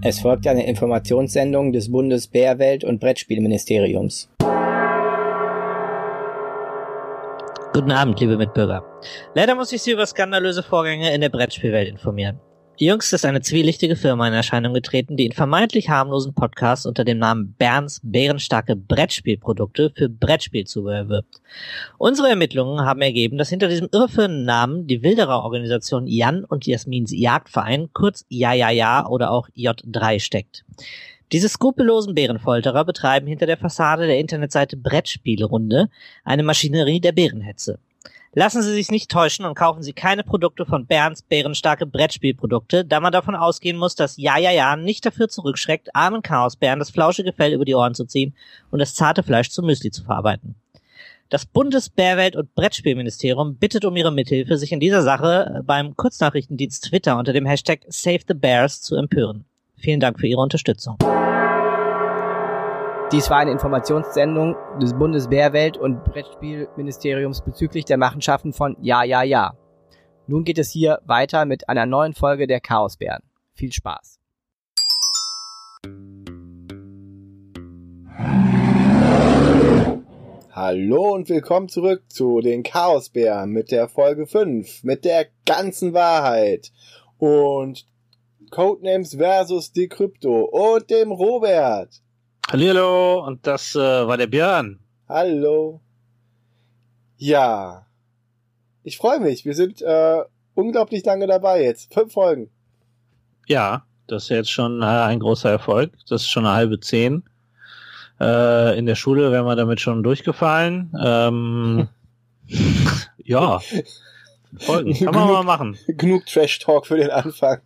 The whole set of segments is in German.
Es folgt eine Informationssendung des Bundesbärwelt- und Brettspielministeriums. Guten Abend, liebe Mitbürger. Leider muss ich Sie über skandalöse Vorgänge in der Brettspielwelt informieren. Jüngst ist eine zwielichtige Firma in Erscheinung getreten, die in vermeintlich harmlosen Podcasts unter dem Namen Berns bärenstarke Brettspielprodukte für Brettspielzubehör wirbt. Unsere Ermittlungen haben ergeben, dass hinter diesem irreführenden Namen die Wilderer-Organisation Jan und Jasmins Jagdverein, kurz Ja Ja Ja oder auch J3 steckt. Diese skrupellosen Bärenfolterer betreiben hinter der Fassade der Internetseite Brettspielerunde eine Maschinerie der Bärenhetze. Lassen Sie sich nicht täuschen und kaufen Sie keine Produkte von Berns bärenstarke Brettspielprodukte, da man davon ausgehen muss, dass Ja Ja Ja nicht dafür zurückschreckt, armen Chaosbären das flauschige Fell über die Ohren zu ziehen und das zarte Fleisch zu Müsli zu verarbeiten. Das Bundesbärwelt- und Brettspielministerium bittet um ihre Mithilfe, sich in dieser Sache beim Kurznachrichtendienst Twitter unter dem Hashtag Save the Bears zu empören. Vielen Dank für Ihre Unterstützung. Dies war eine Informationssendung des Bundeswehrwelt- und Brettspielministeriums bezüglich der Machenschaften von Ja, Ja, Ja. Nun geht es hier weiter mit einer neuen Folge der Chaosbären. Viel Spaß. Hallo und willkommen zurück zu den Chaosbären mit der Folge 5, mit der ganzen Wahrheit und Codenames versus Decrypto und dem Robert. Hallo, und das äh, war der Björn. Hallo. Ja. Ich freue mich. Wir sind äh, unglaublich lange dabei jetzt. Fünf Folgen. Ja, das ist jetzt schon äh, ein großer Erfolg. Das ist schon eine halbe Zehn. Äh, in der Schule wären wir damit schon durchgefallen. Ähm, ja. Folgen. Kann man mal machen. Genug Trash-Talk für den Anfang.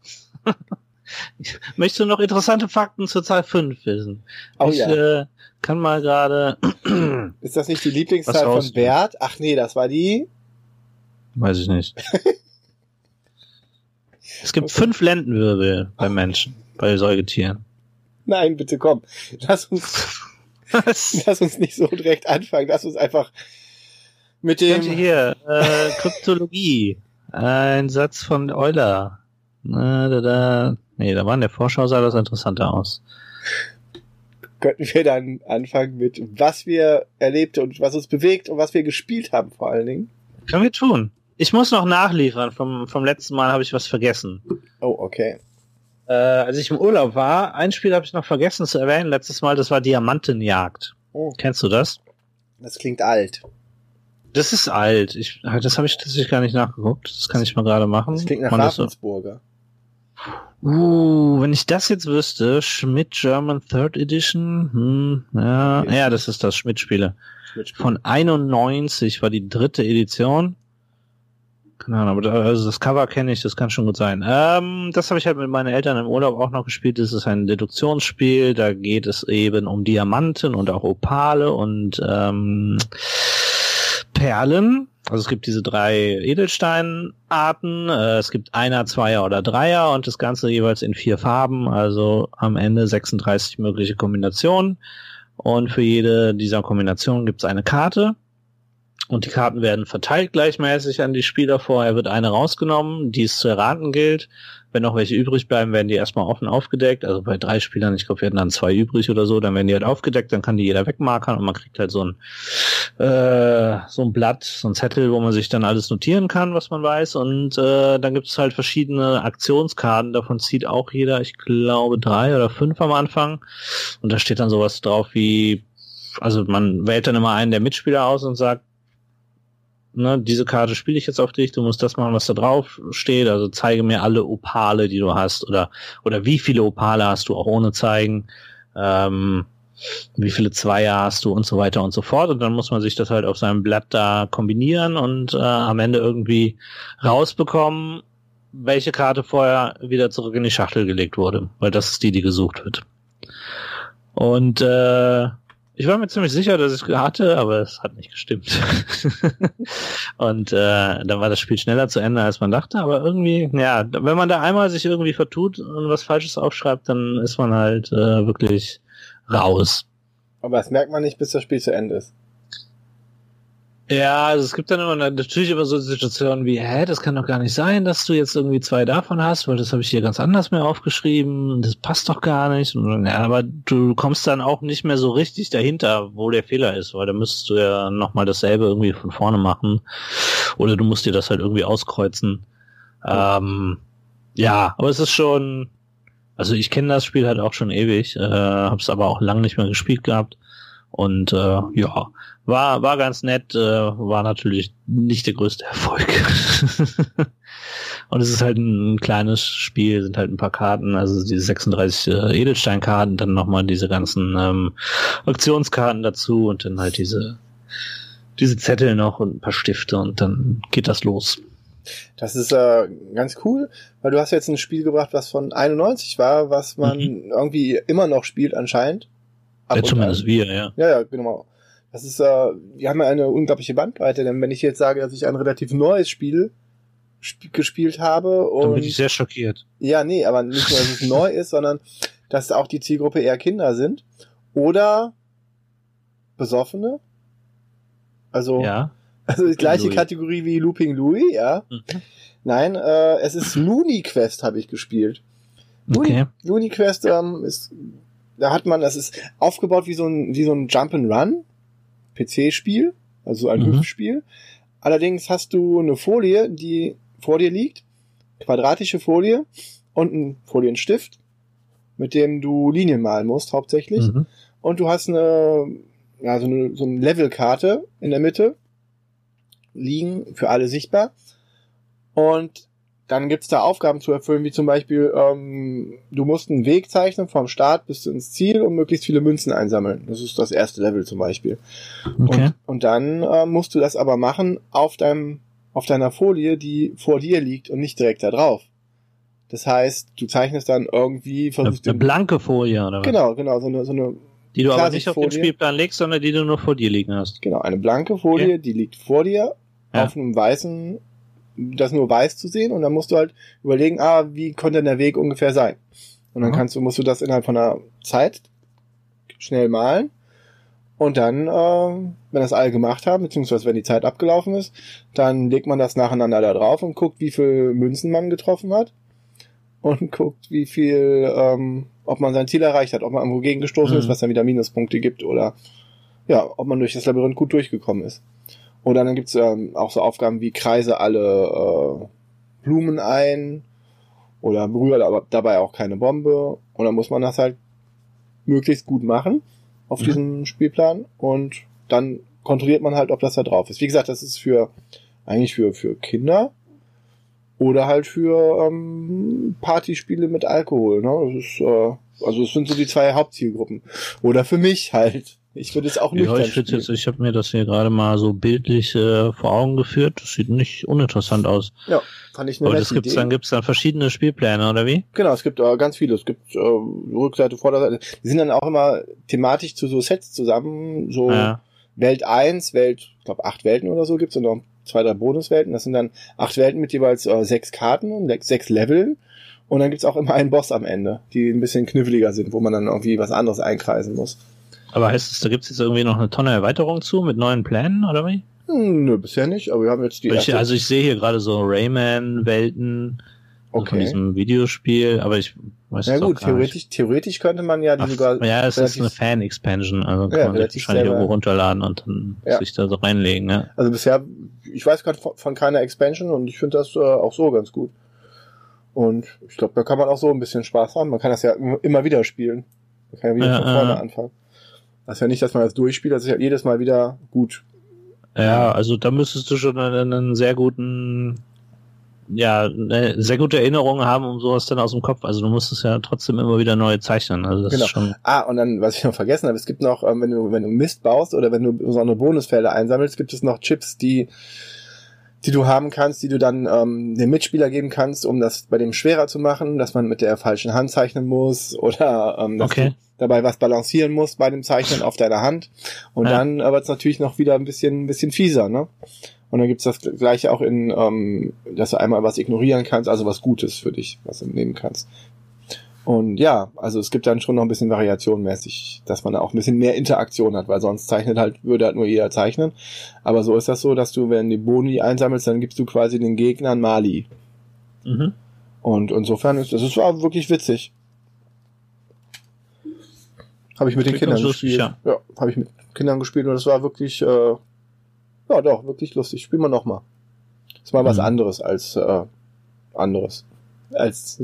Möchtest du noch interessante Fakten zur Zahl 5 wissen? Oh ich ja. äh, kann mal gerade. Ist das nicht die Lieblingszahl von Bert? Ach nee, das war die. Weiß ich nicht. es gibt fünf Lendenwirbel beim Menschen, bei Säugetieren. Nein, bitte komm. Lass uns, Was? lass uns nicht so direkt anfangen. Lass uns einfach mit dem. hier, äh, Kryptologie. Ein Satz von Euler. Na, da, da. Nee, da war in der Vorschau sah das interessanter aus. Könnten wir dann anfangen mit, was wir erlebt und was uns bewegt und was wir gespielt haben vor allen Dingen. Können wir tun. Ich muss noch nachliefern. Vom, vom letzten Mal habe ich was vergessen. Oh, okay. Äh, als ich im Urlaub war, ein Spiel habe ich noch vergessen zu erwähnen. Letztes Mal, das war Diamantenjagd. Oh, Kennst du das? das klingt alt. Das ist alt. Ich, das habe ich tatsächlich gar nicht nachgeguckt. Das kann ich mal gerade machen. Das klingt nach Ravensburger. Uh, wenn ich das jetzt wüsste, Schmidt German Third Edition, hm, ja, ja, das ist das Schmidt-Spiele. Mitspiel. Von 91 war die dritte Edition. Keine Ahnung, aber da, also das Cover kenne ich, das kann schon gut sein. Ähm, das habe ich halt mit meinen Eltern im Urlaub auch noch gespielt. Das ist ein Deduktionsspiel, da geht es eben um Diamanten und auch Opale und ähm, Perlen. Also es gibt diese drei Edelsteinarten. Äh, es gibt Einer, Zweier oder Dreier und das Ganze jeweils in vier Farben. Also am Ende 36 mögliche Kombinationen. Und für jede dieser Kombinationen gibt es eine Karte. Und die Karten werden verteilt gleichmäßig an die Spieler vorher wird eine rausgenommen, die es zu erraten gilt. Wenn noch welche übrig bleiben, werden die erstmal offen aufgedeckt. Also bei drei Spielern, ich glaube, wir hatten dann zwei übrig oder so, dann werden die halt aufgedeckt, dann kann die jeder wegmarkern und man kriegt halt so ein, äh, so ein Blatt, so ein Zettel, wo man sich dann alles notieren kann, was man weiß. Und äh, dann gibt es halt verschiedene Aktionskarten, davon zieht auch jeder, ich glaube, drei oder fünf am Anfang. Und da steht dann sowas drauf wie, also man wählt dann immer einen der Mitspieler aus und sagt, ne, diese Karte spiele ich jetzt auf dich, du musst das machen, was da drauf steht, also zeige mir alle Opale, die du hast, oder, oder wie viele Opale hast du auch ohne zeigen, ähm, wie viele Zweier hast du und so weiter und so fort. Und dann muss man sich das halt auf seinem Blatt da kombinieren und äh, am Ende irgendwie rausbekommen, welche Karte vorher wieder zurück in die Schachtel gelegt wurde, weil das ist die, die gesucht wird. Und äh, ich war mir ziemlich sicher, dass ich hatte, aber es hat nicht gestimmt. und äh, dann war das Spiel schneller zu Ende, als man dachte. Aber irgendwie, ja, wenn man da einmal sich irgendwie vertut und was Falsches aufschreibt, dann ist man halt äh, wirklich raus. Aber das merkt man nicht, bis das Spiel zu Ende ist. Ja, also es gibt dann immer natürlich immer so Situationen wie, hä, das kann doch gar nicht sein, dass du jetzt irgendwie zwei davon hast, weil das habe ich hier ganz anders mir aufgeschrieben, das passt doch gar nicht. Und, ja, aber du kommst dann auch nicht mehr so richtig dahinter, wo der Fehler ist, weil da müsstest du ja nochmal dasselbe irgendwie von vorne machen. Oder du musst dir das halt irgendwie auskreuzen. Ähm, ja, aber es ist schon, also ich kenne das Spiel halt auch schon ewig, äh, habe es aber auch lange nicht mehr gespielt gehabt. Und äh, ja, war, war ganz nett, äh, war natürlich nicht der größte Erfolg. Und es ist halt ein kleines Spiel, sind halt ein paar Karten, also diese 36 äh, Edelsteinkarten, dann nochmal diese ganzen ähm, Aktionskarten dazu und dann halt diese, diese Zettel noch und ein paar Stifte und dann geht das los. Das ist äh, ganz cool, weil du hast jetzt ein Spiel gebracht, was von 91 war, was man mhm. irgendwie immer noch spielt anscheinend. Ja, zumindest wir, ja. Ja, ja, genau. Das ist, äh, wir haben ja eine unglaubliche Bandbreite, denn wenn ich jetzt sage, dass ich ein relativ neues Spiel sp gespielt habe und. Dann bin ich sehr schockiert. Ja, nee, aber nicht nur, dass es neu ist, sondern dass auch die Zielgruppe eher Kinder sind. Oder Besoffene. Also, ja. also die gleiche Louis. Kategorie wie Looping Louis, ja. Mhm. Nein, äh, es ist Looney Quest, habe ich gespielt. Okay. Looney Quest ähm, ist, da hat man, das ist aufgebaut wie so ein, wie so ein Jump and Run. PC-Spiel, also ein mhm. Hüpfspiel. Allerdings hast du eine Folie, die vor dir liegt, quadratische Folie und ein Folienstift, mit dem du Linien malen musst hauptsächlich. Mhm. Und du hast eine, ja, so eine, so eine Levelkarte in der Mitte liegen, für alle sichtbar. Und dann gibt's da Aufgaben zu erfüllen, wie zum Beispiel, ähm, du musst einen Weg zeichnen vom Start bis ins Ziel und möglichst viele Münzen einsammeln. Das ist das erste Level zum Beispiel. Okay. Und, und dann äh, musst du das aber machen auf deinem, auf deiner Folie, die vor dir liegt und nicht direkt da drauf. Das heißt, du zeichnest dann irgendwie versuchst eine, eine blanke Folie oder was? Genau, genau, so eine, so eine die du aber nicht auf den Spielplan legst, sondern die du nur vor dir liegen hast. Genau, eine blanke Folie, okay. die liegt vor dir ja. auf einem weißen das nur weiß zu sehen und dann musst du halt überlegen, ah, wie könnte denn der Weg ungefähr sein? Und dann mhm. kannst du, musst du das innerhalb von einer Zeit schnell malen und dann, äh, wenn das alle gemacht haben, beziehungsweise wenn die Zeit abgelaufen ist, dann legt man das nacheinander da drauf und guckt, wie viel Münzen man getroffen hat und guckt, wie viel, ähm, ob man sein Ziel erreicht hat, ob man irgendwo gegengestoßen mhm. ist, was dann wieder Minuspunkte gibt oder ja, ob man durch das Labyrinth gut durchgekommen ist. Oder dann gibt's ähm, auch so Aufgaben wie kreise alle äh, Blumen ein oder berühre aber dabei auch keine Bombe. Und dann muss man das halt möglichst gut machen auf mhm. diesem Spielplan und dann kontrolliert man halt, ob das da drauf ist. Wie gesagt, das ist für eigentlich für, für Kinder oder halt für ähm, Partyspiele mit Alkohol. Ne? Das ist, äh, also es sind so die zwei Hauptzielgruppen. Oder für mich halt. Ich würde es auch nicht. Ja, ich, jetzt, ich habe mir das hier gerade mal so bildlich äh, vor Augen geführt. Das sieht nicht uninteressant aus. Ja, fand ich eine Und es gibt's dann gibt's dann verschiedene Spielpläne oder wie? Genau, es gibt äh, ganz viele. Es gibt äh, Rückseite, Vorderseite. Die sind dann auch immer thematisch zu so Sets zusammen. So ja. Welt 1, Welt, ich glaube acht Welten oder so gibt's und noch zwei, drei Bonuswelten. Das sind dann acht Welten mit jeweils äh, sechs Karten und sechs, sechs Leveln. Und dann gibt's auch immer einen Boss am Ende, die ein bisschen kniffliger sind, wo man dann irgendwie was anderes einkreisen muss. Aber heißt es, da gibt es jetzt irgendwie noch eine Tonne Erweiterung zu mit neuen Plänen oder wie? Hm, nö, bisher nicht, aber wir haben jetzt die. Ich, also ich sehe hier gerade so Rayman-Welten okay. von diesem Videospiel, aber ich weiß ja, gut, theoretisch, nicht. theoretisch könnte man ja die Ach, sogar. Ja, es ist eine Fan-Expansion, also kann ja, man sich wahrscheinlich irgendwo runterladen und dann ja. sich da so reinlegen. Ja. Also bisher, ich weiß gerade von, von keiner Expansion und ich finde das äh, auch so ganz gut. Und ich glaube, da kann man auch so ein bisschen Spaß haben. Man kann das ja immer wieder spielen. Man kann ja wieder von vorne anfangen. Das ist ja nicht, dass man das durchspielt, das ist ja jedes Mal wieder gut. Ja, also da müsstest du schon einen, einen sehr guten, ja, eine sehr gute Erinnerung haben, um sowas dann aus dem Kopf. Also du musst es ja trotzdem immer wieder neu zeichnen. Also das genau. ist schon. Ah, und dann, was ich noch vergessen habe, es gibt noch, ähm, wenn du, wenn du Mist baust oder wenn du besondere Bonusfelder einsammelst, gibt es noch Chips, die die du haben kannst, die du dann ähm, dem Mitspieler geben kannst, um das bei dem schwerer zu machen, dass man mit der falschen Hand zeichnen muss oder ähm, dass okay. du dabei was balancieren musst bei dem Zeichnen auf deiner Hand. Und ja. dann wird es natürlich noch wieder ein bisschen, ein bisschen fieser, ne? Und dann gibt's das gleiche auch in, ähm, dass du einmal was ignorieren kannst, also was Gutes für dich, was du nehmen kannst. Und ja, also es gibt dann schon noch ein bisschen variationmäßig, dass man auch ein bisschen mehr Interaktion hat, weil sonst zeichnet halt, würde halt nur jeder zeichnen. Aber so ist das so, dass du, wenn die Boni einsammelst, dann gibst du quasi den Gegnern Mali. Mhm. Und insofern ist das ist war wirklich witzig. Habe ich mit den Kindern gespielt. Ja, habe ich mit Kindern gespielt und es war wirklich, äh, ja doch, wirklich lustig. Spielen wir nochmal. Ist mal was Mhm. anderes als äh, anderes. Als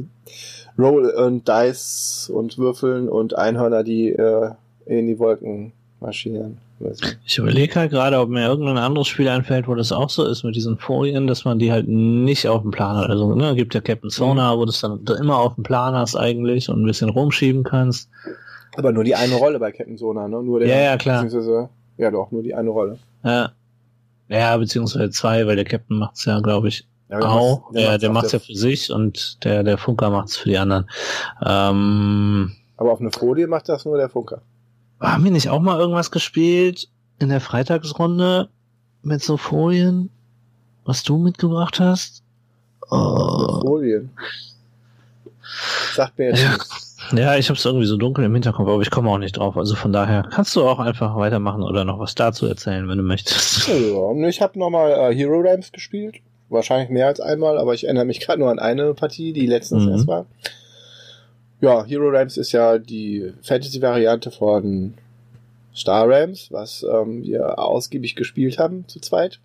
Roll und Dice und Würfeln und Einhörner, die äh, in die Wolken marschieren. Ich überlege halt gerade, ob mir irgendein anderes Spiel einfällt, wo das auch so ist mit diesen Folien, dass man die halt nicht auf dem Plan hat. Also, ne, gibt ja Captain Sonar, wo du es dann immer auf dem Plan hast eigentlich und ein bisschen rumschieben kannst. Aber nur die eine Rolle bei Captain Sonar, ne? Nur der, Ja, ja, klar. beziehungsweise- Ja, doch, nur die eine Rolle. Ja. Ja, beziehungsweise zwei, weil der Captain macht's ja, glaube ich, Ja, der auch. macht's- Der, der auf macht's ja der- für sich und der, der Funker macht's für die anderen. Ähm, Aber auf eine Folie macht das nur der Funker. haben wir nicht auch mal irgendwas gespielt in der Freitagsrunde mit so Folien, was du mitgebracht hast? Oh. Folien. Sagt mir jetzt Ja. Ja, ich habe es irgendwie so dunkel im Hinterkopf, aber ich komme auch nicht drauf. Also von daher kannst du auch einfach weitermachen oder noch was dazu erzählen, wenn du möchtest. Und ich habe nochmal äh, Hero Ramps gespielt. Wahrscheinlich mehr als einmal, aber ich erinnere mich gerade nur an eine Partie, die letztens Mhm. erst war. Ja, Hero Ramps ist ja die Fantasy-Variante von Star Rams, was ähm, wir ausgiebig gespielt haben zu zweit.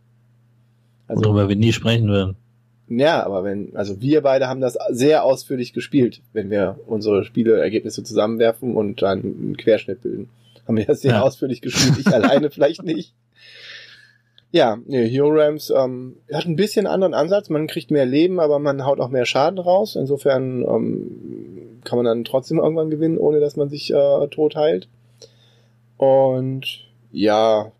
Also, Worüber wir nie sprechen würden. ja, aber wenn, also wir beide haben das sehr ausführlich gespielt, wenn wir unsere Spieleergebnisse zusammenwerfen und dann einen Querschnitt bilden. Haben wir das sehr Ja. ausführlich gespielt, ich alleine vielleicht nicht. Ja, nee, Hero Rams ähm, hat ein bisschen anderen Ansatz. Man kriegt mehr Leben, aber man haut auch mehr Schaden raus. Insofern ähm, kann man dann trotzdem irgendwann gewinnen, ohne dass man sich äh, tot heilt. Und ja,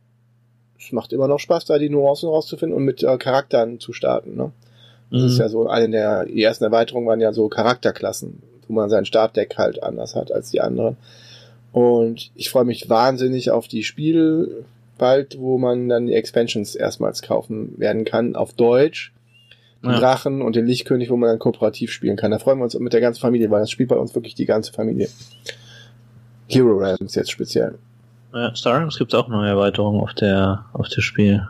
es macht immer noch Spaß, da die Nuancen rauszufinden und mit äh, Charakteren zu starten. Ne? Das Mhm. ist ja so eine der die ersten Erweiterungen waren ja so Charakterklassen, wo man sein Startdeck halt anders hat als die anderen. Und ich freue mich wahnsinnig auf die Spiele bald, wo man dann die Expansions erstmals kaufen werden kann auf Deutsch. Ja. Drachen und den Lichtkönig, wo man dann kooperativ spielen kann. Da freuen wir uns mit der ganzen Familie, weil das spielt bei uns wirklich die ganze Familie. Hero Realms jetzt speziell. Ja, Star Realms gibt auch neue Erweiterungen auf der auf das Spiel.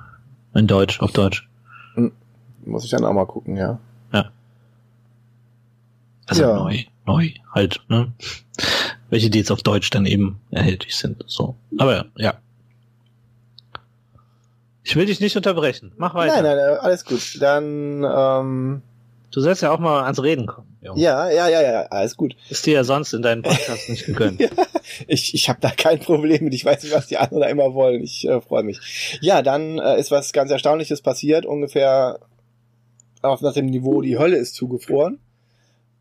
In Deutsch, auf Deutsch. Muss ich dann auch mal gucken, ja. Also Ja. neu, neu halt, ne? Welche, die jetzt auf Deutsch dann eben erhältlich sind. So. Aber ja. Ich will dich nicht unterbrechen. Mach weiter. Nein, nein, nein, alles gut. Dann, ähm, Du sollst ja auch mal ans Reden kommen. Junge. ja, ja, ja, ja, alles gut. Ist dir ja sonst in deinen Podcasts nicht gegönnt. Ja, ich ich habe da kein Problem mit. Ich weiß nicht, was die anderen da immer wollen. Ich äh, freue mich. Ja, dann äh, ist was ganz Erstaunliches passiert. Ungefähr auf nach dem Niveau, die Hölle ist zugefroren.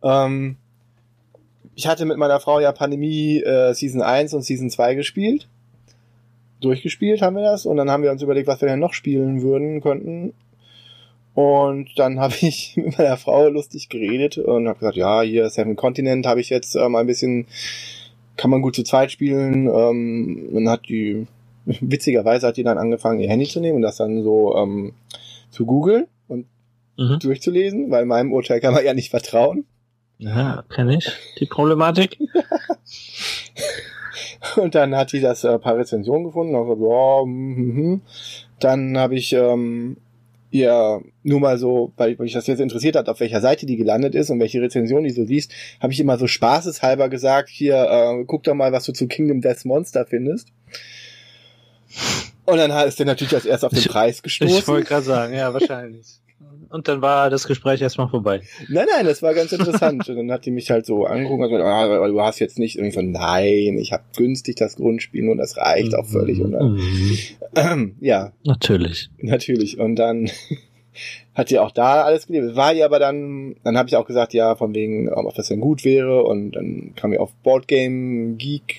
Ähm, ich hatte mit meiner Frau ja Pandemie äh, Season 1 und Season 2 gespielt. Durchgespielt haben wir das und dann haben wir uns überlegt, was wir denn noch spielen würden könnten. Und dann habe ich mit meiner Frau lustig geredet und habe gesagt, ja, hier Seven Continent habe ich jetzt mal ein bisschen, kann man gut zu zweit spielen. Ähm, dann hat die, witzigerweise hat die dann angefangen, ihr Handy zu nehmen und das dann so ähm, zu googeln und Mhm. durchzulesen, weil meinem Urteil kann man ja nicht vertrauen. Ja, kenne ich die Problematik. Und dann hat die das äh, paar Rezensionen gefunden und gesagt, ja, hm, hm. dann habe ich ähm, ihr nur mal so, weil mich das jetzt interessiert hat, auf welcher Seite die gelandet ist und welche Rezension die so liest, habe ich immer so spaßeshalber gesagt, hier, äh, guck doch mal, was du zu Kingdom Death Monster findest. Und dann ist der natürlich als erst auf den Ich- Preis Ich gestoßen. wollte gerade sagen, ja, wahrscheinlich. Und dann war das Gespräch erstmal vorbei. Nein, nein, das war ganz interessant. Und dann hat die mich halt so angeguckt und gesagt, ah, du hast jetzt nicht. Ich so, nein, ich habe günstig das Grundspiel und das reicht auch völlig. Und dann, Mhm. ja, Natürlich. natürlich. Und dann hat sie auch da alles geliebt. War ihr aber dann, dann habe ich auch gesagt, ja, von wegen, ähm, ob das denn gut wäre. Und dann kam ich auf Boardgame Geek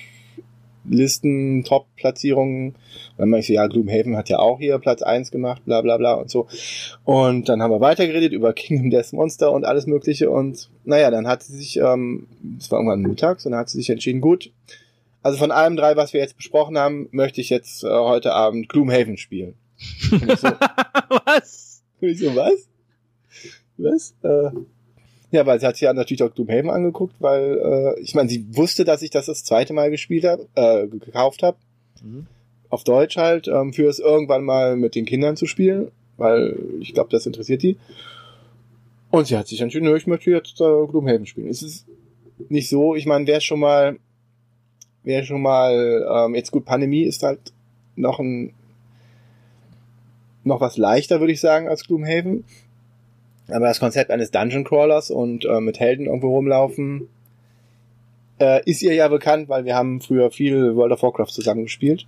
Listen, Top-Platzierungen. Dann meinte ich so, ja, Gloomhaven hat ja auch hier Platz 1 gemacht, bla bla bla und so. Und dann haben wir weitergeredet über Kingdom Death Monster und alles mögliche. Und naja, dann hat sie sich, ähm, es war irgendwann mittags, und dann hat sie sich entschieden, gut, also von allem drei, was wir jetzt besprochen haben, möchte ich jetzt äh, heute Abend Gloomhaven spielen. Ich so, Was? und ich so, was? Was? Äh, Ja, weil sie hat sich ja natürlich auch Gloomhaven angeguckt, weil äh, ich meine, sie wusste, dass ich das das zweite Mal gespielt habe, äh, gekauft habe. Mhm. Auf Deutsch halt, ähm, für es irgendwann mal mit den Kindern zu spielen, weil ich glaube, das interessiert die. Und sie hat sich entschieden, ich möchte jetzt äh, Gloomhaven spielen. Es ist nicht so, ich meine, wer schon mal, wer schon mal, ähm, jetzt gut, Pandemie ist halt noch ein, noch was leichter, würde ich sagen, als Gloomhaven. Aber das Konzept eines Dungeon Crawlers und äh, mit Helden irgendwo rumlaufen, äh, ist ihr ja bekannt, weil wir haben früher viel World of Warcraft zusammen gespielt.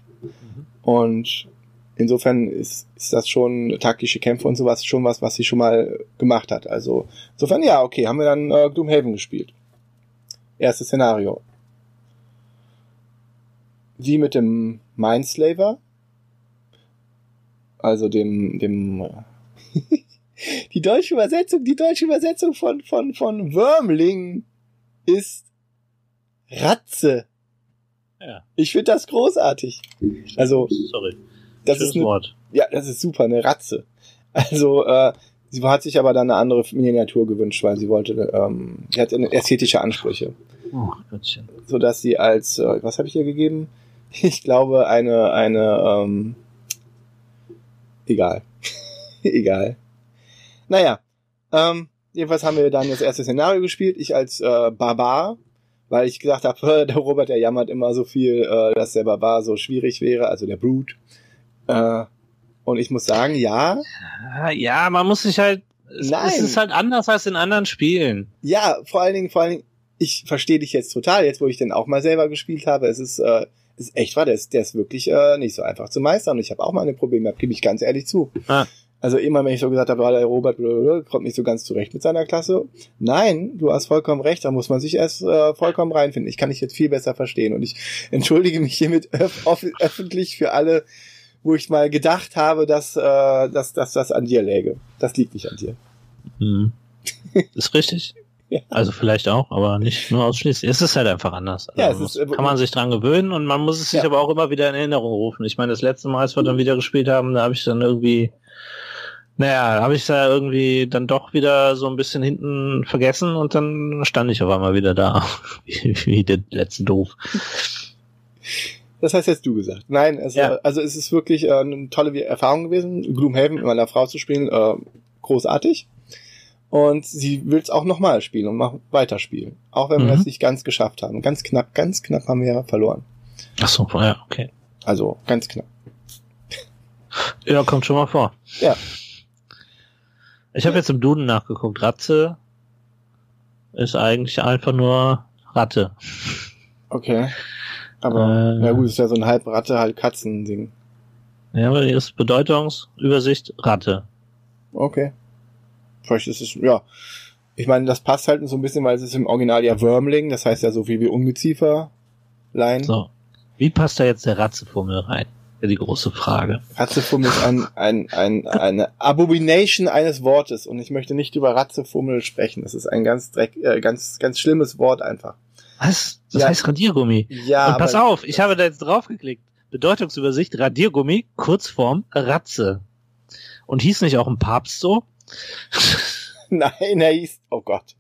Und insofern ist, ist das schon taktische Kämpfe und sowas schon was, was sie schon mal gemacht hat. Also insofern ja, okay, haben wir dann äh, Gloomhaven gespielt. Erstes Szenario. Wie mit dem Mindslaver. Also dem, dem, äh, die deutsche Übersetzung, die deutsche Übersetzung von, von, von Würmling ist Ratze. Ja. Ich finde das großartig. Also, Sorry. das Schönes ist eine, Wort. ja, das ist super, eine Ratze. Also, äh, sie hat sich aber dann eine andere Miniatur gewünscht, weil sie wollte, ähm, sie hat ästhetische Ansprüche, Oh, Gottchen. so dass sie als, äh, was habe ich ihr gegeben? Ich glaube eine, eine, ähm, egal, egal. Naja, ähm, jedenfalls haben wir dann das erste Szenario gespielt. Ich als äh, Barbar, weil ich gesagt habe, der Robert, der jammert immer so viel, äh, dass der Barbar so schwierig wäre, also der Brute. Äh, und ich muss sagen, ja, Ah, Ja, man muss sich halt. Es, Nein. es ist halt anders als in anderen Spielen. Ja, vor allen Dingen, vor allen Dingen, ich verstehe dich jetzt total, jetzt wo ich den auch mal selber gespielt habe. Es ist, äh, es ist echt wahr, der ist, der ist wirklich äh, nicht so einfach zu meistern. Und ich habe auch meine Probleme gehabt, gebe ich ganz ehrlich zu. Ah. Also immer, wenn ich so gesagt habe, ah, der Robert blablabla, kommt nicht so ganz zurecht mit seiner Klasse. Nein, du hast vollkommen recht, da muss man sich erst äh, vollkommen reinfinden. Ich kann dich jetzt viel besser verstehen. Und ich entschuldige mich hiermit off öffentlich für alle, wo ich mal gedacht habe, dass, äh, dass, dass das an dir läge. Das liegt nicht an dir. Hm. Ist richtig. Ja. Also vielleicht auch, aber nicht nur ausschließlich. Es ist halt einfach anders. Also Ja, es muss, ist, äh, kann man sich dran gewöhnen und man muss es sich Ja. aber auch immer wieder in Erinnerung rufen. Ich meine, das letzte Mal, als wir dann wieder gespielt haben, da habe ich dann irgendwie, naja, habe ich da irgendwie dann doch wieder so ein bisschen hinten vergessen und dann stand ich auf einmal wieder da. wie, der letzte Doof. Das hast jetzt du gesagt. Nein, es, Ja. also es ist wirklich äh, eine tolle Erfahrung gewesen, Gloomhaven mit meiner Frau zu spielen, äh, großartig. Und sie will es auch nochmal spielen und weiterspielen. Auch wenn wir Mhm. es nicht ganz geschafft haben. Ganz knapp, ganz knapp haben wir verloren. Ach so, ja, okay. Also ganz knapp. Ja, kommt schon mal vor. Ja. Ich habe jetzt im Duden nachgeguckt. Ratze ist eigentlich einfach nur Ratte. Okay. Aber, Äh. na gut, ist ja so ein halb Ratte, halb Katzen-Ding. Ja, aber hier ist Bedeutungsübersicht Ratte. Okay. Vielleicht ist es, ja. Ich meine, das passt halt so ein bisschen, weil es ist im Original ja Wormling, das heißt ja so viel wie Ungezieferlein. So. Wie passt da jetzt der Ratzefummel rein? Ja, die große Frage. Ratzefummel ist ein, ein, ein, eine Abomination eines Wortes und ich möchte nicht über Ratzefummel sprechen. Das ist ein ganz dreck, äh, ganz, ganz schlimmes Wort einfach. Was? Das Ja. heißt Radiergummi. Ja, Und pass auf, ich habe da jetzt draufgeklickt. Bedeutungsübersicht Radiergummi, Kurzform Ratze. Und hieß nicht auch ein Papst so? nein, er hieß, oh Gott.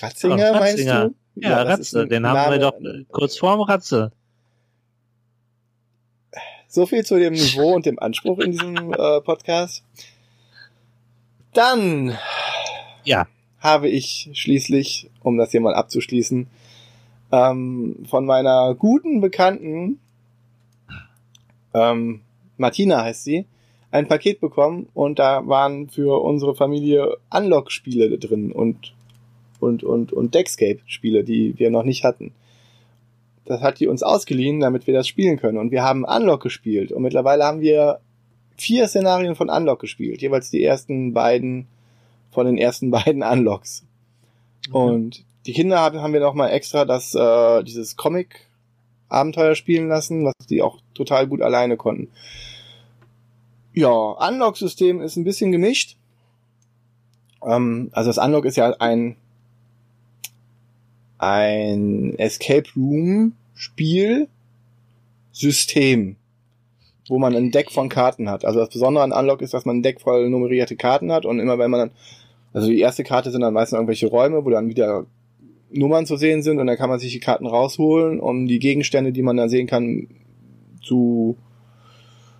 Ratzinger, Oh, meinst Ratzinger. du? Ja, ist Ratze. Den haben wir doch äh, Kurzform Ratze. So viel zu dem Niveau und dem Anspruch in diesem äh, Podcast. Dann Ja. habe ich schließlich, um das hier mal abzuschließen, ähm, von meiner guten Bekannten, ähm, Martina heißt sie, ein Paket bekommen und da waren für unsere Familie Unlock-Spiele drin und und und und Deckscape-Spiele, die wir noch nicht hatten. Das hat die uns ausgeliehen, damit wir das spielen können. Und wir haben Unlock gespielt und mittlerweile haben wir vier Szenarien von Unlock gespielt, jeweils die ersten beiden von den ersten beiden Unlocks. Und die Kinder haben, haben wir noch mal extra das äh, dieses Comic Abenteuer spielen lassen, was die auch total gut alleine konnten. Ja, Unlock-System ist ein bisschen gemischt. Ähm, also das Unlock ist ja ein ein Escape Room Spiel System, wo man ein Deck von Karten hat. Also das Besondere an Unlock ist, dass man ein Deck voll nummerierte Karten hat und immer wenn man dann Also die erste Karte sind dann meistens irgendwelche Räume, wo dann wieder Nummern zu sehen sind und dann kann man sich die Karten rausholen, um die Gegenstände, die man dann sehen kann, zu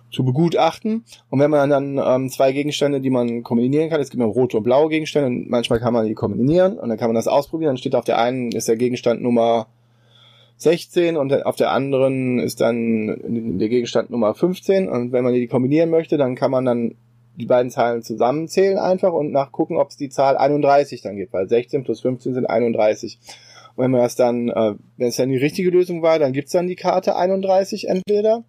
zu begutachten. Und wenn man dann ähm, zwei Gegenstände, die man kombinieren kann, es gibt ja rote und blaue Gegenstände, und manchmal kann man die kombinieren und dann kann man das ausprobieren. Dann steht auf der einen ist der Gegenstand Nummer 16 und auf der anderen ist dann der Gegenstand Nummer 15. Und wenn man die kombinieren möchte, dann kann man dann die beiden Zahlen zusammenzählen einfach und nachgucken, ob es die Zahl 31 dann gibt, weil 16 plus 15 sind 31. Und wenn man das dann, äh, wenn es dann die richtige Lösung war, dann gibt's dann die Karte 31 entweder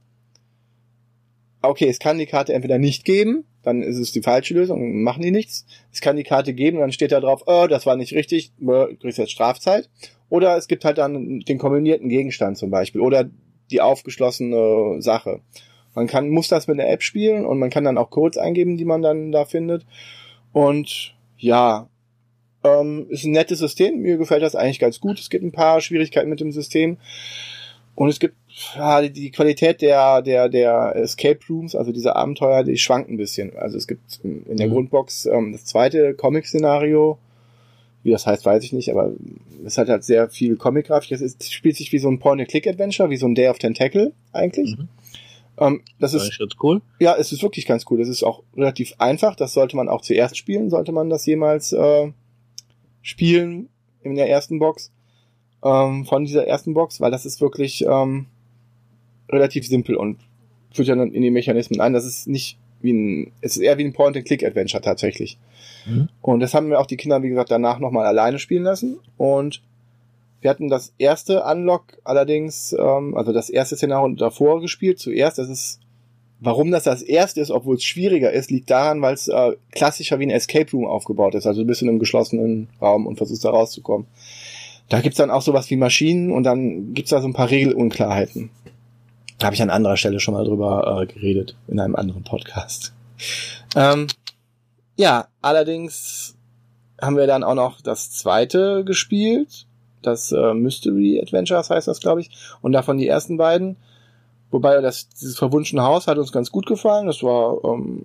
okay, es kann die Karte entweder nicht geben, dann ist es die falsche Lösung, machen die nichts. Es kann die Karte geben, dann steht da drauf, oh, das war nicht richtig, du kriegst jetzt Strafzeit. Oder es gibt halt dann den kombinierten Gegenstand zum Beispiel oder die aufgeschlossene Sache. Man kann, muss das mit einer App spielen und man kann dann auch Codes eingeben, die man dann da findet. Und ja, ähm, ist ein nettes System. Mir gefällt das eigentlich ganz gut. Es gibt ein paar Schwierigkeiten mit dem System. Und es gibt ja, die Qualität der, der, der Escape Rooms, also diese Abenteuer, die schwankt ein bisschen. Also es gibt in der mhm. Grundbox ähm, das zweite Comic-Szenario. Wie das heißt, weiß ich nicht, aber es hat halt sehr viel Comic-Grafik. Es ist, spielt sich wie so ein Point-and-Click-Adventure, wie so ein Day of Tentacle eigentlich. Mhm. Ähm, das ist, das cool. Ja, es ist wirklich ganz cool. Das ist auch relativ einfach. Das sollte man auch zuerst spielen, sollte man das jemals äh, spielen in der ersten Box ähm, von dieser ersten Box, weil das ist wirklich ähm, relativ simpel und führt ja dann in die Mechanismen ein. Das ist nicht wie ein, es ist eher wie ein Point-and-Click-Adventure tatsächlich. Mhm. Und das haben wir auch die Kinder, wie gesagt, danach nochmal alleine spielen lassen. Und wir hatten das erste Unlock allerdings, ähm, also das erste Szenario davor gespielt, zuerst. Das ist, warum das das erste ist, obwohl es schwieriger ist, liegt daran, weil es äh, klassischer wie ein Escape Room aufgebaut ist. Also du bist in einem geschlossenen Raum und versuchst da rauszukommen. Da gibt's dann auch sowas wie Maschinen und dann gibt's da so ein paar Regelunklarheiten. Habe ich an anderer Stelle schon mal drüber äh, geredet, in einem anderen Podcast. Ähm, ja, allerdings haben wir dann auch noch das zweite gespielt. Das äh, Mystery Adventures heißt das, glaube ich. Und davon die ersten beiden. Wobei das, dieses verwunschene Haus hat uns ganz gut gefallen. Das war, ähm,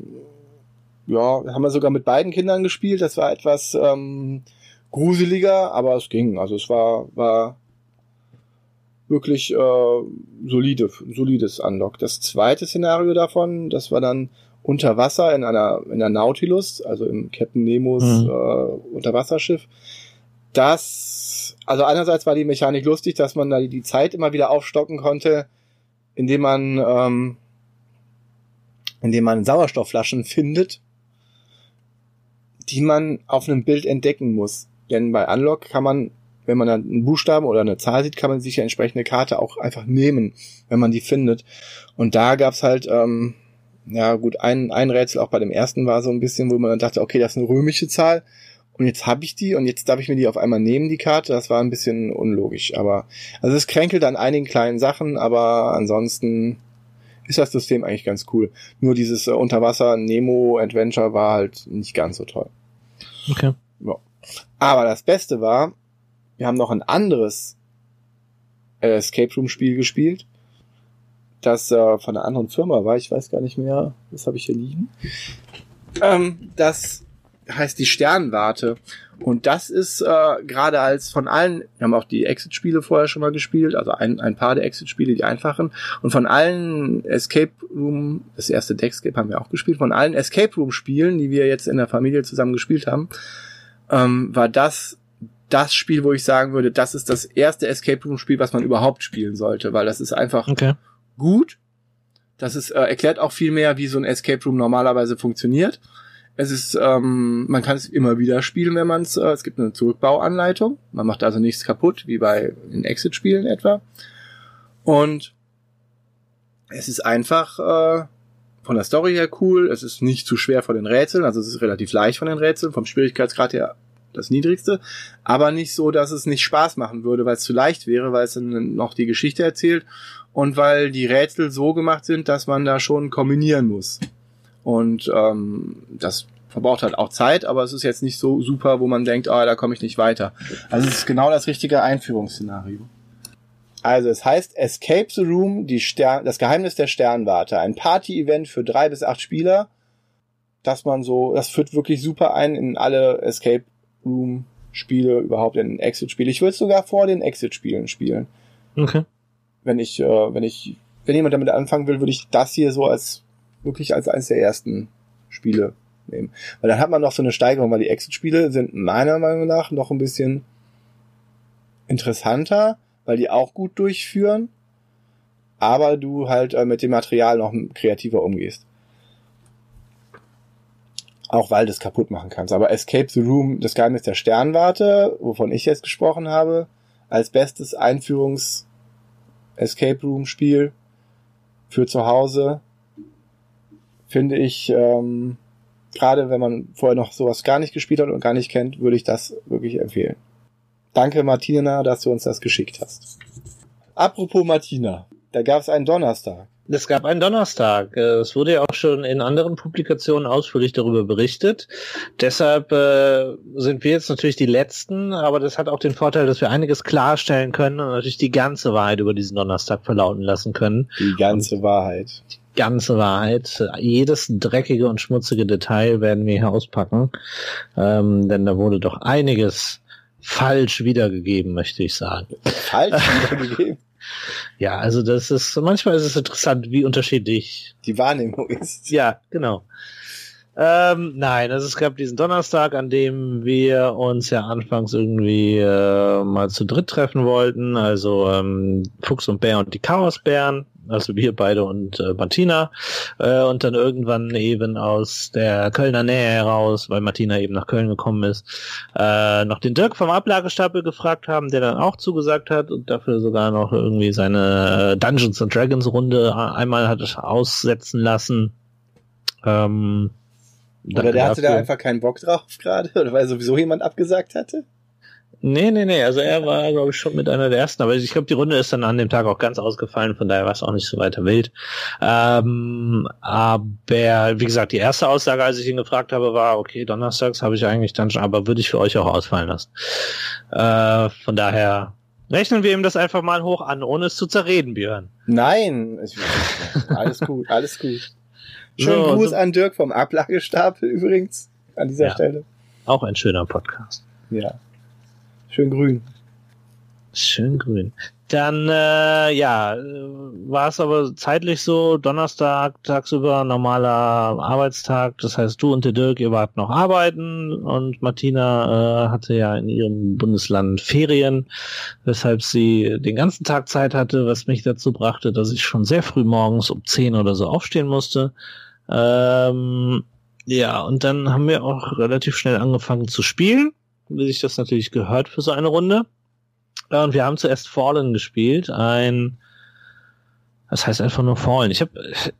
ja, haben wir sogar mit beiden Kindern gespielt. Das war etwas ähm, gruseliger, aber es ging. Also es war, war wirklich äh, solide, solides Unlock. Das zweite Szenario davon, das war dann unter Wasser in einer in der Nautilus, also im Captain Nemos mhm. äh, Unterwasserschiff. Das, also einerseits war die Mechanik lustig, dass man da die Zeit immer wieder aufstocken konnte, indem man ähm, indem man Sauerstoffflaschen findet, die man auf einem Bild entdecken muss. Denn bei Unlock kann man, wenn man dann einen Buchstaben oder eine Zahl sieht, kann man sich die entsprechende Karte auch einfach nehmen, wenn man die findet. Und da gab's halt, ähm, ja gut, ein, ein Rätsel auch bei dem ersten war so ein bisschen, wo man dann dachte, okay, das ist eine römische Zahl. Und jetzt habe ich die und jetzt darf ich mir die auf einmal nehmen, die Karte. Das war ein bisschen unlogisch. Aber also es kränkelt an einigen kleinen Sachen, aber ansonsten ist das System eigentlich ganz cool. Nur dieses äh, Unterwasser-Nemo-Adventure war halt nicht ganz so toll. Okay. Ja. Aber das Beste war, wir haben noch ein anderes äh, Escape Room Spiel gespielt, das äh, von einer anderen Firma war. Ich weiß gar nicht mehr, was habe ich hier liegen. Ähm, das heißt die Sternwarte. Und das ist äh, gerade als von allen, wir haben auch die Exit-Spiele vorher schon mal gespielt, also ein, ein paar der Exit-Spiele, die einfachen. Und von allen Escape Room, das erste Deckscape haben wir auch gespielt, von allen Escape Room-Spielen, die wir jetzt in der Familie zusammen gespielt haben, ähm, war das das Spiel, wo ich sagen würde, das ist das erste Escape Room Spiel, was man überhaupt spielen sollte, weil das ist einfach okay. gut. Das ist äh, erklärt auch viel mehr, wie so ein Escape Room normalerweise funktioniert. Es ist, ähm, man kann es immer wieder spielen, wenn man es. Äh, es gibt eine Zurückbauanleitung. Man macht also nichts kaputt, wie bei den Exit-Spielen etwa. Und es ist einfach äh, von der Story her cool. Es ist nicht zu schwer von den Rätseln, also es ist relativ leicht von den Rätseln, vom Schwierigkeitsgrad her das niedrigste, aber nicht so, dass es nicht Spaß machen würde, weil es zu leicht wäre, weil es dann noch die Geschichte erzählt und weil die Rätsel so gemacht sind, dass man da schon kombinieren muss. Und ähm, das verbraucht halt auch Zeit, aber es ist jetzt nicht so super, wo man denkt, ah, da komme ich nicht weiter. Also es ist genau das richtige Einführungsszenario. Also es heißt Escape the Room, die Stern, das Geheimnis der Sternwarte. Ein Party-Event für drei bis acht Spieler. dass man so, das führt wirklich super ein in alle Escape Room Spiele, überhaupt in Exit-Spiele. Ich würde es sogar vor den Exit-Spielen spielen. Okay. Wenn ich, äh, wenn ich, wenn jemand damit anfangen will, würde ich das hier so als wirklich als eines der ersten Spiele nehmen. Weil dann hat man noch so eine Steigerung, weil die Exit-Spiele sind meiner Meinung nach noch ein bisschen interessanter, weil die auch gut durchführen, aber du halt äh, mit dem Material noch kreativer umgehst. Auch weil du es kaputt machen kannst. Aber Escape the Room, das Geheimnis der Sternwarte, wovon ich jetzt gesprochen habe, als bestes Einführungs Escape Room Spiel für zu Hause, finde ich, ähm, gerade wenn man vorher noch sowas gar nicht gespielt hat und gar nicht kennt, würde ich das wirklich empfehlen. Danke Martina, dass du uns das geschickt hast. Apropos Martina, da gab es einen Donnerstag. Es gab einen Donnerstag. Äh, es wurde ja auch schon in anderen Publikationen ausführlich darüber berichtet. Deshalb äh, sind wir jetzt natürlich die Letzten, aber das hat auch den Vorteil, dass wir einiges klarstellen können und natürlich die ganze Wahrheit über diesen Donnerstag verlauten lassen können. Die ganze und Wahrheit. Die ganze Wahrheit. Jedes dreckige und schmutzige Detail werden wir hier auspacken. Ähm, denn da wurde doch einiges falsch wiedergegeben, möchte ich sagen. Falsch wiedergegeben? Ja, also das ist, manchmal ist es interessant, wie unterschiedlich die Wahrnehmung ist. Ja, genau. Ähm, nein, also es gab diesen Donnerstag, an dem wir uns ja anfangs irgendwie äh, mal zu dritt treffen wollten. Also ähm, Fuchs und Bär und die Chaosbären also wir beide und äh, Martina äh, und dann irgendwann eben aus der Kölner Nähe heraus, weil Martina eben nach Köln gekommen ist, äh, noch den Dirk vom Ablagestapel gefragt haben, der dann auch zugesagt hat und dafür sogar noch irgendwie seine äh, Dungeons and Dragons Runde einmal hat aussetzen lassen. Ähm, oder der hatte da einfach keinen Bock drauf gerade, oder weil sowieso jemand abgesagt hatte? Nee, nee, nee. Also er war, glaube ich, schon mit einer der ersten. Aber ich glaube, die Runde ist dann an dem Tag auch ganz ausgefallen. Von daher war es auch nicht so weiter wild. Ähm, aber wie gesagt, die erste Aussage, als ich ihn gefragt habe, war, okay, donnerstags habe ich eigentlich dann schon, aber würde ich für euch auch ausfallen lassen. Äh, von daher rechnen wir ihm das einfach mal hoch an, ohne es zu zerreden, Björn. Nein, alles gut, alles gut. Schönen so, Gruß so. an Dirk vom Ablagestapel übrigens an dieser ja, Stelle. Auch ein schöner Podcast. Ja. Schön grün. Schön grün. Dann, äh, ja, war es aber zeitlich so, Donnerstag, tagsüber, normaler Arbeitstag. Das heißt, du und der Dirk, ihr wart noch arbeiten und Martina äh, hatte ja in ihrem Bundesland Ferien, weshalb sie den ganzen Tag Zeit hatte, was mich dazu brachte, dass ich schon sehr früh morgens um 10 oder so aufstehen musste. Ähm, ja, und dann haben wir auch relativ schnell angefangen zu spielen sich das natürlich gehört für so eine Runde. Und wir haben zuerst Fallen gespielt, ein, das heißt einfach nur Fallen. Ich habe,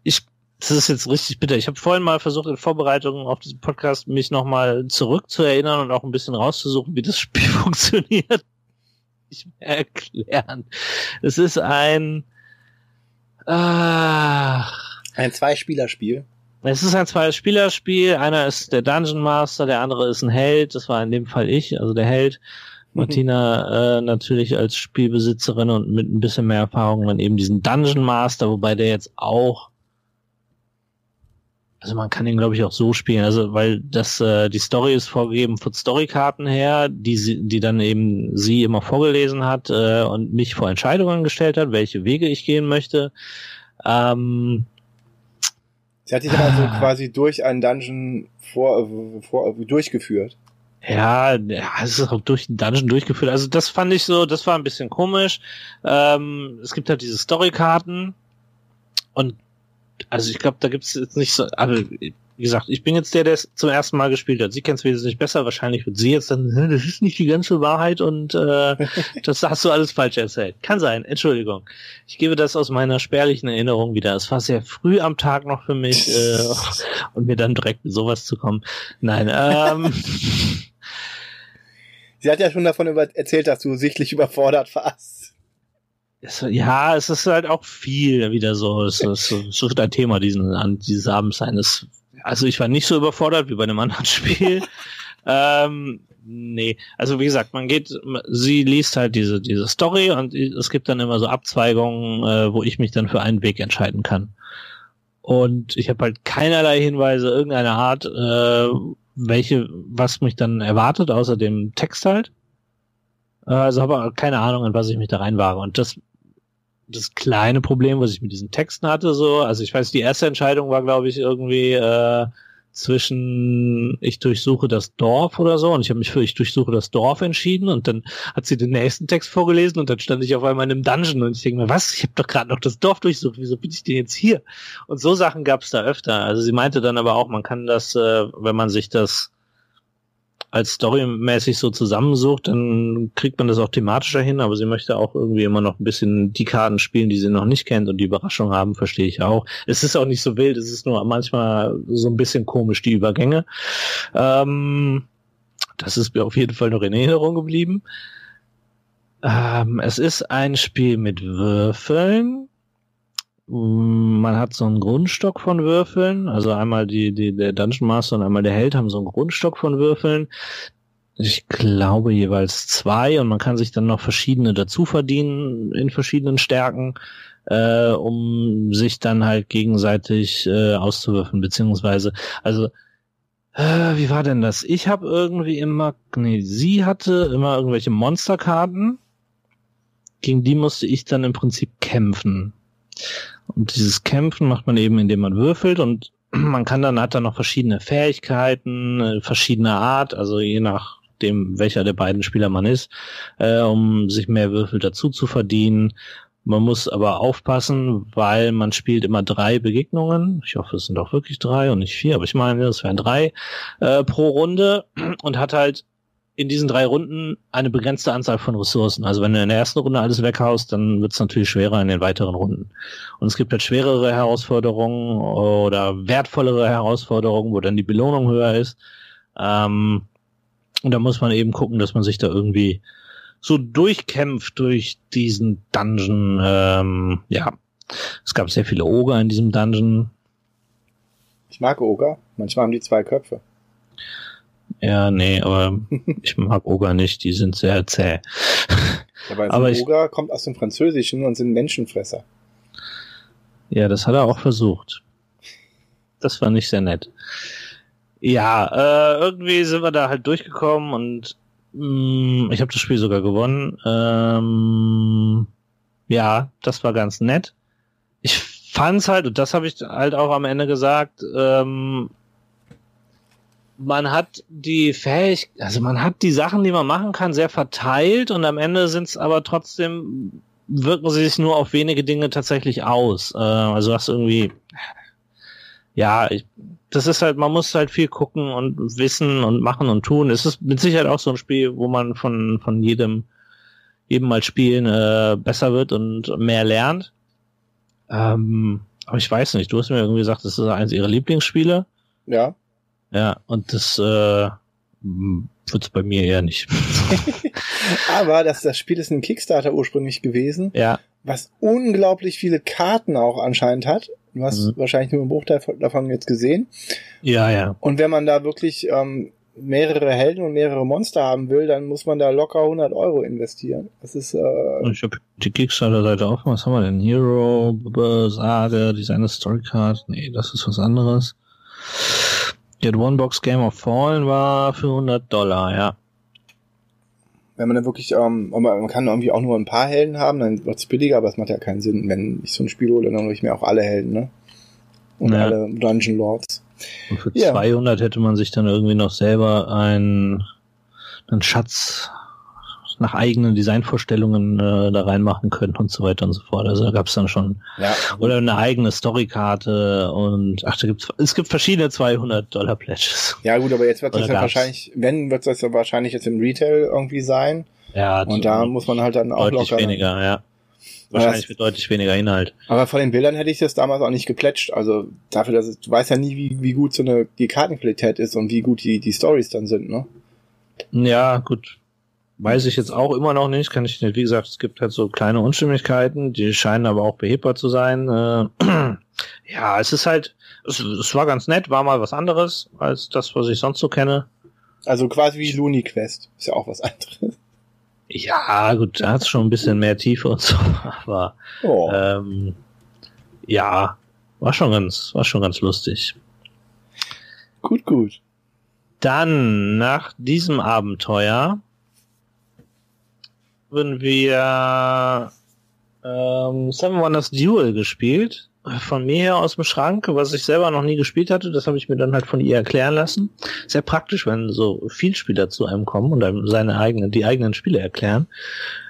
ich, das ist jetzt richtig bitter. Ich habe vorhin mal versucht, in Vorbereitung auf diesen Podcast mich nochmal zurückzuerinnern und auch ein bisschen rauszusuchen, wie das Spiel funktioniert. Ich erklären. Es ist ein, ah, ein Zwei-Spieler-Spiel. Es ist ein Zwei-Spieler-Spiel. Einer ist der Dungeon Master, der andere ist ein Held. Das war in dem Fall ich, also der Held. Mhm. Martina äh, natürlich als Spielbesitzerin und mit ein bisschen mehr Erfahrung dann eben diesen Dungeon Master, wobei der jetzt auch also man kann ihn glaube ich auch so spielen, also weil das äh, die Story ist vorgegeben von Storykarten her, die sie, die dann eben sie immer vorgelesen hat äh, und mich vor Entscheidungen gestellt hat, welche Wege ich gehen möchte. Ähm, Sie hat dich aber so ah. quasi durch einen Dungeon vor, vor, durchgeführt. Ja, ja, es ist auch durch den Dungeon durchgeführt. Also das fand ich so, das war ein bisschen komisch. Ähm, es gibt halt diese Storykarten und also ich glaube, da gibt es jetzt nicht so, also wie gesagt, ich bin jetzt der, der es zum ersten Mal gespielt hat. Sie kennt es wesentlich besser. Wahrscheinlich wird sie jetzt dann, das ist nicht die ganze Wahrheit und äh, das hast du alles falsch erzählt. Kann sein, Entschuldigung. Ich gebe das aus meiner spärlichen Erinnerung wieder. Es war sehr früh am Tag noch für mich äh, und mir dann direkt mit sowas zu kommen. Nein, ähm. Sie hat ja schon davon erzählt, dass du sichtlich überfordert warst. Ja, es ist halt auch viel wieder so. Es, es, es wird ein Thema diesen, an dieses Abends sein. Es also ich war nicht so überfordert wie bei einem anderen Spiel. ähm, nee, also wie gesagt, man geht, sie liest halt diese, diese Story und es gibt dann immer so Abzweigungen, äh, wo ich mich dann für einen Weg entscheiden kann. Und ich habe halt keinerlei Hinweise irgendeiner Art, äh, welche, was mich dann erwartet, außer dem Text halt. Äh, also habe keine Ahnung, an was ich mich da reinwage. Und das, das kleine Problem, was ich mit diesen Texten hatte, so, also ich weiß, die erste Entscheidung war, glaube ich, irgendwie äh, zwischen ich durchsuche das Dorf oder so und ich habe mich für ich durchsuche das Dorf entschieden und dann hat sie den nächsten Text vorgelesen und dann stand ich auf einmal in einem Dungeon und ich denke mir, was? Ich habe doch gerade noch das Dorf durchsucht, wieso bin ich denn jetzt hier? Und so Sachen gab es da öfter. Also sie meinte dann aber auch, man kann das, äh, wenn man sich das als storymäßig so zusammensucht, dann kriegt man das auch thematischer hin, aber sie möchte auch irgendwie immer noch ein bisschen die Karten spielen, die sie noch nicht kennt und die Überraschung haben, verstehe ich auch. Es ist auch nicht so wild, es ist nur manchmal so ein bisschen komisch, die Übergänge. Ähm, das ist mir auf jeden Fall noch in Erinnerung geblieben. Ähm, es ist ein Spiel mit Würfeln man hat so einen Grundstock von Würfeln, also einmal die, die, der Dungeon Master und einmal der Held haben so einen Grundstock von Würfeln. Ich glaube jeweils zwei und man kann sich dann noch verschiedene dazu verdienen in verschiedenen Stärken, äh, um sich dann halt gegenseitig äh, auszuwürfeln, beziehungsweise, also äh, wie war denn das? Ich habe irgendwie immer, nee, sie hatte immer irgendwelche Monsterkarten, gegen die musste ich dann im Prinzip kämpfen. Und dieses Kämpfen macht man eben, indem man würfelt und man kann dann, hat dann noch verschiedene Fähigkeiten, äh, verschiedene Art, also je nachdem, welcher der beiden Spieler man ist, äh, um sich mehr Würfel dazu zu verdienen. Man muss aber aufpassen, weil man spielt immer drei Begegnungen. Ich hoffe, es sind auch wirklich drei und nicht vier, aber ich meine, es wären drei äh, pro Runde und hat halt in diesen drei Runden eine begrenzte Anzahl von Ressourcen. Also wenn du in der ersten Runde alles weghaust, dann wird es natürlich schwerer in den weiteren Runden. Und es gibt halt schwerere Herausforderungen oder wertvollere Herausforderungen, wo dann die Belohnung höher ist. Ähm, und da muss man eben gucken, dass man sich da irgendwie so durchkämpft durch diesen Dungeon. Ähm, ja, es gab sehr viele Oger in diesem Dungeon. Ich mag Oger. Manchmal haben die zwei Köpfe. Ja, nee, aber ich mag Oger nicht, die sind sehr zäh. Aber, aber ich, Oger kommt aus dem Französischen und sind Menschenfresser. Ja, das hat er auch versucht. Das war nicht sehr nett. Ja, äh, irgendwie sind wir da halt durchgekommen und mh, mm, ich habe das Spiel sogar gewonnen. Ähm, ja, das war ganz nett. Ich fand's halt, und das habe ich halt auch am Ende gesagt, ähm, man hat die Fähigkeit, also man hat die Sachen, die man machen kann, sehr verteilt und am Ende sind es aber trotzdem, wirken sie sich nur auf wenige Dinge tatsächlich aus. Äh, also hast irgendwie, ja, ich, das ist halt, man muss halt viel gucken und wissen und machen und tun. Es ist mit Sicherheit auch so ein Spiel, wo man von, von jedem, jedem mal spielen äh, besser wird und mehr lernt. Ähm, aber ich weiß nicht, du hast mir irgendwie gesagt, das ist eines ihrer Lieblingsspiele. Ja. Ja, und das äh, wird es bei mir eher nicht. Aber das, das Spiel ist ein Kickstarter ursprünglich gewesen, ja. was unglaublich viele Karten auch anscheinend hat. Du hast mhm. wahrscheinlich nur einen Bruchteil davon jetzt gesehen. Ja, ja. Und wenn man da wirklich ähm, mehrere Helden und mehrere Monster haben will, dann muss man da locker 100 Euro investieren. Das ist. Äh, ich habe die Kickstarter-Seite offen. Was haben wir denn? Hero, Sage, Designer Story Card. Nee, das ist was anderes. Der One-Box Game of Fallen war für 100 Dollar, ja. Wenn man dann wirklich, ähm, man kann irgendwie auch nur ein paar Helden haben, dann wird es billiger, aber es macht ja keinen Sinn. Wenn ich so ein Spiel hole, dann hole ich mir auch alle Helden, ne? Und ja. alle Dungeon Lords. Und für ja. 200 hätte man sich dann irgendwie noch selber einen, einen Schatz nach eigenen Designvorstellungen äh, da reinmachen können und so weiter und so fort. Also da gab es dann schon ja. oder eine eigene Storykarte und ach, da gibt's es gibt verschiedene 200 Dollar Pledges. Ja gut, aber jetzt wird das ja wahrscheinlich, wenn wird das ja wahrscheinlich jetzt im Retail irgendwie sein. Ja. Und da muss man halt dann auch deutlich locker weniger, ja. Wahrscheinlich mit deutlich weniger Inhalt. Aber von den Bildern hätte ich das damals auch nicht geplätscht. Also dafür, dass es, du weißt ja nie, wie, wie gut so eine die Kartenqualität ist und wie gut die die Stories dann sind, ne? Ja, gut. Weiß ich jetzt auch immer noch nicht, kann ich nicht. Wie gesagt, es gibt halt so kleine Unstimmigkeiten, die scheinen aber auch behebbar zu sein. Äh, ja, es ist halt, es, es, war ganz nett, war mal was anderes als das, was ich sonst so kenne. Also quasi wie Looney Quest, ist ja auch was anderes. Ja, gut, da hat es schon ein bisschen mehr Tiefe und so, aber oh. ähm, ja, war schon ganz, war schon ganz lustig. Gut, gut. Dann, nach diesem Abenteuer, haben wir ähm, Seven Wonders Duel gespielt. Von mir her aus dem Schrank, was ich selber noch nie gespielt hatte, das habe ich mir dann halt von ihr erklären lassen. Sehr praktisch, wenn so viel Spieler zu einem kommen und einem seine eigenen, die eigenen Spiele erklären.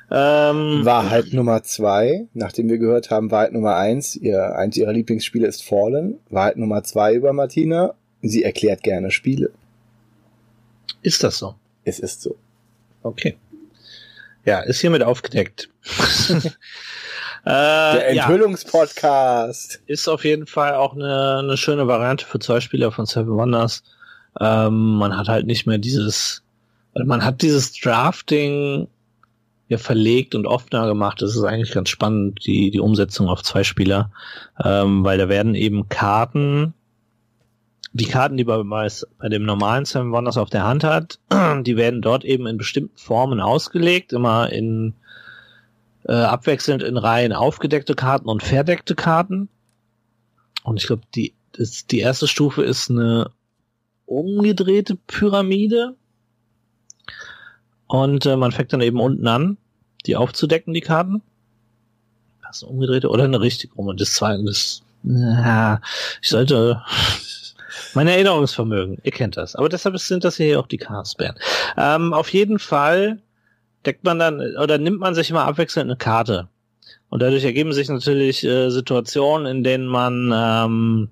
Ähm, Wahrheit Nummer zwei, nachdem wir gehört haben, Wahrheit Nummer eins, ihr, eins ihrer Lieblingsspiele ist Fallen. Wahrheit Nummer zwei über Martina, sie erklärt gerne Spiele. ist das so? Es ist so. Okay. Ja, ist hiermit aufgedeckt. äh, Der ja, Enthüllungspodcast. ist auf jeden Fall auch eine, eine schöne Variante für zwei Spieler von Seven Wonders. Ähm, man hat halt nicht mehr dieses, also man hat dieses Drafting ja verlegt und offener gemacht. Das ist eigentlich ganz spannend, die, die Umsetzung auf zwei Spieler, ähm, weil da werden eben Karten, die Karten, die man bei, dem normalen Seven Wonders auf der Hand hat, die werden dort eben in bestimmten Formen ausgelegt, immer in äh, abwechselnd in Reihen aufgedeckte Karten und verdeckte Karten. Und ich glaube, die, die erste Stufe ist eine umgedrehte Pyramide. Und äh, man fängt dann eben unten an, die aufzudecken, die Karten. Das ist eine umgedrehte oder eine richtig rum. Und das zweite, das, ja, ich sollte, mein Erinnerungsvermögen, ihr kennt das. Aber deshalb sind das hier auch die Castbären. Ähm, auf jeden Fall deckt man dann, oder nimmt man sich immer abwechselnd eine Karte. Und dadurch ergeben sich natürlich äh, Situationen, in denen man ähm,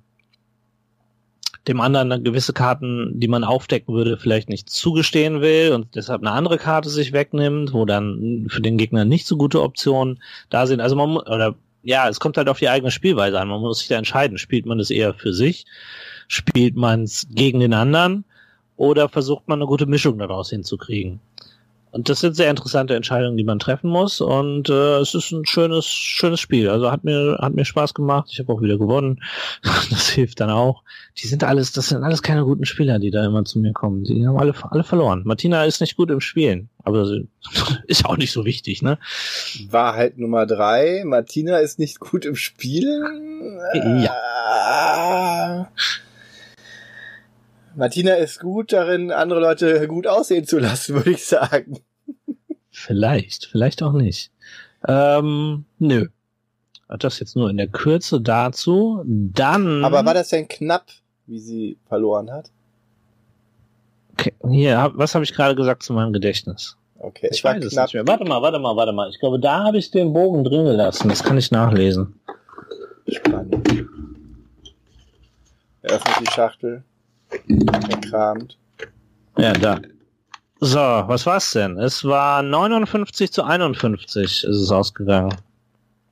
dem anderen dann gewisse Karten, die man aufdecken würde, vielleicht nicht zugestehen will und deshalb eine andere Karte sich wegnimmt, wo dann für den Gegner nicht so gute Optionen da sind. Also man oder ja, es kommt halt auf die eigene Spielweise an. Man muss sich da entscheiden, spielt man es eher für sich, spielt man es gegen den anderen oder versucht man eine gute Mischung daraus hinzukriegen. Und das sind sehr interessante Entscheidungen, die man treffen muss. Und äh, es ist ein schönes, schönes Spiel. Also hat mir, hat mir Spaß gemacht. Ich habe auch wieder gewonnen. Das hilft dann auch. Die sind alles, das sind alles keine guten Spieler, die da immer zu mir kommen. Die haben alle, alle verloren. Martina ist nicht gut im Spielen, aber sie ist auch nicht so wichtig, ne? Wahrheit Nummer drei, Martina ist nicht gut im Spielen. Ja. Martina ist gut darin, andere Leute gut aussehen zu lassen, würde ich sagen. Vielleicht, vielleicht auch nicht. Ähm, nö. Das jetzt nur in der Kürze dazu. Dann. Aber war das denn knapp, wie sie verloren hat? Okay, hier, was habe ich gerade gesagt zu meinem Gedächtnis? Okay, Ich weiß es knapp. nicht mehr. Warte mal, warte mal, warte mal. Ich glaube, da habe ich den Bogen drin gelassen. Das kann ich nachlesen. Spannend. Er öffnet die Schachtel. Er kramt. Ja, da. So, was war's denn? Es war 59 zu 51 ist es ausgegangen.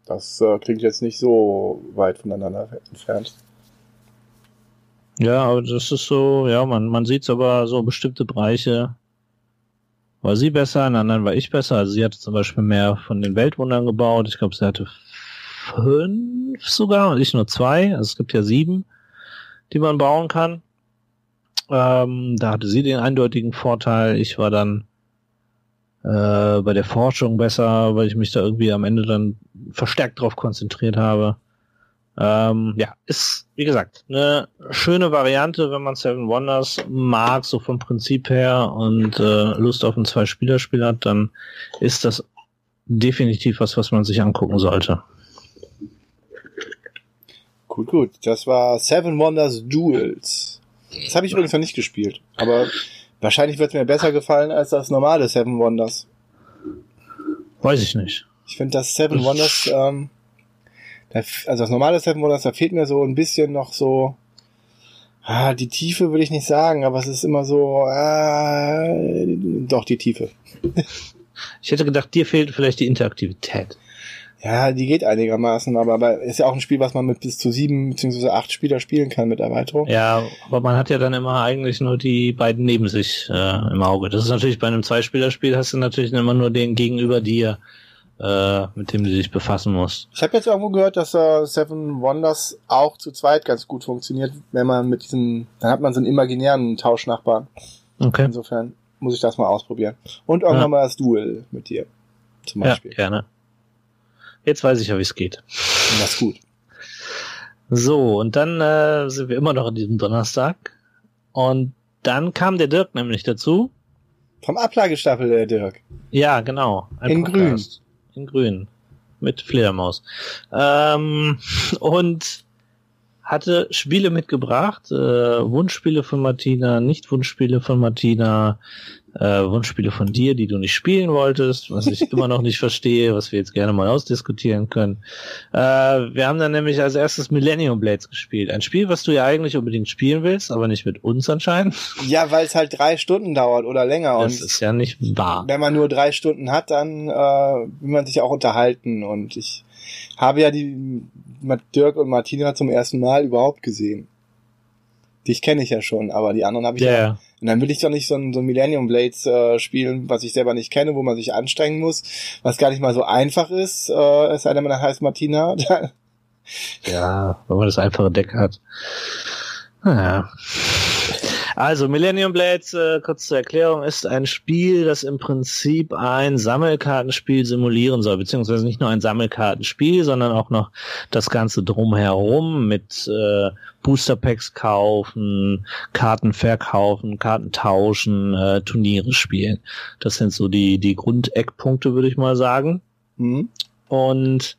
Das äh, klingt jetzt nicht so weit voneinander entfernt. Ja, aber das ist so, ja, man, man sieht's aber so bestimmte Bereiche war sie besser, in anderen war ich besser. Also sie hatte zum Beispiel mehr von den Weltwundern gebaut. Ich glaube, sie hatte fünf sogar und ich nur zwei. Also es gibt ja sieben, die man bauen kann. Ähm, da hatte sie den eindeutigen Vorteil. Ich war dann äh, bei der Forschung besser, weil ich mich da irgendwie am Ende dann verstärkt drauf konzentriert habe. Ähm, ja, ist, wie gesagt, eine schöne Variante, wenn man Seven Wonders mag, so vom Prinzip her und äh, Lust auf ein Zwei-Spieler-Spiel hat, dann ist das definitiv was, was man sich angucken sollte. Gut, gut. Das war Seven Wonders Duels. Das habe ich übrigens noch nicht gespielt. Aber wahrscheinlich wird es mir besser gefallen als das normale Seven Wonders. Weiß ich nicht. Ich finde das Seven Wonders, ähm, da, also das normale Seven Wonders, da fehlt mir so ein bisschen noch so, ah, die Tiefe würde ich nicht sagen, aber es ist immer so, ah, doch die Tiefe. Ich hätte gedacht, dir fehlt vielleicht die Interaktivität. Ja, die geht einigermaßen, aber, aber ist ja auch ein Spiel, was man mit bis zu sieben bzw. acht Spieler spielen kann mit Erweiterung. Ja, aber man hat ja dann immer eigentlich nur die beiden neben sich äh, im Auge. Das ist natürlich bei einem Zweispielerspiel hast du natürlich immer nur den gegenüber dir, äh, mit dem du dich befassen musst. Ich habe jetzt irgendwo gehört, dass äh, Seven Wonders auch zu zweit ganz gut funktioniert, wenn man mit diesem, dann hat man so einen imaginären Tauschnachbarn. Okay. Insofern muss ich das mal ausprobieren. Und irgendwann Ja. mal das Duel mit dir. Zum Ja, Beispiel. gerne. Jetzt weiß ich ja, wie es geht. Ist gut. So, und dann äh, sind wir immer noch an diesem Donnerstag. Und dann kam der Dirk nämlich dazu. Vom Ablagestapel, der Dirk. Ja, genau. In Podcast. In grün. Mit Fledermaus. Ähm, und hatte Spiele mitgebracht, äh, Wunschspiele von Martina, nicht Wunschspiele von Martina, äh, Wunschspiele von dir, die du nicht spielen wolltest, was ich immer noch nicht verstehe, was wir jetzt gerne mal ausdiskutieren können. Äh, wir haben dann nämlich als erstes Millennium Blades gespielt. Ein Spiel, was du ja eigentlich unbedingt spielen willst, aber nicht mit uns anscheinend. Ja, weil es halt drei Stunden dauert oder länger. Das ist ja nicht wahr. wenn man nur drei Stunden hat, dann äh, will man sich auch unterhalten. Und ich habe ja die Dirk und Martina zum ersten Mal überhaupt gesehen. Dich kenne ich ja schon, aber die anderen habe ich Ja, ja. Und dann will ich doch nicht so ein, so ein Millennium Blades äh, spielen, was ich selber nicht kenne, wo man sich anstrengen muss, was gar nicht mal so einfach ist, äh, es sei denn, man heißt Martina. Ja, wenn man das einfache Deck hat. Naja. Also Millennium Blades, äh, kurz zur Erklärung, ist ein Spiel, das im Prinzip ein Sammelkartenspiel simulieren soll, beziehungsweise nicht nur ein Sammelkartenspiel, sondern auch noch das Ganze drumherum mit äh, Booster Packs kaufen, Karten verkaufen, Karten tauschen, äh, Turniere spielen. Das sind so die, die Grundeckpunkte, würde ich mal sagen. hm? Und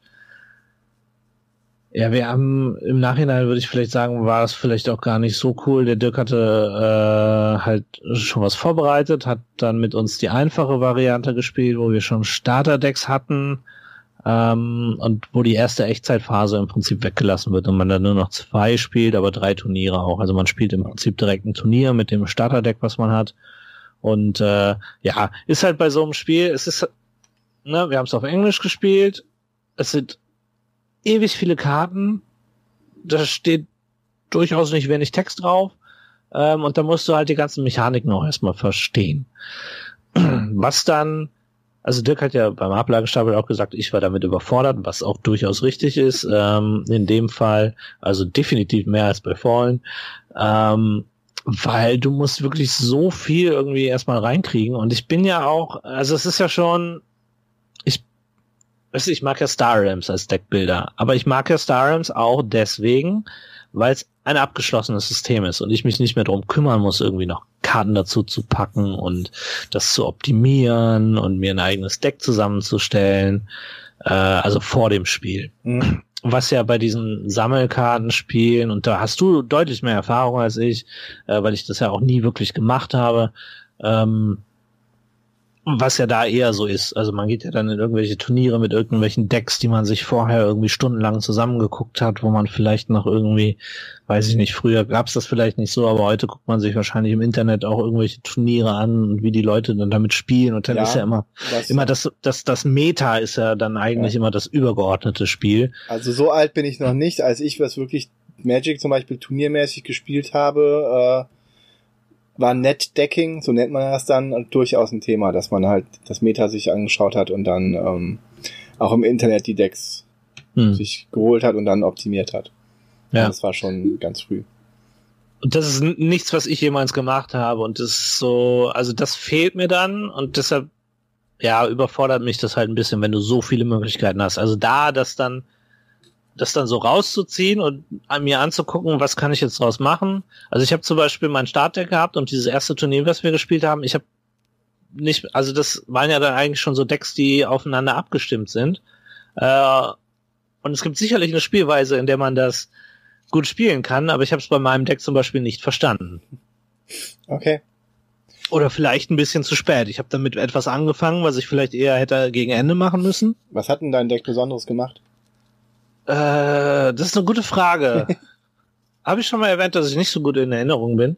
ja, wir haben im Nachhinein würde ich vielleicht sagen, war es vielleicht auch gar nicht so cool. Der Dirk hatte äh, halt schon was vorbereitet, hat dann mit uns die einfache Variante gespielt, wo wir schon Starterdecks hatten ähm, und wo die erste Echtzeitphase im Prinzip weggelassen wird und man dann nur noch zwei spielt, aber drei Turniere auch. Also man spielt im Prinzip direkt ein Turnier mit dem Starterdeck, was man hat. Und äh, ja, ist halt bei so einem Spiel, es ist, ne, wir haben es auf Englisch gespielt, es sind ewig viele Karten. Da steht durchaus nicht wenig Text drauf. Ähm, und da musst du halt die ganzen Mechaniken auch erstmal verstehen. Was dann, also Dirk hat ja beim Ablagestapel auch gesagt, ich war damit überfordert, was auch durchaus richtig ist. Ähm, in dem Fall, also definitiv mehr als bei Fallen. Ähm, weil du musst wirklich so viel irgendwie erstmal reinkriegen. Und ich bin ja auch, also es ist ja schon, weißt du, ich mag ja Star Realms als Deckbilder, aber ich mag ja Star Realms auch deswegen, weil es ein abgeschlossenes System ist und ich mich nicht mehr drum kümmern muss, irgendwie noch Karten dazu zu packen und das zu optimieren und mir ein eigenes Deck zusammenzustellen, äh, also vor dem Spiel. Hm. Was ja bei diesen Sammelkartenspielen, und da hast du deutlich mehr Erfahrung als ich, äh, weil ich das ja auch nie wirklich gemacht habe, ähm, was ja da eher so ist. Also man geht ja dann in irgendwelche Turniere mit irgendwelchen Decks, die man sich vorher irgendwie stundenlang zusammengeguckt hat, wo man vielleicht noch irgendwie, weiß ich nicht, früher gab es das vielleicht nicht so, aber heute guckt man sich wahrscheinlich im Internet auch irgendwelche Turniere an und wie die Leute dann damit spielen und dann Ja, ist ja immer, Das, immer das, das, das Meta ist ja dann eigentlich Ja. immer das übergeordnete Spiel. Also so alt bin ich noch nicht, als ich was wirklich Magic zum Beispiel turniermäßig gespielt habe, äh, war Netdecking, so nennt man das dann, durchaus ein Thema, dass man halt das Meta sich angeschaut hat und dann ähm, auch im Internet die Decks Hm. sich geholt hat und dann optimiert hat. Ja. Das war schon ganz früh. Und das ist nichts, was ich jemals gemacht habe. Und das ist so, also das fehlt mir dann und deshalb, ja, überfordert mich das halt ein bisschen, wenn du so viele Möglichkeiten hast. Also da das dann, das dann so rauszuziehen und an mir anzugucken, was kann ich jetzt draus machen. Also ich habe zum Beispiel mein Startdeck gehabt und dieses erste Turnier, was wir gespielt haben, ich habe nicht, also das waren ja dann eigentlich schon so Decks, die aufeinander abgestimmt sind. Äh, und es gibt sicherlich eine Spielweise, in der man das gut spielen kann, aber ich habe es bei meinem Deck zum Beispiel nicht verstanden. Okay. Oder vielleicht ein bisschen zu spät. Ich habe damit etwas angefangen, was ich vielleicht eher hätte gegen Ende machen müssen. Was hat denn dein Deck Besonderes gemacht? Äh, das ist eine gute Frage. habe ich schon mal erwähnt, dass ich nicht so gut in Erinnerung bin?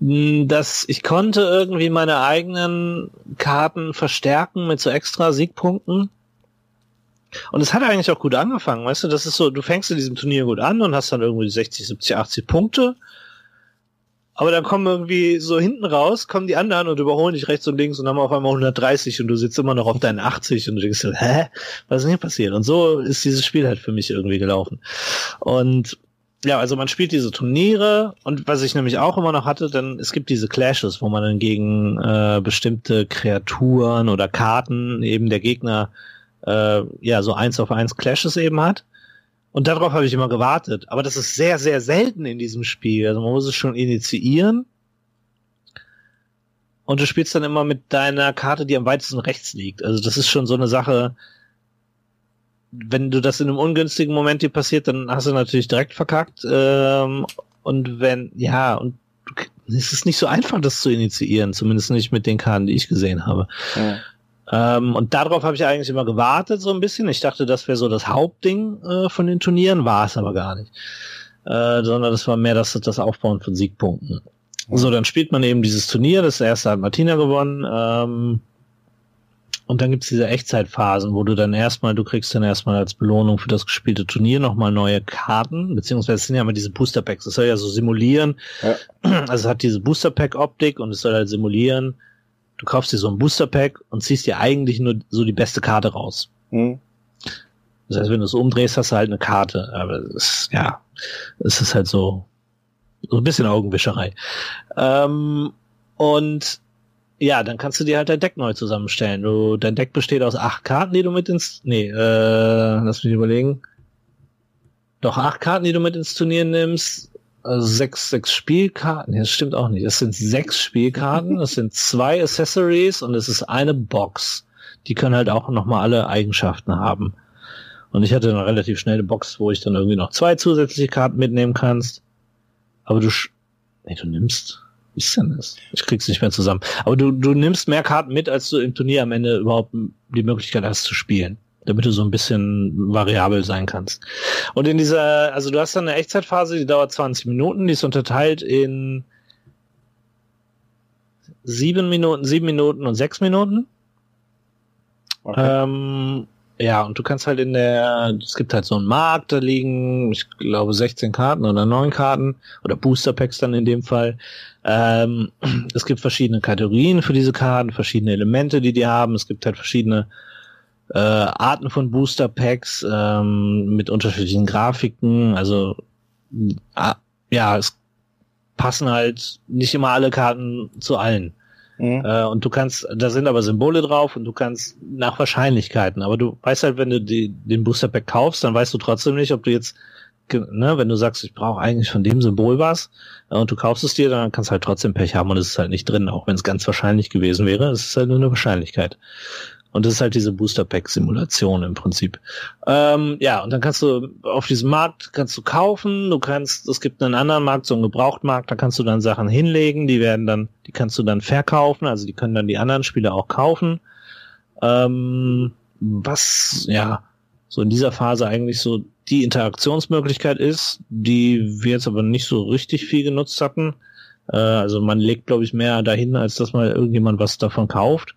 Hm, dass ich konnte irgendwie meine eigenen Karten verstärken mit so extra Siegpunkten. Und es hat eigentlich auch gut angefangen, weißt du, das ist so, du fängst in diesem Turnier gut an und hast dann irgendwie 60, 70, 80 Punkte. Aber dann kommen irgendwie so hinten raus, kommen die anderen und überholen dich rechts und links und haben auf einmal 130 und du sitzt immer noch auf deinen 80 und du denkst, so, hä, was ist denn hier passiert? Und so ist dieses Spiel halt für mich irgendwie gelaufen. Und ja, also man spielt diese Turniere und was ich nämlich auch immer noch hatte, dann es gibt diese Clashes, wo man dann gegen äh, bestimmte Kreaturen oder Karten eben der Gegner äh, ja so eins auf eins Clashes eben hat. Und darauf habe ich immer gewartet. Aber das ist sehr, sehr selten in diesem Spiel. Also man muss es schon initiieren. Und du spielst dann immer mit deiner Karte, die am weitesten rechts liegt. Also das ist schon so eine Sache. Wenn du das in einem ungünstigen Moment dir passiert, dann hast du natürlich direkt verkackt. Ähm, und wenn, ja, und es ist nicht so einfach, das zu initiieren, zumindest nicht mit den Karten, die ich gesehen habe. Ja. Ähm, und darauf habe ich eigentlich immer gewartet, so ein bisschen. Ich dachte, das wäre so das Hauptding äh, von den Turnieren, war es aber gar nicht. Äh, sondern das war mehr das, das Aufbauen von Siegpunkten. So, dann spielt man eben dieses Turnier, das erste hat Martina gewonnen. Ähm, und dann gibt's diese Echtzeitphasen, wo du dann erstmal, du kriegst dann erstmal als Belohnung für das gespielte Turnier nochmal neue Karten, beziehungsweise es sind ja immer diese Booster Packs, das soll ja so simulieren. Ja. Also es hat diese Booster Pack Optik und es soll halt simulieren, du kaufst dir so ein Booster Pack und ziehst dir eigentlich nur so die beste Karte raus. Mhm. Das heißt, wenn du es umdrehst, hast du halt eine Karte. Aber es, ja, es ist halt so, so ein bisschen Augenwischerei. Ähm, und ja, dann kannst du dir halt dein Deck neu zusammenstellen. Du, dein Deck besteht aus acht Karten, die du mit ins, nee, äh, lass mich überlegen. Doch acht Karten, die du mit ins Turnier nimmst. Also sechs, sechs Spielkarten. Das stimmt auch nicht. Es sind sechs Spielkarten, es sind zwei Accessories und es ist eine Box. Die können halt auch nochmal alle Eigenschaften haben. Und ich hatte eine relativ schnelle Box, wo ich dann irgendwie noch zwei zusätzliche Karten mitnehmen kannst. Aber du, nee, du nimmst, wie ist denn das? Ich krieg's nicht mehr zusammen. Aber du, du nimmst mehr Karten mit, als du im Turnier am Ende überhaupt die Möglichkeit hast zu spielen. Damit du so ein bisschen variabel sein kannst. Und in dieser, also du hast dann eine Echtzeitphase, die dauert 20 Minuten, die ist unterteilt in sieben Minuten, sieben Minuten und sechs Minuten. Okay. Ähm, ja, und du kannst halt in der, es gibt halt so einen Markt, da liegen, ich glaube, 16 Karten oder 9 Karten oder Booster Packs dann in dem Fall. Ähm, es gibt verschiedene Kategorien für diese Karten, verschiedene Elemente, die die haben. Es gibt halt verschiedene äh, Arten von Booster Packs ähm, mit unterschiedlichen Grafiken. Also äh, ja, es passen halt nicht immer alle Karten zu allen. Mhm. Äh, und du kannst, da sind aber Symbole drauf und du kannst nach Wahrscheinlichkeiten, aber du weißt halt, wenn du die, den Booster Pack kaufst, dann weißt du trotzdem nicht, ob du jetzt, ne, wenn du sagst, ich brauche eigentlich von dem Symbol was äh, und du kaufst es dir, dann kannst du halt trotzdem Pech haben und es ist halt nicht drin, auch wenn es ganz wahrscheinlich gewesen wäre. Es ist halt nur eine Wahrscheinlichkeit. Und das ist halt diese Booster Pack Simulation im Prinzip. Ähm, ja, und dann kannst du auf diesem Markt kannst du kaufen, du kannst, es gibt einen anderen Markt, so einen Gebrauchtmarkt, da kannst du dann Sachen hinlegen, die werden dann, die kannst du dann verkaufen, also die können dann die anderen Spieler auch kaufen. Ähm, was, ja, so in dieser Phase eigentlich so die Interaktionsmöglichkeit ist, die wir jetzt aber nicht so richtig viel genutzt hatten. Äh, also man legt, glaube ich, mehr dahin, als dass mal irgendjemand was davon kauft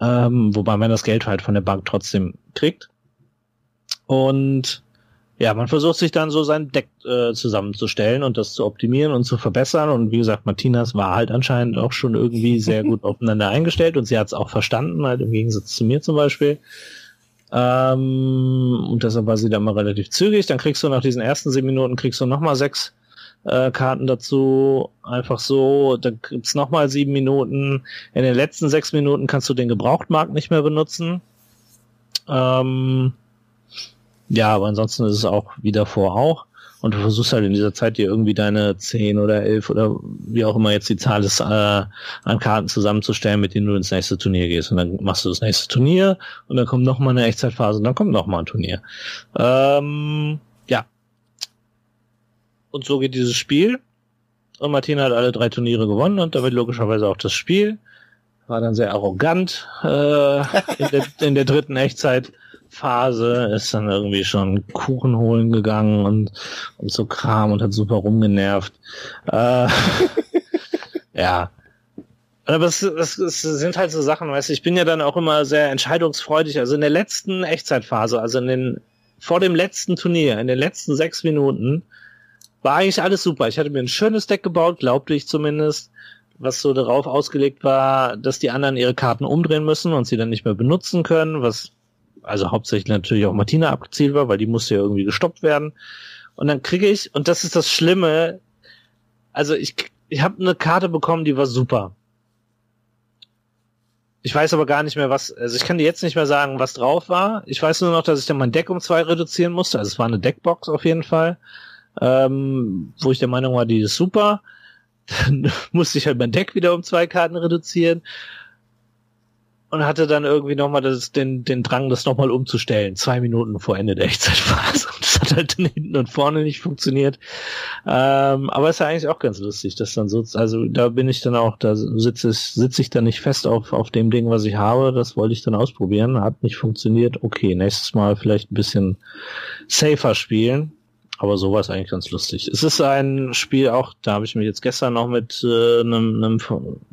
ähm, wobei man das Geld halt von der Bank trotzdem kriegt. Und ja, man versucht sich dann so sein Deck äh, zusammenzustellen und das zu optimieren und zu verbessern. Und wie gesagt, Martinas war halt anscheinend auch schon irgendwie sehr gut aufeinander eingestellt und sie hat es auch verstanden, halt im Gegensatz zu mir zum Beispiel. Ähm, und deshalb war sie dann mal relativ zügig. Dann kriegst du nach diesen ersten sieben Minuten kriegst du nochmal sechs äh, Karten dazu. Einfach so, dann gibt's nochmal sieben Minuten. In den letzten sechs Minuten kannst du den Gebrauchtmarkt nicht mehr benutzen. Ähm, ja, aber ansonsten ist es auch wie davor auch. Und du versuchst halt in dieser Zeit dir irgendwie deine zehn oder elf oder wie auch immer jetzt die Zahl ist, äh, an Karten zusammenzustellen, mit denen du ins nächste Turnier gehst. Und dann machst du das nächste Turnier und dann kommt noch mal eine Echtzeitphase und dann kommt noch mal ein Turnier. Ähm, und so geht dieses Spiel. Und Martina hat alle drei Turniere gewonnen und damit logischerweise auch das Spiel. War dann sehr arrogant äh, in, der, in der dritten Echtzeitphase. Ist dann irgendwie schon Kuchen holen gegangen und, und so Kram und hat super rumgenervt. Äh, ja. Aber es, es, es sind halt so Sachen, weißt du, ich bin ja dann auch immer sehr entscheidungsfreudig. Also in der letzten Echtzeitphase, also in den, vor dem letzten Turnier, in den letzten sechs Minuten, war eigentlich alles super. Ich hatte mir ein schönes Deck gebaut, glaubte ich zumindest, was so darauf ausgelegt war, dass die anderen ihre Karten umdrehen müssen und sie dann nicht mehr benutzen können, was also hauptsächlich natürlich auch Martina abgezielt war, weil die musste ja irgendwie gestoppt werden. Und dann kriege ich, und das ist das Schlimme, also ich, ich habe eine Karte bekommen, die war super. Ich weiß aber gar nicht mehr, was, also ich kann dir jetzt nicht mehr sagen, was drauf war. Ich weiß nur noch, dass ich dann mein Deck um zwei reduzieren musste. Also es war eine Deckbox auf jeden Fall, ähm, wo ich der Meinung war, die ist super. Dann musste ich halt mein Deck wieder um zwei Karten reduzieren und hatte dann irgendwie nochmal den, den Drang, das nochmal umzustellen. Zwei Minuten vor Ende der Echtzeitphase. Und das hat halt hinten und vorne nicht funktioniert. Ähm, aber ist ja eigentlich auch ganz lustig, dass dann so, also da bin ich dann auch, da sitze ich, sitze ich dann nicht fest auf, auf dem Ding, was ich habe. Das wollte ich dann ausprobieren. Hat nicht funktioniert. Okay, nächstes Mal vielleicht ein bisschen safer spielen. Aber so war es eigentlich ganz lustig. Es ist ein Spiel auch, da habe ich mich jetzt gestern noch mit äh, einem, einem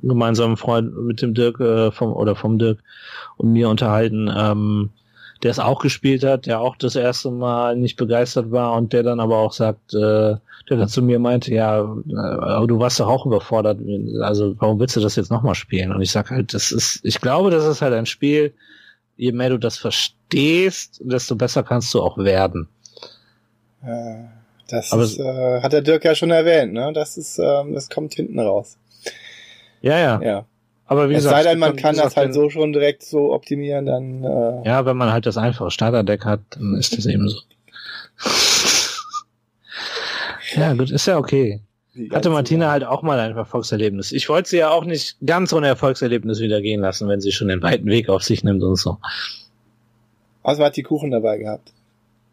gemeinsamen Freund, mit dem Dirk äh, vom oder vom Dirk und mir unterhalten, ähm, der es auch gespielt hat, der auch das erste Mal nicht begeistert war und der dann aber auch sagt, äh, der dann zu mir meinte, ja, äh, aber du warst doch auch überfordert, also warum willst du das jetzt nochmal spielen? Und ich sag halt, das ist, ich glaube, das ist halt ein Spiel, je mehr du das verstehst, desto besser kannst du auch werden. Äh, das ist, äh, hat der Dirk ja schon erwähnt, ne? Das ist, ähm, das kommt hinten raus. Ja, ja. Ja. Aber wie es gesagt, sei denn, man kann das halt so schon direkt so optimieren, dann äh, Ja, wenn man halt das einfache Starterdeck hat, dann ist das eben so. ja, gut, ist ja okay. Hatte Martina halt auch mal ein Erfolgserlebnis. Ich wollte sie ja auch nicht ganz ohne Erfolgserlebnis wieder gehen lassen, wenn sie schon den weiten Weg auf sich nimmt und so. Außerdem hat die Kuchen dabei gehabt.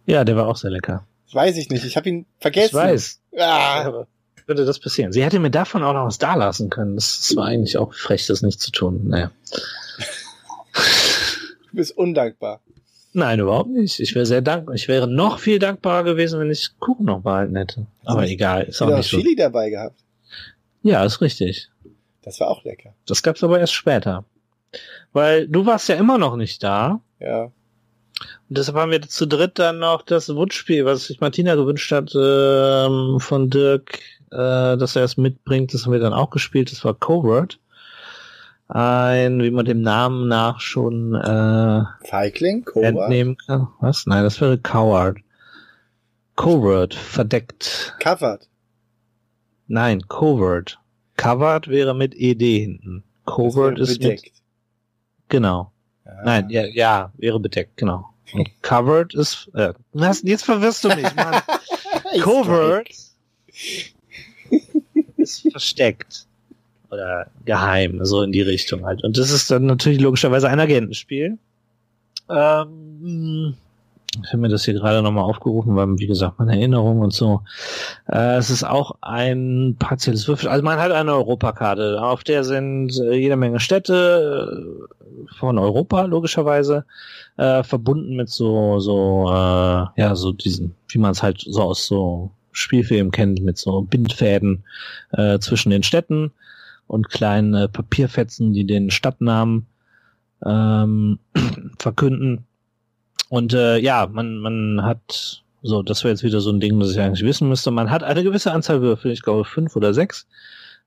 Ja, der war auch sehr lecker. Weiß ich nicht, ich habe ihn vergessen. Ich weiß. Ah, würde das passieren? Sie hätte mir davon auch noch was da lassen können. Das, war eigentlich auch frech, das nicht zu tun. Naja. du bist undankbar. Nein, überhaupt nicht. Ich wäre sehr dankbar. Ich wäre noch viel dankbarer gewesen, wenn ich Kuchen noch behalten hätte. Aber egal, ist Du auch nicht so. Chili dabei gehabt. Ja, ist richtig. Das war auch lecker. Das gab's aber erst später. Weil du warst ja immer noch nicht da. Ja. Und deshalb haben wir zu dritt dann noch das Wunschspiel, was sich Martina gewünscht hat, ähm, von Dirk, äh, dass er es mitbringt. Das haben wir dann auch gespielt. Das war Covert. Ein, wie man dem Namen nach schon äh, Feigling, Cobra. entnehmen kann. Was? Nein, das wäre Coward. Covert, verdeckt. Covered. Nein, Covert. Covered wäre mit ED hinten. Covert ist wäre mit, bedeckt. genau. Ja. Nein, ja, ja, wäre bedeckt, genau. Und covered ist, äh, jetzt verwirrst du mich, Mann. Covert ist versteckt. Oder geheim, so in die Richtung halt. Und das ist dann natürlich logischerweise ein Agentenspiel. Ähm, ich habe mir das hier gerade nochmal aufgerufen, weil, wie gesagt, meine Erinnerung und so. Äh, es ist auch ein partielles Würfel. Also man hat eine Europakarte. Auf der sind äh, jede Menge Städte äh, von Europa, logischerweise, äh, verbunden mit so, so, äh, ja, so diesen, wie man es halt so aus so Spielfilmen kennt, mit so Bindfäden äh, zwischen den Städten und kleinen Papierfetzen, die den Stadtnamen ähm, verkünden. Und äh, ja, man, man hat, so, das wäre jetzt wieder so ein Ding, das ich eigentlich wissen müsste, man hat eine gewisse Anzahl Würfel, ich glaube fünf oder sechs,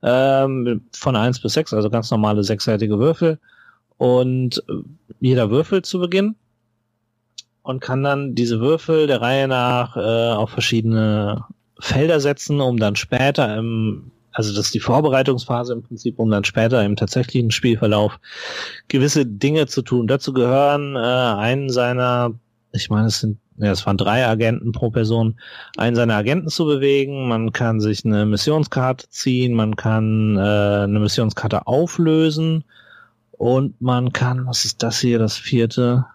ähm, von eins bis sechs, also ganz normale sechsseitige Würfel. Und äh, jeder Würfel zu Beginn und kann dann diese Würfel der Reihe nach äh, auf verschiedene Felder setzen, um dann später im, also das ist die Vorbereitungsphase im Prinzip, um dann später im tatsächlichen Spielverlauf gewisse Dinge zu tun. Dazu gehören äh, einen seiner, ich meine, es sind, ja, es waren drei Agenten pro Person, einen seiner Agenten zu bewegen. Man kann sich eine Missionskarte ziehen, man kann äh, eine Missionskarte auflösen und man kann, was ist das hier, das vierte?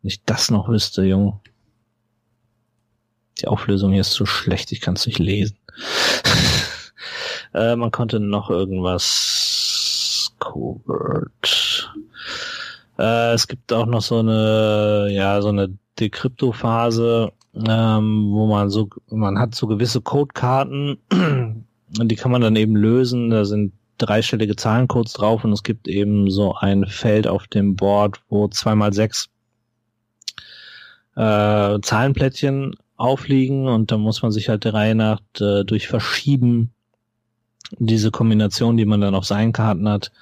Wenn ich das noch wüsste, Junge. Die Auflösung hier ist zu schlecht, ich kann es nicht lesen. äh, man konnte noch irgendwas covert. Äh, es gibt auch noch so eine, ja, so eine Dekrypto-Phase, ähm, wo man so, man hat so gewisse Codekarten und die kann man dann eben lösen. Da sind dreistellige Zahlencodes drauf und es gibt eben so ein Feld auf dem Board, wo zweimal sechs äh, Zahlenplättchen aufliegen und da muss man sich halt der Reihe nach äh, durch Verschieben diese Kombination, die man dann auf seinen Karten hat,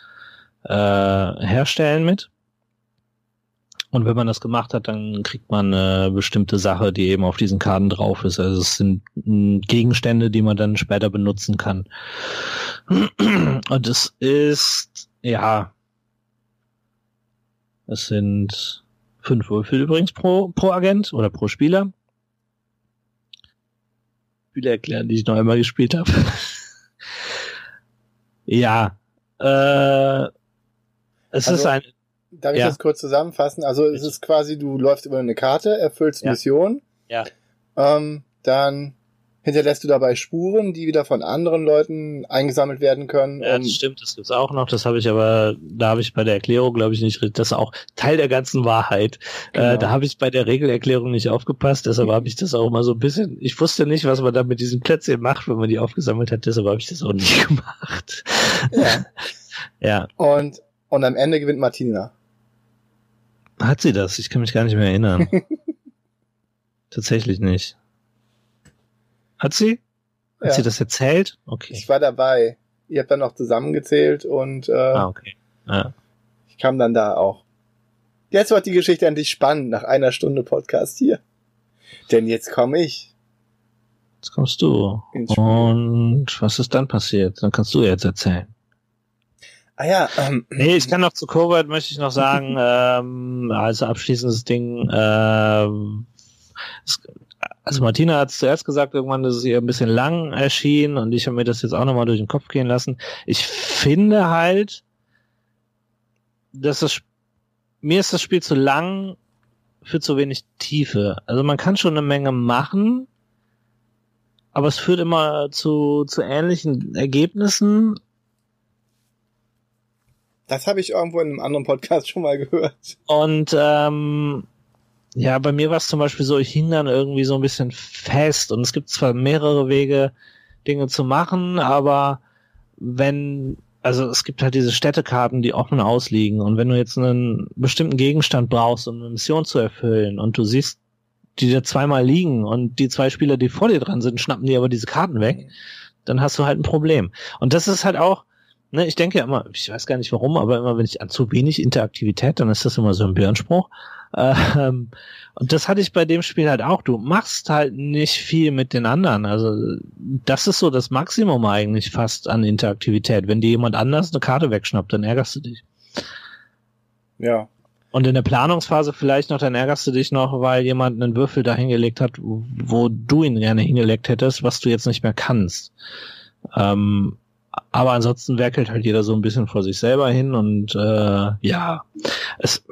äh, herstellen mit. Und wenn man das gemacht hat, dann kriegt man eine bestimmte Sache, die eben auf diesen Karten drauf ist. Also es sind mh, Gegenstände, die man dann später benutzen kann. Und es ist, ja, Es sind fünf Würfel übrigens pro, pro Agent oder pro Spieler. Spiele erklären, die ich noch einmal gespielt habe. Ja. Äh, es Also, ist ein. Darf ich Ja. das kurz zusammenfassen? Also es ist quasi, du läufst über eine Karte, erfüllst Ja. Missionen, Ja. ähm, dann hinterlässt du dabei Spuren, die wieder von anderen Leuten eingesammelt werden können. Ja, das stimmt, das gibt's auch noch. Das habe ich aber, da habe ich bei der Erklärung, glaube ich, nicht. Das ist auch Teil der ganzen Wahrheit. Genau. Äh, da habe ich bei der Regelerklärung nicht aufgepasst. Deshalb habe ich das auch immer so ein bisschen. Ich wusste nicht, was man da mit diesen Plätzchen macht, wenn man die aufgesammelt hat. Deshalb habe ich das auch nicht gemacht. ja. Ja, Und, und am Ende gewinnt Martina. hat sie das? Ich kann mich gar nicht mehr erinnern. Tatsächlich nicht. Hat sie? Hat Ja. sie das erzählt? Okay. Ich war dabei. Ihr habt dann noch zusammengezählt und äh, ah, okay. Ja. ich kam dann da auch. Jetzt wird die Geschichte endlich spannend nach einer Stunde Podcast hier. Denn jetzt komme ich. Jetzt kommst du. Und was ist dann passiert? Dann kannst du jetzt erzählen. Ah ja, ähm, Nee, ich kann noch zu Covert möchte ich noch sagen, ähm, also abschließendes Ding, ähm, es, also Martina hat zuerst gesagt, irgendwann, dass es ihr ein bisschen lang erschien und ich habe mir das jetzt auch nochmal durch den Kopf gehen lassen. Ich finde halt, dass das, mir ist das Spiel zu lang für zu wenig Tiefe. Also man kann schon eine Menge machen, aber es führt immer zu, zu ähnlichen Ergebnissen das habe ich irgendwo in einem anderen Podcast schon mal gehört. Und ähm, ja, bei mir war es zum Beispiel so, ich hing dann irgendwie so ein bisschen fest und es gibt zwar mehrere Wege, Dinge zu machen, aber wenn, also es gibt halt diese Städtekarten, die offen ausliegen und wenn du jetzt einen bestimmten Gegenstand brauchst, um eine Mission zu erfüllen und du siehst, die da zweimal liegen und die zwei Spieler, die vor dir dran sind, schnappen dir aber diese Karten weg, dann hast du halt ein Problem. Und das ist halt auch, ne, ich denke ja immer, ich weiß gar nicht warum, aber immer wenn ich an zu wenig Interaktivität, dann ist das immer so ein Björnspruch. Ähm, und das hatte ich bei dem Spiel halt auch. Du machst halt nicht viel mit den anderen. Also das ist so das Maximum eigentlich fast an Interaktivität. Wenn dir jemand anders eine Karte wegschnappt, dann ärgerst du dich. Ja. Und in der Planungsphase vielleicht noch, dann ärgerst du dich noch, weil jemand einen Würfel da hingelegt hat, wo du ihn gerne hingelegt hättest, was du jetzt nicht mehr kannst. Ähm, aber ansonsten werkelt halt jeder so ein bisschen vor sich selber hin und äh, ja, es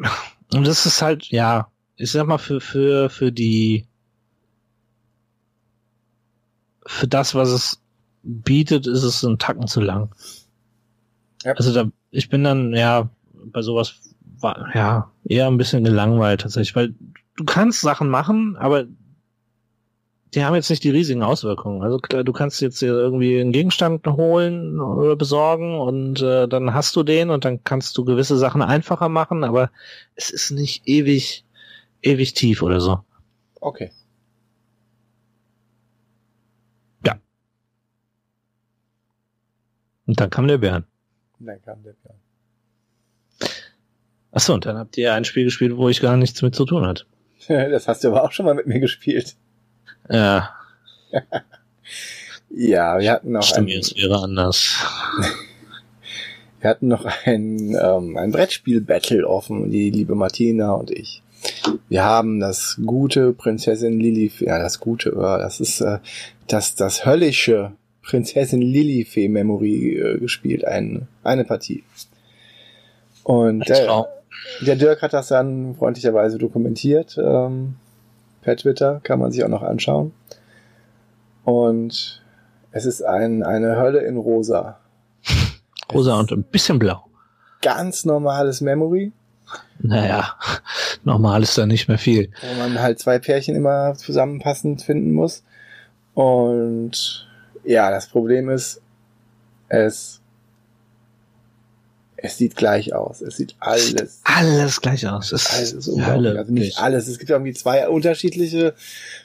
und das ist halt ja, ich sag mal für für für die für das, was es bietet, ist es ein Tacken zu lang. Ja. Also da, ich bin dann ja bei sowas ja eher ein bisschen gelangweilt tatsächlich, weil du kannst Sachen machen, aber die haben jetzt nicht die riesigen Auswirkungen. Also klar, du kannst jetzt hier irgendwie einen Gegenstand holen oder besorgen und äh, dann hast du den und dann kannst du gewisse Sachen einfacher machen, aber es ist nicht ewig, ewig tief oder so. Okay. Und dann kam der Bären. Dann kam der Plan. Achso, und dann habt ihr ein Spiel gespielt, wo ich gar nichts mit zu tun hatte. Das hast du aber auch schon mal mit mir gespielt. Ja, Ja, wir hatten noch stimmt, ein, es wäre anders. wir hatten noch ein, ähm, ein Brettspiel-Battle offen, die liebe Martina und ich. Wir haben das gute Prinzessin Lilifee, ja, das gute, das ist äh, das, das höllische Prinzessin Lilifee Memory äh, gespielt, ein, eine Partie. Und Frau. der Dirk hat das dann freundlicherweise dokumentiert. Ähm, per Twitter kann man sich auch noch anschauen. Und es ist ein, eine Hölle in rosa. Rosa und ein bisschen blau. Ganz normales Memory, Naja, normal ist da nicht mehr viel. wo man halt zwei Pärchen immer zusammenpassend finden muss. Und ja, das Problem ist, es, es sieht gleich aus. Es sieht alles, Alles gleich aus. Es alles ist unglaublich. Also nicht alles. Es gibt irgendwie zwei unterschiedliche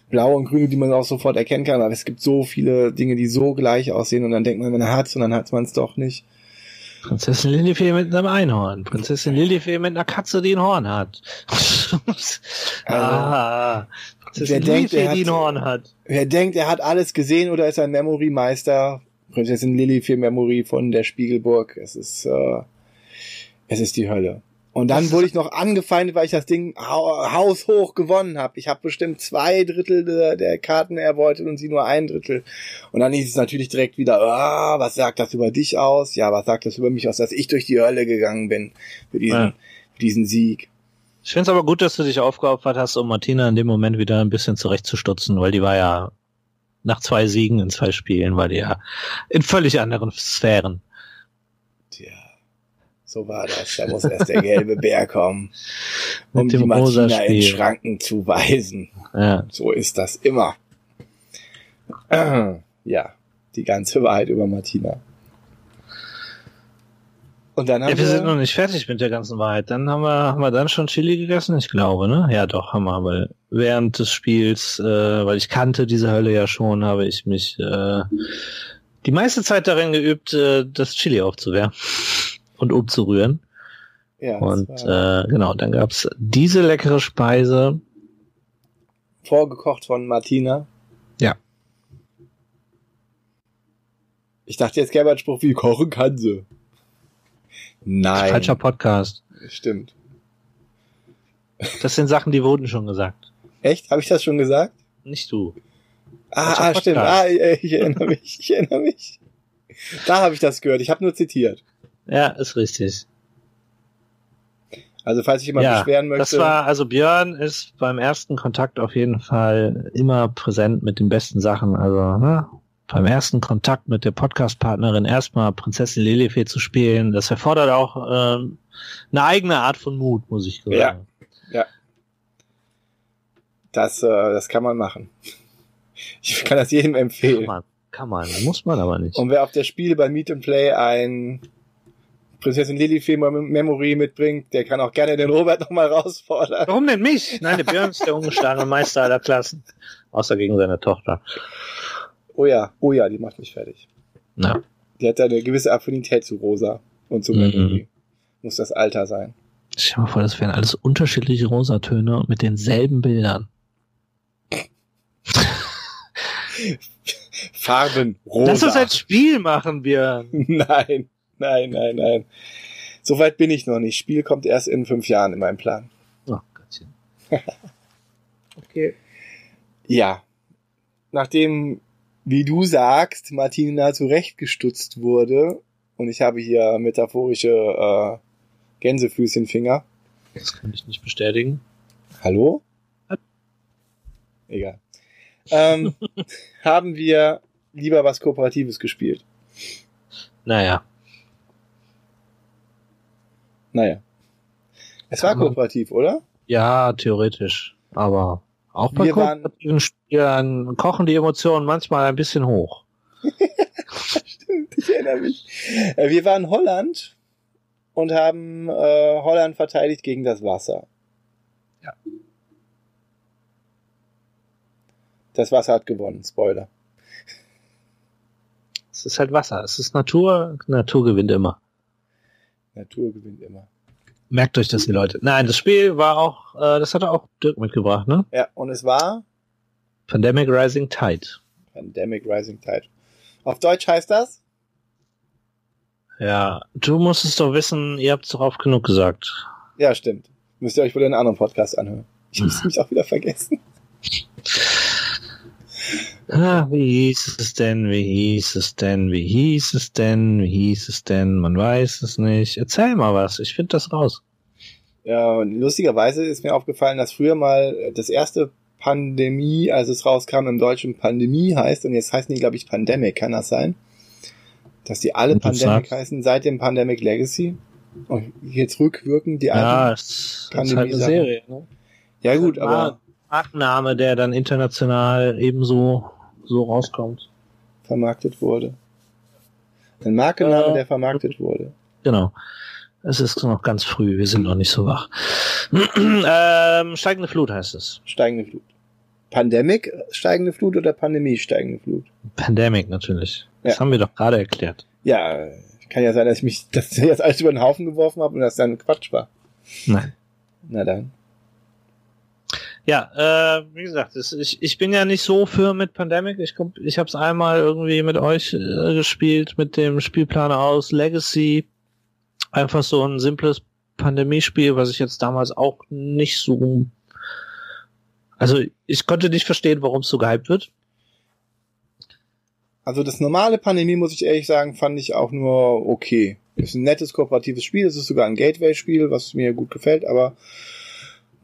blaue und grüne, die man auch sofort erkennen kann. Aber es gibt so viele Dinge, die so gleich aussehen. Und dann denkt man, man hat's und dann hat man es doch nicht. Prinzessin Lilifee mit einem Einhorn. Prinzessin Lilifee mit einer Katze, die ein Horn hat. ah, Prinzessin wer denkt, Lilifee, er hat- die ein Horn hat. Wer denkt, er hat alles gesehen oder ist ein Memory-Meister? Prinzessin Lilly für Memory von der Spiegelburg. Es ist, äh, es ist die Hölle. Und dann wurde ich noch angefeindet, weil ich das Ding hau haushoch gewonnen habe. Ich habe bestimmt zwei Drittel der, der Karten erbeutet und sie nur ein Drittel. Und dann hieß es natürlich direkt wieder, ah, was sagt das über dich aus? Ja, was sagt das über mich aus, dass ich durch die Hölle gegangen bin für diesen, Ja. für diesen Sieg. Ich finde es aber gut, dass du dich aufgeopfert hast, um Martina in dem Moment wieder ein bisschen zurechtzustutzen, weil die war ja nach zwei Siegen in zwei Spielen, war die ja in völlig anderen Sphären. So war das. Da muss erst der gelbe Bär kommen, um die Martina in. Schranken zu weisen. Ja. So ist das immer. Ja, die ganze Wahrheit über Martina. Und dann haben ja, wir sind noch nicht fertig mit der ganzen Wahrheit. Dann haben wir, haben wir dann schon Chili gegessen? Ich glaube, ne? Ja, doch, haben wir. Weil während des Spiels, äh, weil ich kannte diese Hölle ja schon, habe ich mich äh, die meiste Zeit darin geübt, äh, das Chili aufzuwärmen und umzurühren. ja, Und war äh, genau, dann gab's diese leckere Speise. vorgekocht von Martina. Ja. Ich dachte, jetzt gäbe ein Spruch wie kochen kann sie. Nein. Falscher Podcast. Stimmt. Das sind Sachen, die wurden schon gesagt. Echt? Habe ich das schon gesagt? Nicht du. Ah, ah stimmt. Ah, ich, ich erinnere mich. Ich erinnere mich. Da habe ich das gehört. Ich habe nur zitiert. Ja, ist richtig. Also falls sich jemand ja, beschweren möchte. das war, also Björn ist beim ersten Kontakt auf jeden Fall immer präsent mit den besten Sachen. Also, ne? Beim ersten Kontakt mit der Podcast-Partnerin erstmal Prinzessin Lilifee zu spielen, das erfordert auch ähm, eine eigene Art von Mut, muss ich sagen. das, äh, das kann man machen. Ich kann das jedem empfehlen. Kann man, kann man, muss man aber nicht. Und wer auf der Spiele bei Meet and Play ein Prinzessin Lilifee Mem- Memory mitbringt, der kann auch gerne den Robert nochmal herausfordern. Warum denn mich? Nein, der Björn ist der ungeschlagene Meister aller Klassen. Außer gegen seine Tochter. Oh ja, oh ja, die macht mich fertig. Ja. Die hat da eine gewisse Affinität zu Rosa und zu Mhm. Memory. Muss das Alter sein. Stell dir mal vor, das wären alles unterschiedliche Rosatöne mit denselben Bildern. Farben, rosa. Lass uns ein Spiel machen, Björn. Nein, nein, nein, nein. Soweit bin ich noch nicht. Spiel kommt erst in fünf Jahren in meinem Plan. Oh, Gottchen. Okay. Ja. Nachdem, wie du sagst, Martina zurechtgestutzt wurde und ich habe hier metaphorische äh, Gänsefüßchenfinger. Das kann ich nicht bestätigen. Hallo? Egal. Ähm, haben wir lieber was Kooperatives gespielt. Naja. Naja. Es war kooperativ, oder? Ja, theoretisch. Aber auch bei Wir kooperativen Spielen kochen die Emotionen manchmal ein bisschen hoch. Stimmt, ich erinnere mich. Äh, Wir waren Holland und haben äh, Holland verteidigt gegen das Wasser. Ja. Das Wasser hat gewonnen, Spoiler. Es ist halt Wasser. Es ist Natur. Natur gewinnt immer. Natur gewinnt immer. Merkt euch das, die Leute. Nein, das Spiel war auch, äh, das hatte auch Dirk mitgebracht, ne? Ja, und es war Pandemic Rising Tide. Pandemic Rising Tide. Auf Deutsch heißt das? Ja, du musst es doch wissen, ihr habt es doch oft genug gesagt. Ja, stimmt. Müsst ihr euch wohl in einem anderen Podcast anhören. Ich muss mich auch wieder vergessen. Ah, wie hieß es denn, wie hieß es denn, wie hieß es denn, wie hieß es denn, man weiß es nicht. Erzähl mal was, ich finde das raus. Ja, und lustigerweise ist mir aufgefallen, dass früher mal das erste Pandemie, als es rauskam, im Deutschen Pandemie heißt und jetzt heißen die, glaube ich, Pandemic, kann das sein? Dass die alle Pandemic sagst- heißen seit dem Pandemic Legacy? Und jetzt rückwirkend die Ja, alten? es ist Pandemie halt eine. Serie, ne? Ja gut, aber Markenname, der dann international ebenso so rauskommt. vermarktet wurde. Ein Markenname, Äh, der vermarktet wurde. Genau. Es ist noch ganz früh, wir sind noch nicht so wach. ähm, steigende Flut heißt es. Steigende Flut. Pandemic, steigende Flut oder Pandemie, steigende Flut? Pandemic natürlich. Das Ja. haben wir doch gerade erklärt. Ja, kann ja sein, dass ich mich das jetzt alles über den Haufen geworfen habe und das dann Quatsch war. Nein. Na dann. Ja, äh, wie gesagt, es, ich, ich bin ja nicht so für mit Pandemic. Ich, komm- ich habe es einmal irgendwie mit euch äh, gespielt, mit dem Spielplan aus Legacy. Einfach so ein simples Pandemiespiel, was ich jetzt damals auch nicht so. Also ich konnte nicht verstehen, warum es so gehypt wird. Also das normale Pandemie, muss ich ehrlich sagen, fand ich auch nur okay. Ist ein nettes kooperatives Spiel, es ist sogar ein Gateway-Spiel, was mir gut gefällt, aber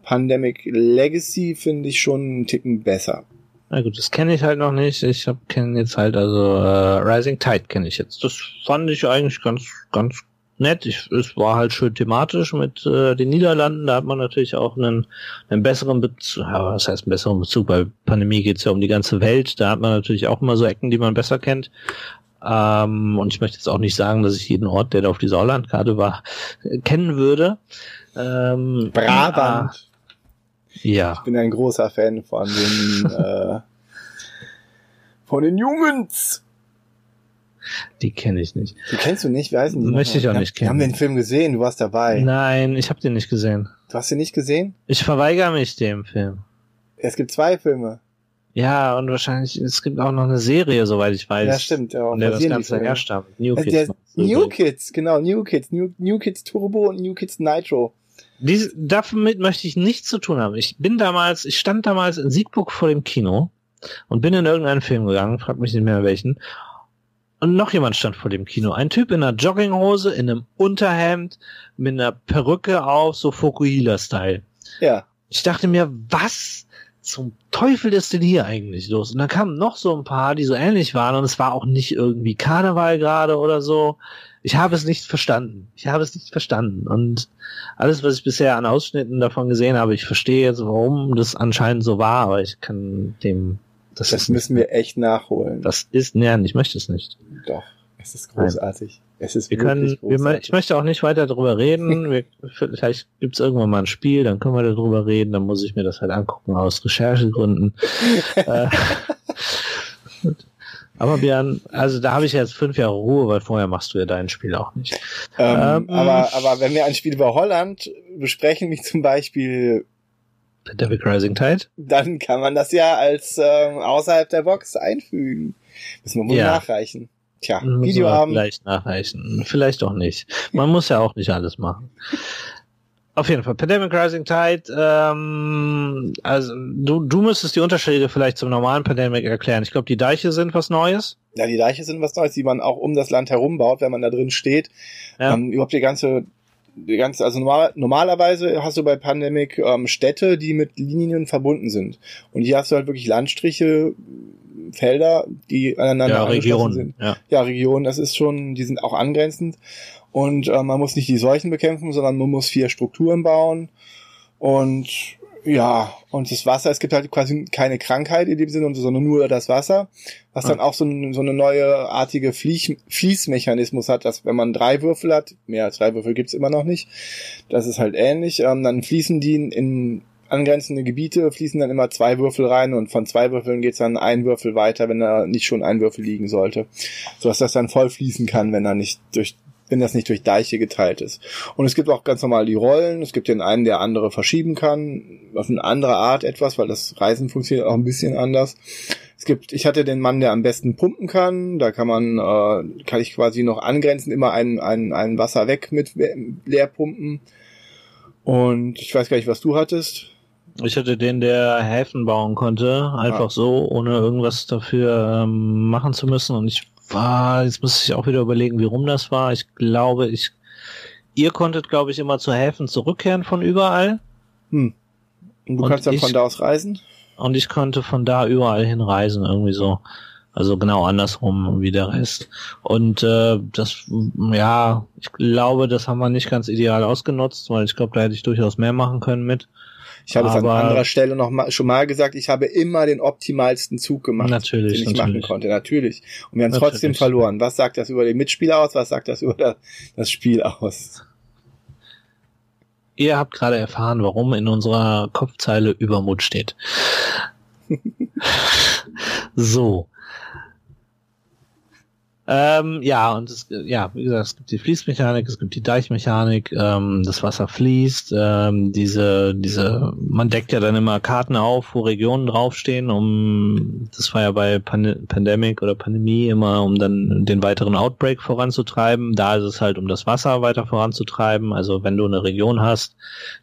Pandemic Legacy finde ich schon einen Ticken besser. Na gut, das kenne ich halt noch nicht. Ich habe kenne jetzt halt also äh, Rising Tide kenne ich jetzt. Das fand ich eigentlich ganz ganz nett. Ich, es war halt schön thematisch mit äh, den Niederlanden. Da hat man natürlich auch einen, einen besseren Bezug. Ja, was heißt einen besseren Bezug? Bei Pandemie geht's ja um die ganze Welt. Da hat man natürlich auch immer so Ecken, die man besser kennt. Ähm, und ich möchte jetzt auch nicht sagen, dass ich jeden Ort, der da auf dieser Hollandkarte war, äh, kennen würde. Ähm, Brabant. Ja. Ich bin ein großer Fan von den äh, von den Jungens. Die kenne ich nicht. Die kennst du nicht, wie heißen die? Möchte ich auch nicht haben- Wir haben kennen. den Film gesehen, du warst dabei. Nein, ich habe den nicht gesehen. Du hast den nicht gesehen? Ich verweigere mich dem Film. Es gibt zwei Filme. Ja, und wahrscheinlich, es gibt auch noch eine Serie, soweit ich weiß. ja, stimmt. Ja, Von der das Ganze herstammt. New Also Kids. der, New. Kids, genau, New Kids. New, New Kids Turbo und New Kids Nitro. Dies, damit möchte ich nichts zu tun haben. Ich bin damals, ich stand damals in Siegburg vor dem Kino und bin in irgendeinen Film gegangen, frag mich nicht mehr welchen. Und noch jemand stand vor dem Kino. Ein Typ in einer Jogginghose, in einem Unterhemd, mit einer Perücke auf, so Fokuhila-Style. Ja. Ich dachte mir, was zum Teufel ist denn hier eigentlich los? Und dann kamen noch so ein paar, die so ähnlich waren und es war auch nicht irgendwie Karneval gerade oder so. Ich habe es nicht verstanden. Ich habe es nicht verstanden. Und alles, was ich bisher an Ausschnitten davon gesehen habe, ich verstehe jetzt, warum das anscheinend so war, aber ich kann dem, das, Das müssen wir echt nachholen. das ist, nein, ich möchte es nicht. Doch. Es ist großartig. Es ist Wir wirklich können, wir, großartig. ich möchte auch nicht weiter darüber reden. Wir, vielleicht gibt's irgendwann mal ein Spiel, dann können wir darüber reden. Dann muss ich mir das halt angucken aus Recherchegründen. äh, aber Björn, also da habe ich jetzt fünf Jahre Ruhe, weil vorher machst du ja dein Spiel auch nicht. ähm, ähm, aber, aber wenn wir ein Spiel über Holland besprechen, wie zum Beispiel, Pacific Rising Tide? dann kann man das ja als ähm, außerhalb der Box einfügen. Müssen wir wohl Ja. nachreichen. Tja, wir Videoabend. Vielleicht nachreichen. Vielleicht auch nicht. Man muss ja auch nicht alles machen. Auf jeden Fall, Pandemic Rising Tide, ähm, also du, du müsstest die Unterschiede vielleicht zum normalen Pandemic erklären. Ich glaube, die Deiche sind was Neues. Ja, die Deiche sind was Neues, die man auch um das Land herum baut, wenn man da drin steht. Ja. Ähm, überhaupt die ganze, die ganze, also normal, normalerweise hast du bei Pandemic ähm, Städte, die mit Linien verbunden sind. Und hier hast du halt wirklich Landstriche, Felder, die aneinander ja, angeschlossen Region. sind. Ja. Ja, Regionen, das ist schon, die sind auch angrenzend. Und äh, man muss nicht die Seuchen bekämpfen, sondern man muss vier Strukturen bauen. Und ja, und das Wasser, es gibt halt quasi keine Krankheit in dem Sinne, sondern nur das Wasser, was dann auch so, ein, so eine neue artige Fließ, Fließmechanismus hat, dass wenn man drei Würfel hat, mehr als drei Würfel gibt's immer noch nicht, das ist halt ähnlich, ähm, dann fließen die in, angrenzende Gebiete, fließen dann immer zwei Würfel rein und von zwei Würfeln geht's dann ein Würfel weiter, wenn da nicht schon ein Würfel liegen sollte, sodass das dann voll fließen kann, wenn er nicht durch wenn das nicht durch Deiche geteilt ist. Und es gibt auch ganz normal die Rollen. Es gibt den einen, der andere verschieben kann, auf eine andere Art etwas, weil das Reisen funktioniert auch ein bisschen anders. Es gibt, ich hatte den Mann, der am besten pumpen kann. Da kann man, äh, kann ich quasi noch angrenzen, immer ein, ein, ein Wasser weg mit leer pumpen. Und ich weiß gar nicht, was du hattest. Ich hatte den, der Häfen bauen konnte, einfach Ah. so, ohne irgendwas dafür ähm, machen zu müssen. Und ich war, jetzt muss ich auch wieder überlegen, wie rum das war. Ich glaube, ich, ihr konntet, glaube ich, immer zu Häfen zurückkehren von überall. Hm. Und du Und kannst dann ich- von da aus reisen? Und ich konnte von da überall hinreisen, irgendwie so. Also genau andersrum wie der Rest. Und äh, das, ja, ich glaube, das haben wir nicht ganz ideal ausgenutzt, weil ich glaube, da hätte ich durchaus mehr machen können mit. Ich habe es an Aber- anderer Stelle noch mal, schon mal gesagt, ich habe immer den optimalsten Zug gemacht, Natürlich, den ich machen natürlich. konnte. Natürlich. Und wir haben Natürlich. trotzdem verloren. Was sagt das über den Mitspieler aus? Was sagt das über das Spiel aus? Ihr habt gerade erfahren, warum in unserer Kopfzeile Übermut steht. so. Ähm, ja, und es, ja, wie gesagt, es gibt die Fließmechanik, es gibt die Deichmechanik, ähm, das Wasser fließt, ähm, diese, diese, man deckt ja dann immer Karten auf, wo Regionen draufstehen, um, das war ja bei Pan Pandemic oder Pandemie immer, um dann den weiteren Outbreak voranzutreiben. Da ist es halt, um das Wasser weiter voranzutreiben. Also wenn du eine Region hast,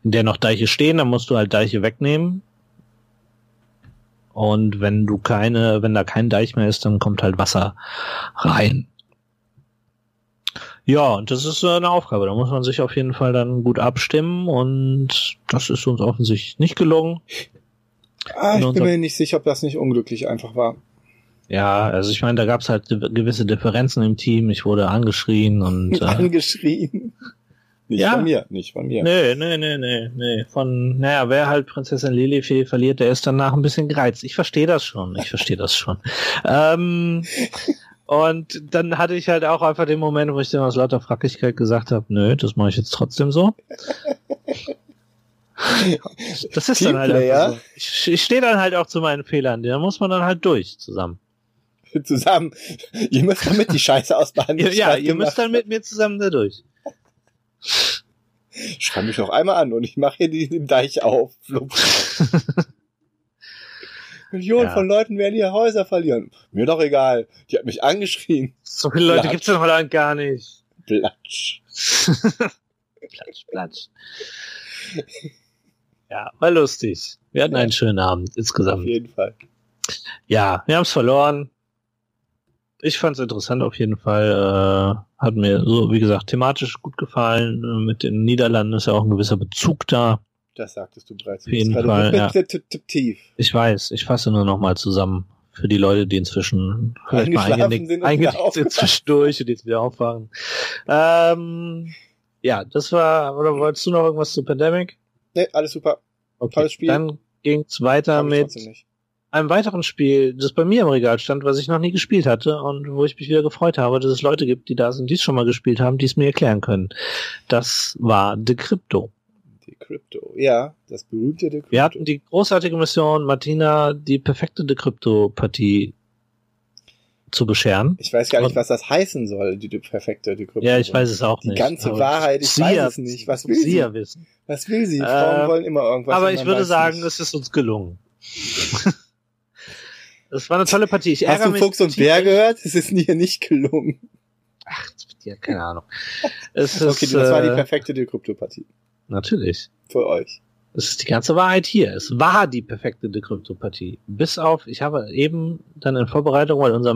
in der noch Deiche stehen, dann musst du halt Deiche wegnehmen. Und wenn du keine, wenn da kein Deich mehr ist, dann kommt halt Wasser rein. Ja, und das ist eine Aufgabe. Da muss man sich auf jeden Fall dann gut abstimmen und das ist uns offensichtlich nicht gelungen. Ah, ich bin mir nicht sicher, ob das nicht unglücklich einfach war. Ja, also ich meine, da gab es halt gewisse Differenzen im Team. Ich wurde angeschrien und. Äh, angeschrien. Nicht ja. von mir, nicht von mir. Nee, nee, nee, nee, nee. Von, naja, wer halt Prinzessin Lilifee verliert, der ist danach ein bisschen gereizt. Ich verstehe das schon, ich verstehe das schon. ähm, und dann hatte ich halt auch einfach den Moment, wo ich dann aus lauter Frackigkeit gesagt habe, nö, das mache ich jetzt trotzdem so. Das ist dann halt einfach so. Ich, ich stehe dann halt auch zu meinen Fehlern. Da muss man dann halt durch zusammen. Zusammen. Ihr müsst damit die Scheiße ausbaden. ja, ja ihr müsst dann mit mir zusammen da durch. Schreib mich noch einmal an und ich mache hier den Deich auf. Millionen ja. von Leuten werden ihr Häuser verlieren. Mir doch egal. Die hat mich angeschrien. So viele Leute gibt's in Holland gar nicht. Platsch. platsch, platsch. Ja, war lustig. Wir hatten einen schönen Abend insgesamt. Auf jeden Fall. Ja, wir haben's verloren ich fand es interessant auf jeden Fall. Äh, hat mir so, wie gesagt, thematisch gut gefallen. Mit den Niederlanden ist ja auch ein gewisser Bezug da. Das sagtest du bereits. Auf jeden Fall. Ja. Ich weiß, ich fasse nur noch mal zusammen für die Leute, die inzwischen vielleicht mal eingenickt sind, eingenickt sind zwischendurch und jetzt wieder aufwachen. Ähm, ja, das war, oder wolltest du noch irgendwas zu Pandemic? Nee, alles super. Okay, Tolles Spiel. Dann ging's weiter mit einem weiteren Spiel, das bei mir im Regal stand, was ich noch nie gespielt hatte und wo ich mich wieder gefreut habe, dass es Leute gibt, die da sind, die es schon mal gespielt haben, die es mir erklären können. Das war The Crypto. The Crypto, ja, das berühmte The Crypto. Wir hatten die großartige Mission, Martina die perfekte The Crypto-Partie zu bescheren. Ich weiß gar nicht, was das heißen soll, die, die perfekte die Crypto. Ja, ich weiß es auch nicht. Die ganze Wahrheit, ich weiß es nicht. Was will sie? sie? wissen. Was will sie? Frauen äh, wollen immer irgendwas. Aber ich würde sagen, nicht. es ist uns gelungen. Das war eine tolle Partie. Ich Hast du Fuchs und Bär gehört? Es ist mir nicht gelungen. Ach, ja, keine Ahnung. Es ist, okay, das war die äh, perfekte Dekrypto-Partie. Natürlich. Für euch. Es ist die ganze Wahrheit hier. Es war die perfekte Dekrypto-Partie. Bis auf, ich habe eben dann in Vorbereitung, weil unser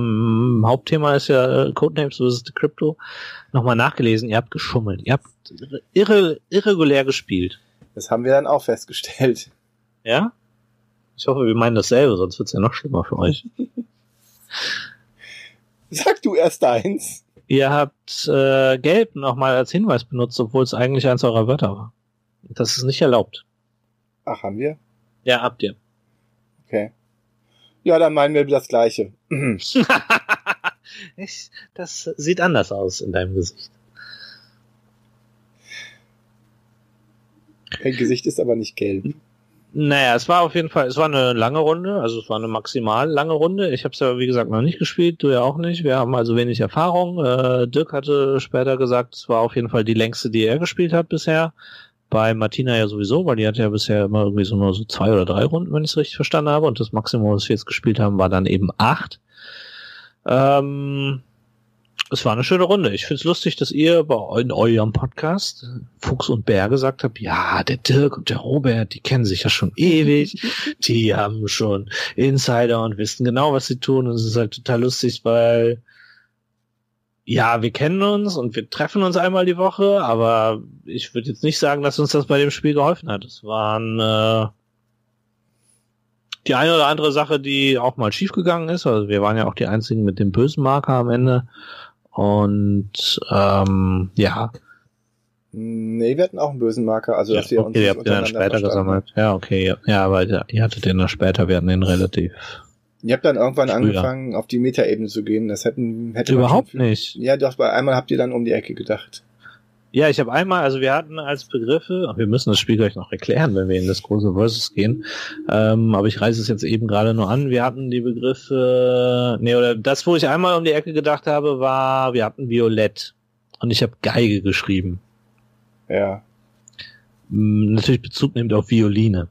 Hauptthema ist ja äh, Codenames vs. Decrypto, nochmal nachgelesen. Ihr habt geschummelt. Ihr habt irre, irregulär gespielt. Das haben wir dann auch festgestellt. Ja? Ich hoffe, wir meinen dasselbe, sonst wird's ja noch schlimmer für euch. Sag du erst eins. Ihr habt äh, Gelb nochmal als Hinweis benutzt, obwohl es eigentlich eins eurer Wörter war. Das ist nicht erlaubt. Ach, haben wir? Ja, habt ihr. Okay. Ja, dann meinen wir das Gleiche. das sieht anders aus in deinem Gesicht. Dein Gesicht ist aber nicht gelb. Naja, es war auf jeden Fall, es war eine lange Runde, also es war eine maximal lange Runde. Ich habe es ja, wie gesagt, noch nicht gespielt, du ja auch nicht. Wir haben also wenig Erfahrung. Äh, Dirk hatte später gesagt, es war auf jeden Fall die längste, die er gespielt hat bisher. Bei Martina ja sowieso, weil die hatte ja bisher immer irgendwie so nur so zwei oder drei Runden, wenn ich es richtig verstanden habe. Und das Maximum, was wir jetzt gespielt haben, war dann eben acht. Ähm, es war eine schöne Runde. Ich find's lustig, dass ihr bei in eurem Podcast Fuchs und Bär gesagt habt, ja, der Dirk und der Robert, die kennen sich ja schon ewig. Die haben schon Insider und wissen genau, was sie tun. Und es ist halt total lustig, weil ja, wir kennen uns und wir treffen uns einmal die Woche, aber ich würde jetzt nicht sagen, dass uns das bei dem Spiel geholfen hat. Es waren äh, die eine oder andere Sache, die auch mal schiefgegangen ist. Also wir waren ja auch die einzigen mit dem bösen Marker am Ende. Und ähm, ja. Nee, wir hatten auch einen bösen Marker, also ja, dass wir okay, uns ihr habt den dann später gesammelt. Ja, okay, ja, ja aber ja, ihr hattet den dann später, wir hatten den relativ. Ihr habt dann irgendwann früher. angefangen, auf die Metaebene zu gehen. Das hätten hätte überhaupt nicht. Ja, doch, bei einmal habt ihr dann um die Ecke gedacht. Ja, ich habe einmal, also wir hatten als Begriffe, wir müssen das Spiel gleich noch erklären, wenn wir in das große Versus gehen, ähm, aber ich reiße es jetzt eben gerade nur an. Wir hatten die Begriffe, nee, oder das, wo ich einmal um die Ecke gedacht habe, war, wir hatten Violett und ich habe Geige geschrieben. Ja. Hm, Natürlich Bezug nimmt auf Violine.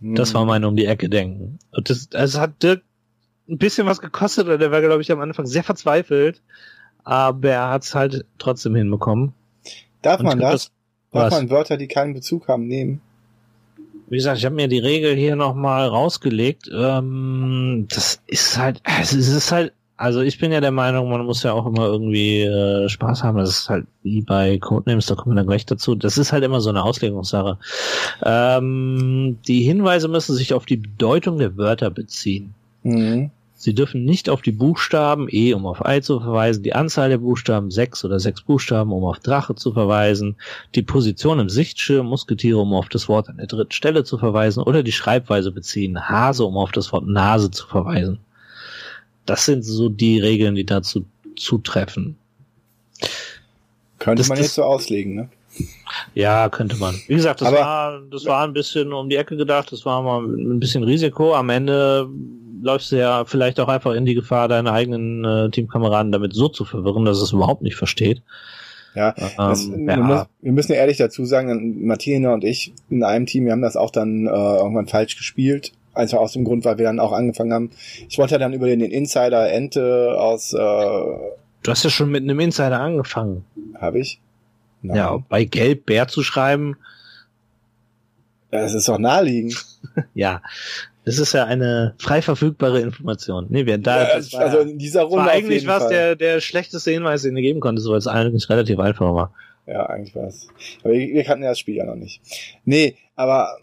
Das Hm. war mein um die Ecke denken. Und das, das hat Dirk ein bisschen was gekostet, oder der war, glaube ich, am Anfang sehr verzweifelt. Aber er hat es halt trotzdem hinbekommen. Darf Und man das? Darf was? man Wörter, die keinen Bezug haben, nehmen? Wie gesagt, ich habe mir die Regel hier nochmal rausgelegt. Ähm, das ist halt, es ist halt, also ich bin ja der Meinung, man muss ja auch immer irgendwie äh, Spaß haben. Das ist halt wie bei Codenames, da kommen wir dann gleich dazu. Das ist halt immer so eine Auslegungssache. Ähm, die Hinweise müssen sich auf die Bedeutung der Wörter beziehen. Mhm. Sie dürfen nicht auf die Buchstaben E, um auf Ei zu verweisen, die Anzahl der Buchstaben sechs oder sechs Buchstaben, um auf Drache zu verweisen, die Position im Sichtschirm Musketiere, um auf das Wort an der dritten Stelle zu verweisen oder die Schreibweise beziehen Hase, um auf das Wort Nase zu verweisen. Das sind so die Regeln, die dazu zutreffen. Könnte Das- man jetzt so auslegen, ne? Ja, könnte man. Wie gesagt, das Aber- war, das war ein bisschen um die Ecke gedacht, das war mal ein bisschen Risiko. Am Ende läufst du ja vielleicht auch einfach in die Gefahr, deine eigenen äh, Teamkameraden damit so zu verwirren, dass es überhaupt nicht versteht. Ja, das, Ähm, wir, ja. muss, wir müssen ja ehrlich dazu sagen, Martina und ich in einem Team, wir haben das auch dann äh, irgendwann falsch gespielt. Einfach aus dem Grund, weil wir dann auch angefangen haben. Ich wollte ja dann über den Insider Ente aus, äh, Du hast ja schon mit einem Insider angefangen. habe ich? Nein. Ja, bei Gelb Bär zu schreiben, Das ist doch naheliegend. ja. Das ist ja eine frei verfügbare Information. Nee, wir da, Ja, war, also in dieser Runde war eigentlich was Fall. der, der schlechteste Hinweis, den du geben konntest, weil es eigentlich relativ einfach war. Ja, eigentlich war es. Aber wir, wir kannten ja das Spiel ja noch nicht. Nee, aber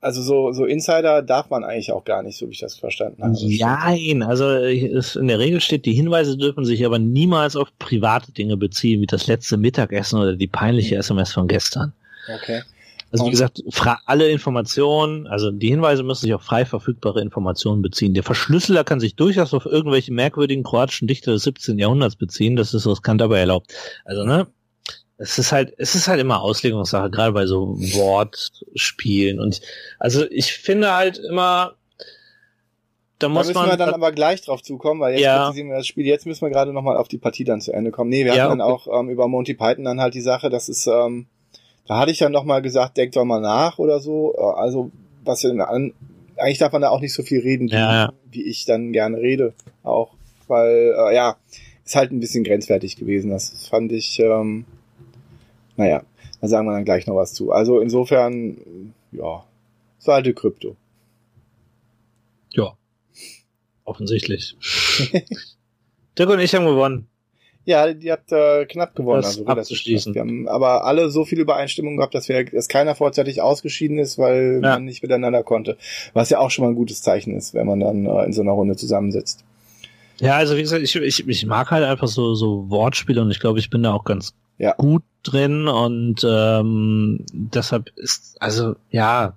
also so, so Insider darf man eigentlich auch gar nicht, so wie ich das verstanden habe. Nein, also es in der Regel steht, die Hinweise dürfen sich aber niemals auf private Dinge beziehen, wie das letzte Mittagessen oder die peinliche SMS von gestern. Okay. Also wie gesagt, alle Informationen, also die Hinweise müssen sich auf frei verfügbare Informationen beziehen. Der Verschlüsseler kann sich durchaus auf irgendwelche merkwürdigen kroatischen Dichter des 17. Jahrhunderts beziehen, das ist riskant, aber erlaubt. Also ne, es ist halt, es ist halt immer Auslegungssache, gerade bei so Wortspielen und also ich finde halt immer, da Da muss müssen man wir dann aber gleich drauf zukommen, weil jetzt Ja. kritisieren wir das Spiel. Jetzt müssen wir gerade nochmal auf die Partie dann zu Ende kommen. Nee, wir Ja, hatten dann okay. auch ähm, über Monty Python dann halt die Sache, das ist, ähm, da hatte ich dann nochmal gesagt, denkt doch mal nach oder so. Äh, Also, was wir an, eigentlich darf man da auch nicht so viel reden, wie, ja. wie ich dann gerne rede. Auch, weil, äh, ja, ist halt ein bisschen grenzwertig gewesen. Das fand ich, ähm, naja, da sagen wir dann gleich noch was zu. Also insofern, ja, so alte Krypto. ja, offensichtlich. Dirk und ich haben gewonnen. Ja, die hat äh, knapp gewonnen. Das also abzuschließen. knapp. Wir haben aber alle so viel Übereinstimmung gehabt, dass wir, dass keiner vorzeitig ausgeschieden ist, weil Ja. man nicht miteinander konnte. Was ja auch schon mal ein gutes Zeichen ist, wenn man dann äh, in so einer Runde zusammensitzt. Ja, also wie gesagt, ich, ich, ich mag halt einfach so, so Wortspiele und ich glaube, ich bin da auch ganz Ja. gut drin und ähm, deshalb ist, also ja,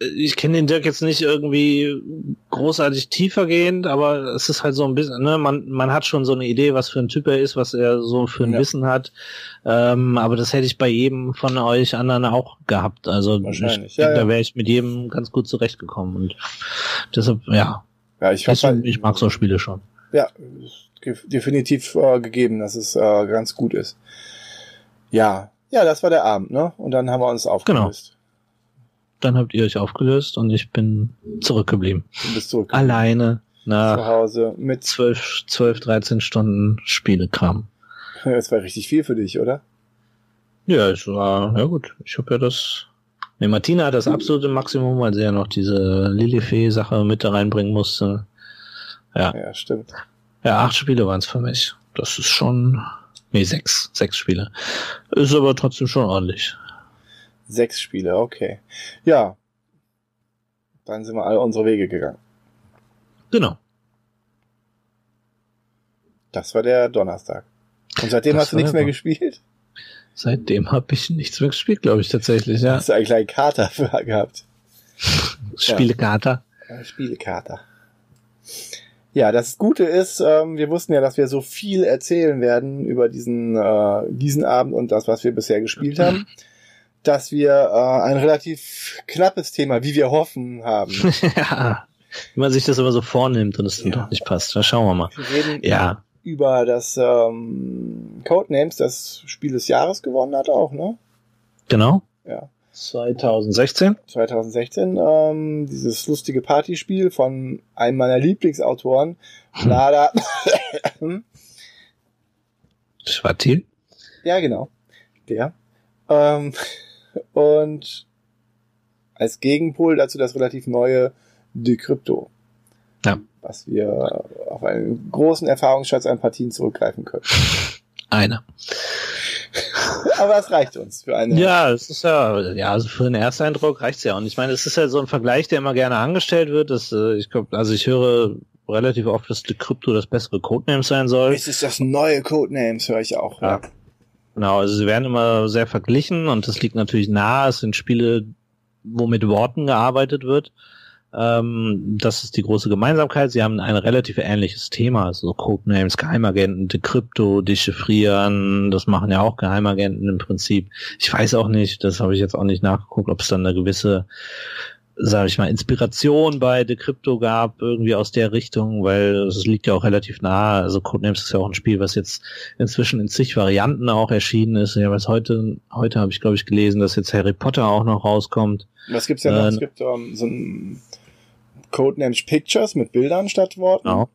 ich kenne den Dirk jetzt nicht irgendwie großartig tiefergehend, aber es ist halt so ein bisschen, ne, man, man hat schon so eine Idee, was für ein Typ er ist, was er so für ein Ja. Wissen hat. Ähm, aber das hätte ich bei jedem von euch anderen auch gehabt. Also Wahrscheinlich, ich ja, da wäre ich mit jedem ganz gut zurechtgekommen. Und deshalb, ja, Ja, ich, ich, halt, ich mag so Spiele schon. Ja, definitiv äh, gegeben, dass es äh, ganz gut ist. Ja, ja, das war der Abend, ne? Und dann haben wir uns aufgelöst. Dann habt ihr euch aufgelöst und ich bin zurückgeblieben. Du bist zurück Alleine zu nach Hause mit. 12, 12, 13 Stunden Spielekram. Das war richtig viel für dich, oder? Ja, es war, ja gut, ich habe ja das. Nee, Martina hat das absolute Maximum, weil sie ja noch diese Lilifee-Sache mit da reinbringen musste. Ja, Ja, stimmt. Ja acht Spiele waren es für mich. Das ist schon. Nee, sechs. Sechs Spiele. Ist aber trotzdem schon ordentlich. Sechs Spiele, okay. Ja. Dann sind wir alle unsere Wege gegangen. Genau. Das war der Donnerstag. Und seitdem Das hast du nichts mehr gespielt? Seitdem habe ich nichts mehr gespielt, glaube ich, tatsächlich, ja. Hast du einen kleinen Kater für gehabt? Spielekater. Äh, Spielekater. Ja, das Gute ist, ähm, wir wussten ja, dass wir so viel erzählen werden über diesen, äh, diesen Abend und das, was wir bisher gespielt haben, dass wir äh, ein relativ knappes Thema, wie wir hoffen, haben. ja. Wie man sich das immer so vornimmt und es dann Ja. doch nicht passt. Da schauen wir mal. Wir reden Ja. über das ähm, Codenames, das Spiel des Jahres gewonnen hat auch, ne? Genau. Ja. 2016. 2016, ähm, dieses lustige Partyspiel von einem meiner Lieblingsautoren, Lada. Schwatil. ja, genau. Der. Ähm, und als Gegenpol dazu das relativ neue Decrypto. Ja. Was wir auf einen großen Erfahrungsschatz an Partien zurückgreifen können. Eine. Aber es reicht uns für eine. Ja, es ist ja, ja, also für den Ersteindruck reicht's ja. Und ich meine, es ist ja so ein Vergleich, der immer gerne angestellt wird. Dass, äh, ich glaube, also ich höre relativ oft, dass die Krypto das bessere Codename sein soll. Es ist das neue Codenames, höre ich auch. Ja. Genau, also sie werden immer sehr verglichen und das liegt natürlich nahe. Es sind Spiele, wo mit Worten gearbeitet wird. Ähm, das ist die große Gemeinsamkeit. Sie haben ein relativ ähnliches Thema, also Codenames, Geheimagenten, Decrypto, Dechiffrieren, das machen ja auch Geheimagenten im Prinzip. Ich weiß auch nicht, das habe ich jetzt auch nicht nachgeguckt, ob es dann eine gewisse, sage ich mal, Inspiration bei Decrypto gab, irgendwie aus der Richtung, weil es liegt ja auch relativ nahe. Also Codenames ist ja auch ein Spiel, was jetzt inzwischen in zig Varianten auch erschienen ist. Ja, was heute, heute habe ich, glaube ich, gelesen, dass jetzt Harry Potter auch noch rauskommt. Was gibt's denn noch? Äh, es gibt ähm, so ein Codenames Pictures mit Bildern statt Worten. Genau.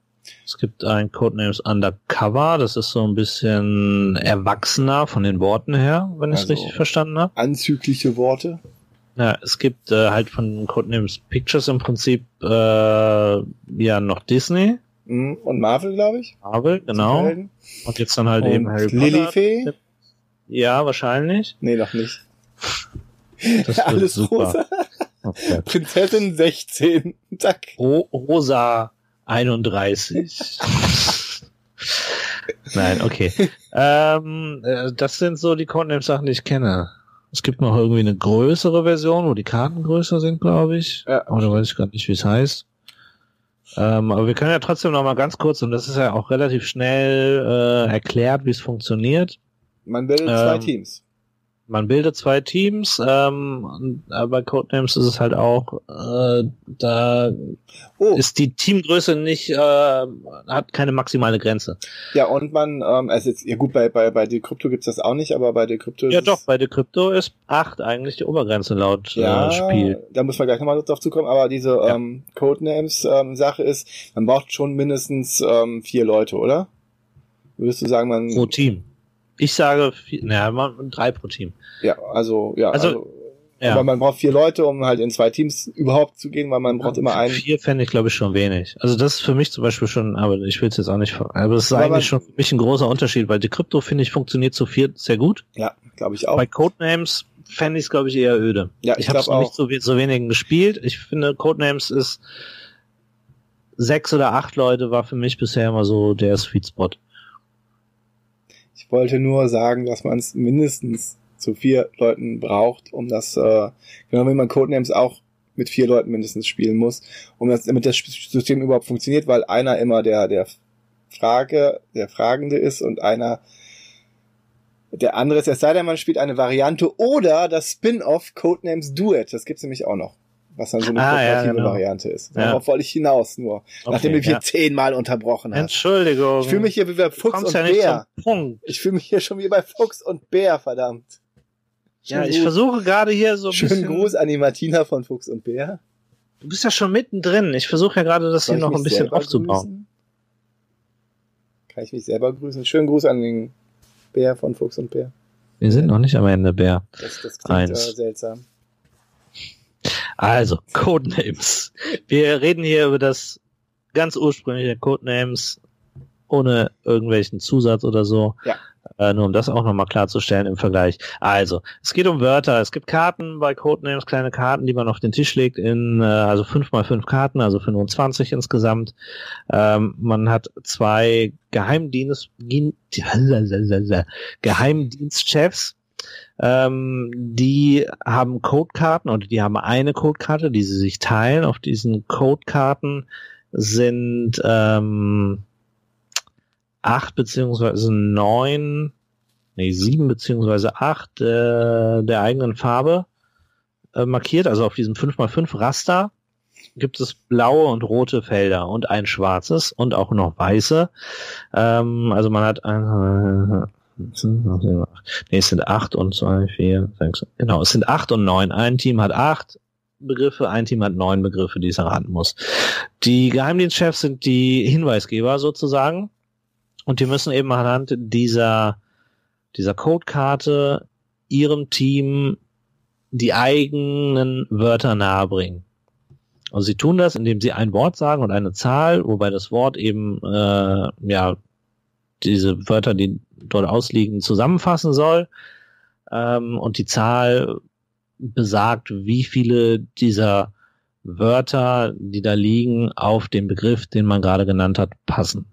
Es gibt ein Codenames Undercover, das ist so ein bisschen erwachsener von den Worten her, wenn ich es Also- richtig verstanden habe. Anzügliche Worte. Ja, es gibt äh, halt von Codenames Pictures im Prinzip äh, ja noch Disney, Mhm. Und Marvel, glaube ich. Marvel, genau. Und jetzt dann halt Und eben Harry Potter. Lilifee? Ja, wahrscheinlich. Nee, noch nicht. Das wird Alles super. rosa. Okay. Prinzessin 16. Zack. Ro Rosa 31. Nein, okay. ähm, äh, das sind so die Codenames-Sachen, die ich kenne. Es gibt noch irgendwie eine größere Version, wo die Karten größer sind, glaube ich. Ja. Oder weiß ich gar nicht, wie es heißt. Ähm, aber wir können ja trotzdem noch mal ganz kurz, und das ist ja auch relativ schnell äh, erklärt, wie es funktioniert. Man bildet zwei Ähm, Teams. Man bildet zwei Teams, ähm, und, äh, bei Codenames ist es halt auch, äh, da Oh, ist die Teamgröße nicht, äh, hat keine maximale Grenze. ja, und man, ähm, also jetzt, ja gut, bei, bei, bei Decrypto gibt's das auch nicht, aber bei Decrypto ist Ja doch, bei Decrypto ist 8 eigentlich die Obergrenze laut Ja, äh, Spiel. da müssen wir gleich nochmal drauf zukommen, aber diese Ja. ähm, Codenames-Sache ist, man braucht schon mindestens ähm, vier Leute, oder? Würdest du sagen, man... Pro Team. Ich sage, vier, naja, drei pro Team. Ja, also, ja, Also, also, Ja. aber man braucht vier Leute, um halt in zwei Teams überhaupt zu gehen, weil man braucht immer einen. Vier fände ich, glaube ich, schon wenig. Also das ist für mich zum Beispiel schon, aber ich will es jetzt auch nicht, aber es ist Aber eigentlich schon für mich ein großer Unterschied, weil Decrypto, finde ich, funktioniert zu viert sehr gut. Ja, glaube ich auch. Bei Codenames fände ich es, glaube ich, eher öde. Ja, ich ich habe es noch nicht so, so wenigen gespielt. Ich finde, Codenames ist sechs oder acht Leute war für mich bisher immer so der Sweet Spot. Ich wollte nur sagen, dass man es mindestens zu vier Leuten braucht, um das, äh, genau wie man Codenames auch mit vier Leuten mindestens spielen muss, um das, damit das System überhaupt funktioniert, weil einer immer der, der Frage, der Fragende ist und einer der andere ist, es sei denn, man spielt eine Variante oder das Spin-off Codenames Duet, das gibt's nämlich auch noch, was dann so eine Ah, ja, kooperative genau. Variante ist. Ja. Darauf wollte ich hinaus nur, nachdem du mich hier ja. zehnmal unterbrochen hast. Entschuldigung. Ich fühle mich hier wie bei Fuchs und ja Bär. Ich fühle mich hier schon wie bei Fuchs und Bär, verdammt. Ja, Schönen ich Gruß- versuche gerade hier so ein Schönen bisschen. Gruß an die Martina von Fuchs und Bär. Du bist ja schon mittendrin. Ich versuche ja gerade das Soll hier noch ein bisschen aufzubauen. grüßen? Kann ich mich selber grüßen? Schönen Gruß an den Bär von Fuchs und Bär. Wir sind noch nicht am Ende, Bär. Das, das klingt äh, Eins. seltsam. Also, Codenames. Wir reden hier über das ganz ursprüngliche Codenames ohne irgendwelchen Zusatz oder so. Ja. Äh, nur um das auch nochmal klarzustellen im Vergleich. Also, es geht um Wörter. Es gibt Karten bei Codenames, kleine Karten, die man auf den Tisch legt in, äh, also fünf mal fünf Karten, also 25 insgesamt. Ähm, man hat zwei Geheimdienst, Geheimdienstchefs, ähm, die haben Codekarten oder die haben eine Codekarte, die sie sich teilen. Auf diesen Codekarten sind ähm, acht beziehungsweise neun, nee, sieben beziehungsweise acht äh, der eigenen Farbe äh, markiert. Also auf diesem 5x5 Raster gibt es blaue und rote Felder und ein schwarzes und auch noch weiße. Ähm, also man hat ein, nee, es sind acht und zwei, vier, sechs, genau, es sind acht und neun. Ein Team hat acht Begriffe, ein Team hat neun Begriffe, die es erraten muss. Die Geheimdienstchefs sind die Hinweisgeber sozusagen und die müssen eben anhand dieser, dieser Codekarte ihrem Team die eigenen Wörter nahebringen. Also sie tun das, indem sie ein Wort sagen und eine Zahl, wobei das Wort eben äh, ja diese Wörter, die dort ausliegen, zusammenfassen soll. Ähm, und die Zahl besagt, wie viele dieser Wörter, die da liegen, auf den Begriff, den man gerade genannt hat, passen.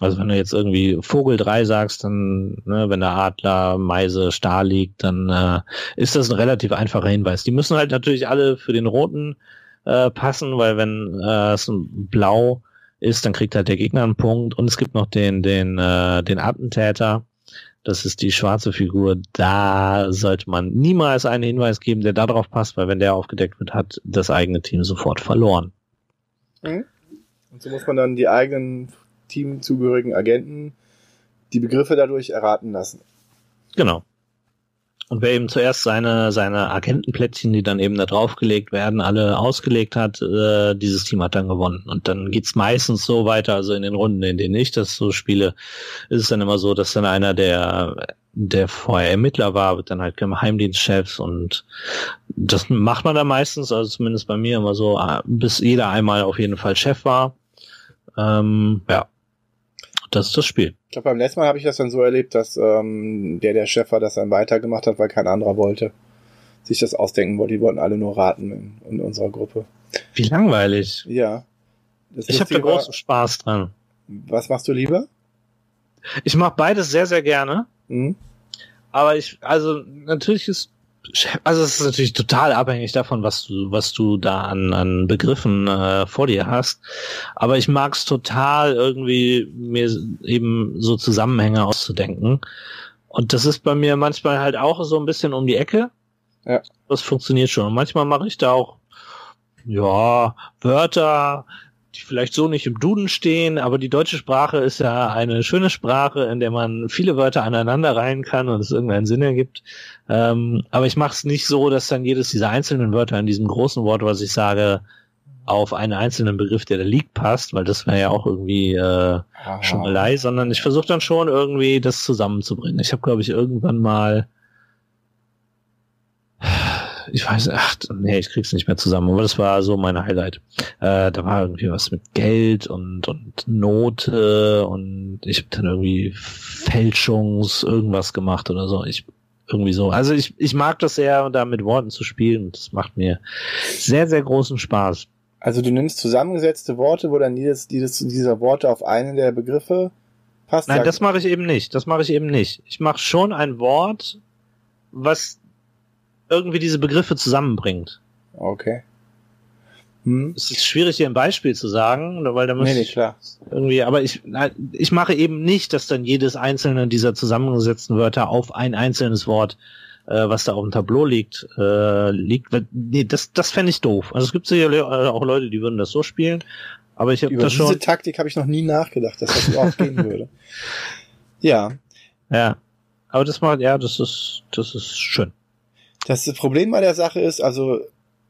Also wenn du jetzt irgendwie Vogel 3 sagst, dann, ne, wenn der Adler, Meise, Star liegt, dann äh, ist das ein relativ einfacher Hinweis. Die müssen halt natürlich alle für den roten äh, passen, weil wenn äh, es ein Blau ist, dann kriegt halt der Gegner einen Punkt. Und es gibt noch den, den, äh, den Attentäter. Das ist die schwarze Figur. Da sollte man niemals einen Hinweis geben, der darauf passt, weil wenn der aufgedeckt wird, hat das eigene Team sofort verloren. Mhm. Und so muss man dann die eigenen teamzugehörigen Agenten die Begriffe dadurch erraten lassen. Genau. Und wer eben zuerst seine, seine Agentenplättchen, die dann eben da draufgelegt werden, alle ausgelegt hat, äh, dieses Team hat dann gewonnen. Und dann geht's meistens so weiter, also in den Runden, in denen ich das so spiele, ist es dann immer so, dass dann einer der, der vorher Ermittler war, wird dann halt Geheimdienstchefs und das macht man dann meistens, also zumindest bei mir immer so, äh, bis jeder einmal auf jeden Fall Chef war. Ähm, ja, das ist das Spiel. Ich glaube, beim letzten Mal habe ich das dann so erlebt, dass ähm, der, der Chef war, das dann weitergemacht hat, weil kein anderer wollte, sich das ausdenken wollte. Die wollten alle nur raten in, in unserer Gruppe. Wie langweilig. Ja. Das ich habe da großen Spaß dran. Was machst du lieber? Ich mache beides sehr, sehr gerne. Mhm. Aber ich, also natürlich ist also es ist natürlich total abhängig davon, was du, was du da an, an Begriffen äh, vor dir hast. Aber ich mag es total, irgendwie mir eben so Zusammenhänge auszudenken. Und das ist bei mir manchmal halt auch so ein bisschen um die Ecke. Ja. Das funktioniert schon. Und manchmal mache ich da auch, ja, Wörter, die vielleicht so nicht im Duden stehen, aber die deutsche Sprache ist ja eine schöne Sprache, in der man viele Wörter aneinander reihen kann und es irgendeinen Sinn ergibt. Ähm, aber ich mache es nicht so, dass dann jedes dieser einzelnen Wörter in diesem großen Wort, was ich sage, auf einen einzelnen Begriff, der da liegt, passt, weil das wäre ja auch irgendwie äh, Schummelei, sondern ich versuche dann schon irgendwie das zusammenzubringen. Ich habe, glaube ich, irgendwann mal ich weiß, ach, nee, ich krieg's nicht mehr zusammen, aber das war so mein Highlight. Äh, da war irgendwie was mit Geld und, und Note und ich habe dann irgendwie Fälschungs irgendwas gemacht oder so. Ich irgendwie so. Also ich, ich mag das sehr, da mit Worten zu spielen das macht mir sehr, sehr großen Spaß. Also du nimmst zusammengesetzte Worte, wo dann jedes, jedes dieser Worte auf einen der Begriffe passt. Nein, das mache ich eben nicht. Das mache ich eben nicht. Ich mache schon ein Wort, was irgendwie diese Begriffe zusammenbringt. Okay. Hm. Es ist schwierig, hier ein Beispiel zu sagen, weil da muss nee, nee, klar. irgendwie, aber ich, ich mache eben nicht, dass dann jedes einzelne dieser zusammengesetzten Wörter auf ein einzelnes Wort, äh, was da auf dem Tableau liegt, äh, liegt. Nee, das, das fände ich doof. Also es gibt sicherlich auch Leute, die würden das so spielen, aber ich habe das schon. Über diese Taktik habe ich noch nie nachgedacht, dass das überhaupt gehen würde. Ja. Ja. Aber das macht, ja, das ist, das ist schön. Das Problem bei der Sache ist, also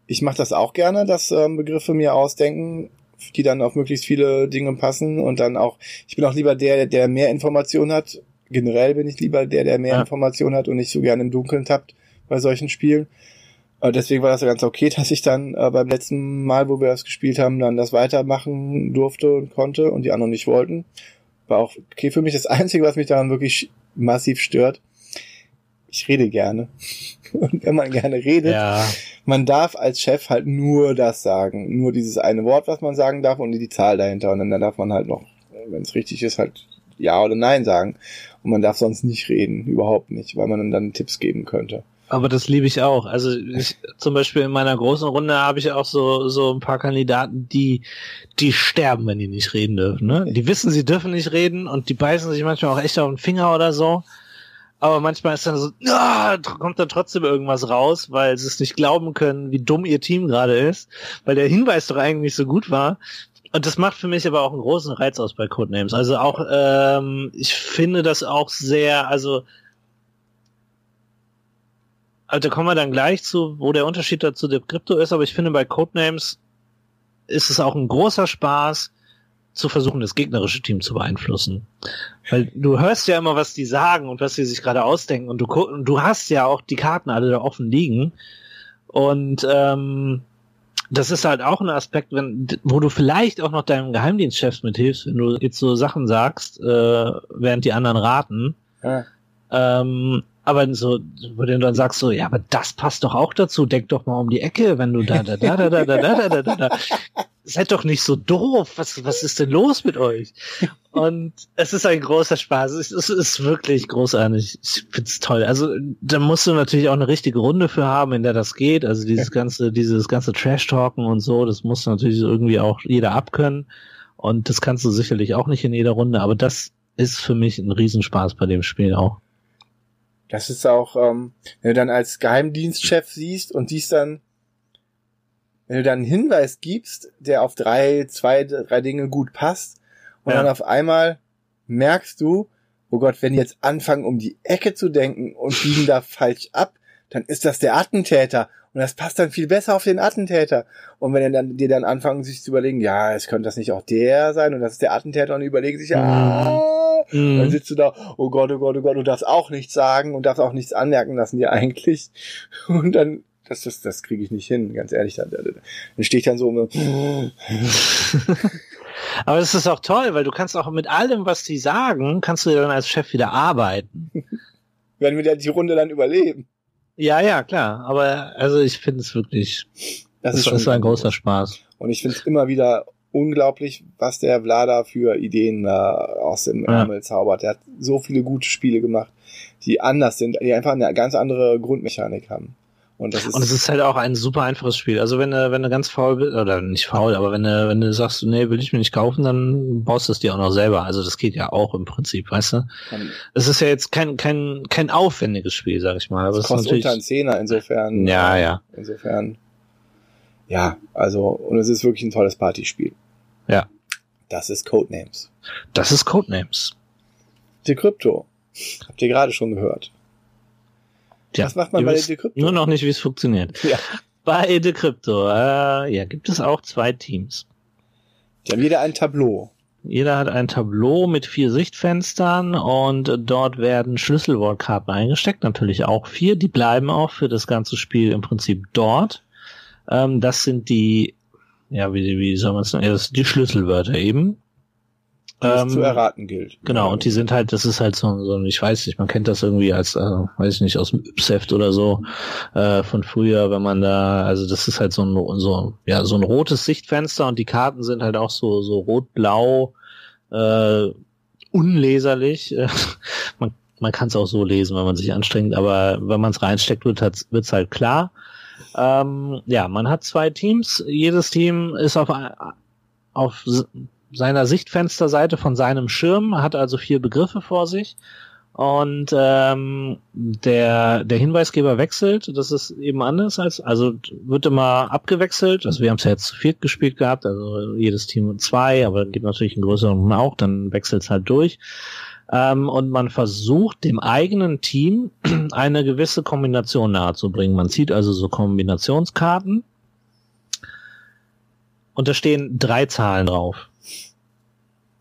ich mache das auch gerne, dass ähm, Begriffe mir ausdenken, die dann auf möglichst viele Dinge passen und dann auch, ich bin auch lieber der, der mehr Informationen hat. Generell bin ich lieber der, der mehr ja. Informationen hat und nicht so gerne im Dunkeln tappt bei solchen Spielen. Äh, deswegen war das ja ganz okay, dass ich dann äh, beim letzten Mal, wo wir das gespielt haben, dann das weitermachen durfte und konnte und die anderen nicht wollten. War auch okay für mich. Das Einzige, was mich daran wirklich massiv stört, ich rede gerne. Und wenn man gerne redet, ja. man darf als Chef halt nur das sagen. Nur dieses eine Wort, was man sagen darf und die Zahl dahinter. Und dann darf man halt noch, wenn es richtig ist, halt Ja oder Nein sagen. Und man darf sonst nicht reden. Überhaupt nicht, weil man dann Tipps geben könnte. Aber das liebe ich auch. Also ich, zum Beispiel in meiner großen Runde habe ich auch so so ein paar Kandidaten, die die sterben, wenn die nicht reden dürfen. Ne? Die wissen, sie dürfen nicht reden und die beißen sich manchmal auch echt auf den Finger oder so. Aber manchmal ist dann so, ah, kommt dann trotzdem irgendwas raus, weil sie es nicht glauben können, wie dumm ihr Team gerade ist, weil der Hinweis doch eigentlich so gut war. Und das macht für mich aber auch einen großen Reiz aus bei Codenames. Also auch, ähm, ich finde das auch sehr, also also da kommen wir dann gleich zu, wo der Unterschied dazu der Krypto ist, aber ich finde bei Codenames ist es auch ein großer Spaß, zu versuchen, das gegnerische Team zu beeinflussen. Weil du hörst ja immer, was die sagen und was sie sich gerade ausdenken und du, und du hast ja auch die Karten alle da offen liegen. Und ähm, das ist halt auch ein Aspekt, wenn, wo du vielleicht auch noch deinem Geheimdienstchef mithilfst, wenn du jetzt so Sachen sagst, äh, während die anderen raten. Ja. Ähm, aber so, wo du dann sagst so, ja, aber das passt doch auch dazu, denk doch mal um die Ecke, wenn du da, da, da, da, da, da, da, da, da, da. Seid doch nicht so doof, was, was ist denn los mit euch? Und es ist ein großer Spaß, es, es ist wirklich großartig, ich find's toll. Also, da musst du natürlich auch eine richtige Runde für haben, in der das geht, also dieses ganze, dieses ganze Trash-Talken und so, das muss natürlich irgendwie auch jeder abkönnen. Und das kannst du sicherlich auch nicht in jeder Runde, aber das ist für mich ein Riesenspaß bei dem Spiel auch. Das ist auch, ähm, wenn du dann als Geheimdienstchef siehst und siehst dann, wenn du dann einen Hinweis gibst, der auf drei, zwei, drei Dinge gut passt, und ja. dann auf einmal merkst du, oh Gott, wenn die jetzt anfangen, um die Ecke zu denken und biegen da falsch ab, dann ist das der Attentäter. Und das passt dann viel besser auf den Attentäter. Und wenn dann, die dann anfangen, sich zu überlegen, ja, es könnte das nicht auch der sein und das ist der Attentäter und die überlegen sich, ja, ah, mhm. dann sitzt du da, oh Gott, oh Gott, oh Gott, du darfst auch nichts sagen und darfst auch nichts anmerken lassen dir eigentlich. Und dann, das, das, das kriege ich nicht hin, ganz ehrlich. Dann, dann stehe ich dann so. Aber es ist auch toll, weil du kannst auch mit allem, was die sagen, kannst du dann als Chef wieder arbeiten. Wenn wir die Runde dann überleben. Ja, ja, klar. Aber also ich finde es wirklich, das, ist, ist ein großer Spaß. Und ich finde es immer wieder unglaublich, was der Vlada für Ideen da aus dem ja. Ärmel zaubert. Er hat so viele gute Spiele gemacht, die anders sind, die einfach eine ganz andere Grundmechanik haben. Und, das ist und es ist halt auch ein super einfaches Spiel. Also wenn du, wenn du ganz faul bist, oder nicht faul, aber wenn du, wenn du sagst, nee, will ich mir nicht kaufen, dann baust du es dir auch noch selber. Also das geht ja auch im Prinzip, weißt du? Es ist ja jetzt kein, kein, kein aufwendiges Spiel, sag ich mal. Aber es kostet unter ein Zehner, insofern. Ja, ja. Insofern. Ja, also, und es ist wirklich ein tolles Partyspiel. Ja. Das ist Codenames. Das ist Codenames. Die Krypto. Habt ihr gerade schon gehört. Tja, Was macht man bei Decrypto? Nur noch nicht, wie es funktioniert. Ja. Bei Decrypto, äh, ja, gibt es auch zwei Teams. Die haben jeder ein Tableau. Jeder hat ein Tableau mit vier Sichtfenstern und dort werden Schlüsselwortkarten eingesteckt, natürlich auch vier. Die bleiben auch für das ganze Spiel im Prinzip dort. Ähm, das sind die, ja, wie, wie soll man es sagen, die Schlüsselwörter eben ähm, zu erraten gilt. Genau, und die sind halt, das ist halt so, so ich weiß nicht, man kennt das irgendwie als, äh, weiß ich nicht, aus dem Ypsheft oder so äh, von früher, wenn man da, also das ist halt so ein, so, ja, so ein rotes Sichtfenster und die Karten sind halt auch so, so rot-blau, äh, unleserlich. man man kann es auch so lesen, wenn man sich anstrengt, aber wenn man es reinsteckt, wird es halt klar. Ähm, ja, man hat zwei Teams. Jedes Team ist auf, auf seiner Sichtfensterseite von seinem Schirm, hat also vier Begriffe vor sich. Und ähm, der, der Hinweisgeber wechselt, das ist eben anders als, also wird immer abgewechselt. Also wir haben es ja jetzt zu viert gespielt gehabt, also jedes Team zwei, aber gibt natürlich einen größeren auch, dann wechselt es halt durch. Ähm, und man versucht dem eigenen Team eine gewisse Kombination nahezubringen. Man zieht also so Kombinationskarten und da stehen drei Zahlen drauf.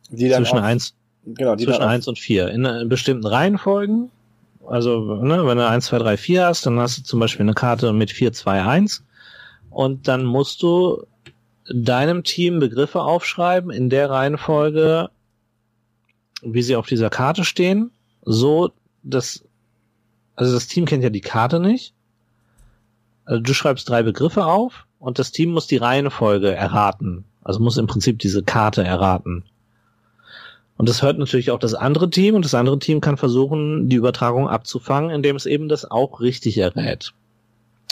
Die dann zwischen auf, eins, genau, die zwischen eins und vier in, in bestimmten Reihenfolgen. Also, ne, wenn du eins, zwei, drei, vier hast, dann hast du zum Beispiel eine Karte mit vier, zwei, eins. Und dann musst du deinem Team Begriffe aufschreiben in der Reihenfolge, wie sie auf dieser Karte stehen. So, dass, also das Team kennt ja die Karte nicht. Also du schreibst drei Begriffe auf und das Team muss die Reihenfolge erraten. Also muss im Prinzip diese Karte erraten. Und das hört natürlich auch das andere Team und das andere Team kann versuchen, die Übertragung abzufangen, indem es eben das auch richtig errät.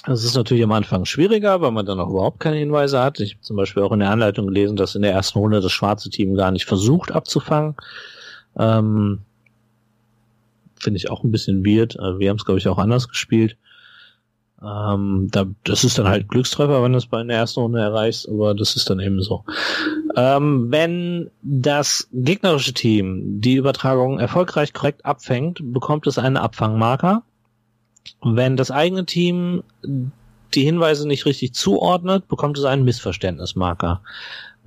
Das ist natürlich am Anfang schwieriger, weil man dann auch überhaupt keine Hinweise hat. Ich habe zum Beispiel auch in der Anleitung gelesen, dass in der ersten Runde das schwarze Team gar nicht versucht abzufangen. Ähm, Finde ich auch ein bisschen weird. Äh, wir haben es, glaube ich, auch anders gespielt. Ähm, da, das ist dann halt Glückstreffer, wenn du es bei der ersten Runde erreichst, aber das ist dann eben so. Ähm, wenn das gegnerische Team die Übertragung erfolgreich korrekt abfängt, bekommt es einen Abfangmarker. Wenn das eigene Team die Hinweise nicht richtig zuordnet, bekommt es einen Missverständnismarker.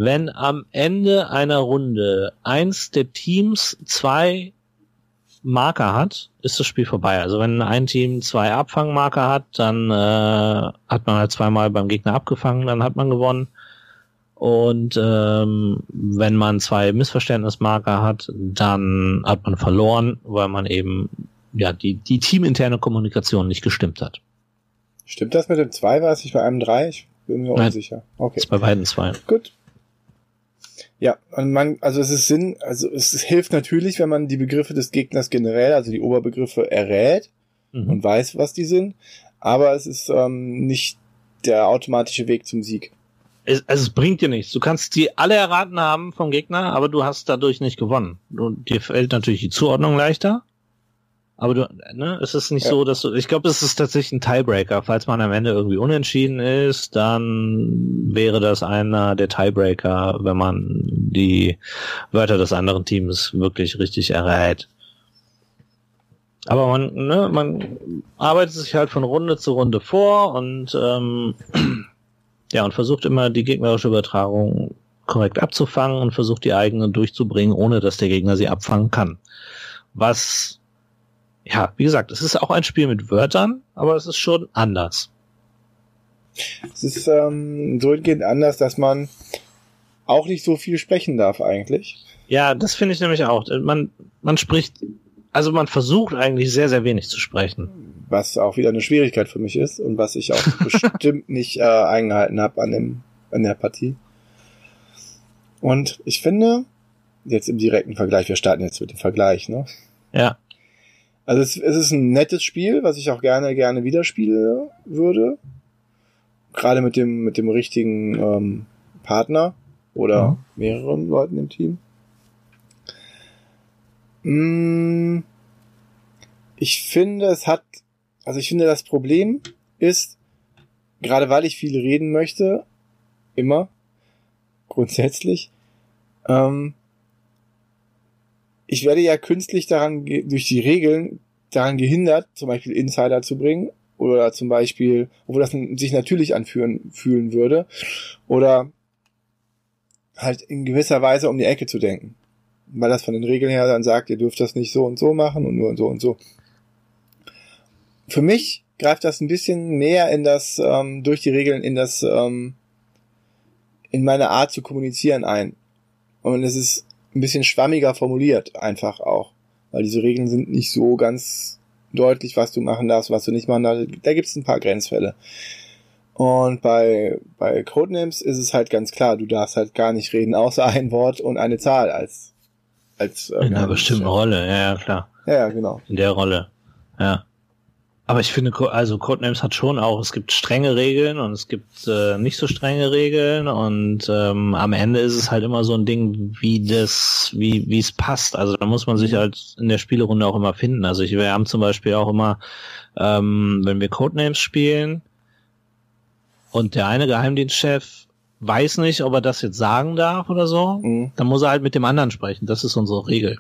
Wenn am Ende einer Runde eins der Teams zwei Marker hat, ist das Spiel vorbei. Also wenn ein Team zwei Abfangmarker hat, dann äh, hat man halt zweimal beim Gegner abgefangen, dann hat man gewonnen. Und ähm, wenn man zwei Missverständnismarker hat, dann hat man verloren, weil man eben ja die, die teaminterne Kommunikation nicht gestimmt hat. Stimmt das mit dem zwei? War es nicht bei einem drei? Ich bin mir Nein. unsicher. Okay. Ist bei beiden zwei. Gut. Ja, und man, also es ist Sinn, also es hilft natürlich, wenn man die Begriffe des Gegners generell, also die Oberbegriffe errät Mhm. und weiß, was die sind, aber es ist ähm, nicht der automatische Weg zum Sieg. Es, also es bringt dir nichts. Du kannst die alle erraten haben vom Gegner, aber du hast dadurch nicht gewonnen. Du, dir fällt natürlich die Zuordnung leichter. Aber du, ne, es ist nicht Ja. so, dass du, ich glaube, es ist tatsächlich ein Tiebreaker. Falls man am Ende irgendwie unentschieden ist, dann wäre das einer der Tiebreaker, wenn man die Wörter des anderen Teams wirklich richtig errät. Aber man, ne, man arbeitet sich halt von Runde zu Runde vor und ähm, ja, und versucht immer die gegnerische Übertragung korrekt abzufangen und versucht die eigene durchzubringen, ohne dass der Gegner sie abfangen kann. Was, ja, wie gesagt, es ist auch ein Spiel mit Wörtern, aber es ist schon anders. Es ist ähm, so anders, dass man auch nicht so viel sprechen darf eigentlich. Ja, das finde ich nämlich auch. Man, man spricht, also man versucht eigentlich sehr, sehr wenig zu sprechen. was auch wieder eine Schwierigkeit für mich ist und was ich auch bestimmt nicht äh, eingehalten habe an dem an der Partie. Und ich finde jetzt im direkten Vergleich, wir starten jetzt mit dem Vergleich, ne? Ja, Also es, es ist ein nettes Spiel, was ich auch gerne gerne wieder spielen würde, gerade mit dem mit dem richtigen ähm, Partner oder Ja. mehreren Leuten im Team. Mm, ich finde, es hat, also ich finde, das Problem ist, gerade weil ich viel reden möchte, immer, grundsätzlich, ähm, ich werde ja künstlich daran, durch die Regeln daran gehindert, zum Beispiel Insider zu bringen, oder zum Beispiel, obwohl das sich natürlich anfühlen fühlen würde, oder halt in gewisser Weise um die Ecke zu denken. Weil das von den Regeln her dann sagt, ihr dürft das nicht so und so machen und nur und so und so. Für mich greift das ein bisschen mehr in das, ähm, durch die Regeln in das, ähm, in meine Art zu kommunizieren ein. Und es ist ein bisschen schwammiger formuliert, einfach auch. Weil diese Regeln sind nicht so ganz deutlich, was du machen darfst, was du nicht machen darfst. Da gibt es ein paar Grenzfälle. Und bei, bei Codenames ist es halt ganz klar, du darfst halt gar nicht reden, außer ein Wort und eine Zahl als, als, äh, in einer bestimmten Rolle, ja, ja, klar. Ja, ja, genau. In der Rolle. Ja. Aber ich finde, also Codenames hat schon auch, es gibt strenge Regeln und es gibt äh, nicht so strenge Regeln und ähm, am Ende ist es halt immer so ein Ding, wie das, wie wie es passt. Also da muss man sich halt in der Spielerunde auch immer finden. Also ich, wir haben zum Beispiel auch immer, ähm, wenn wir Codenames spielen und der eine Geheimdienstchef weiß nicht, ob er das jetzt sagen darf oder so, Mhm. dann muss er halt mit dem anderen sprechen. Das ist unsere Regel.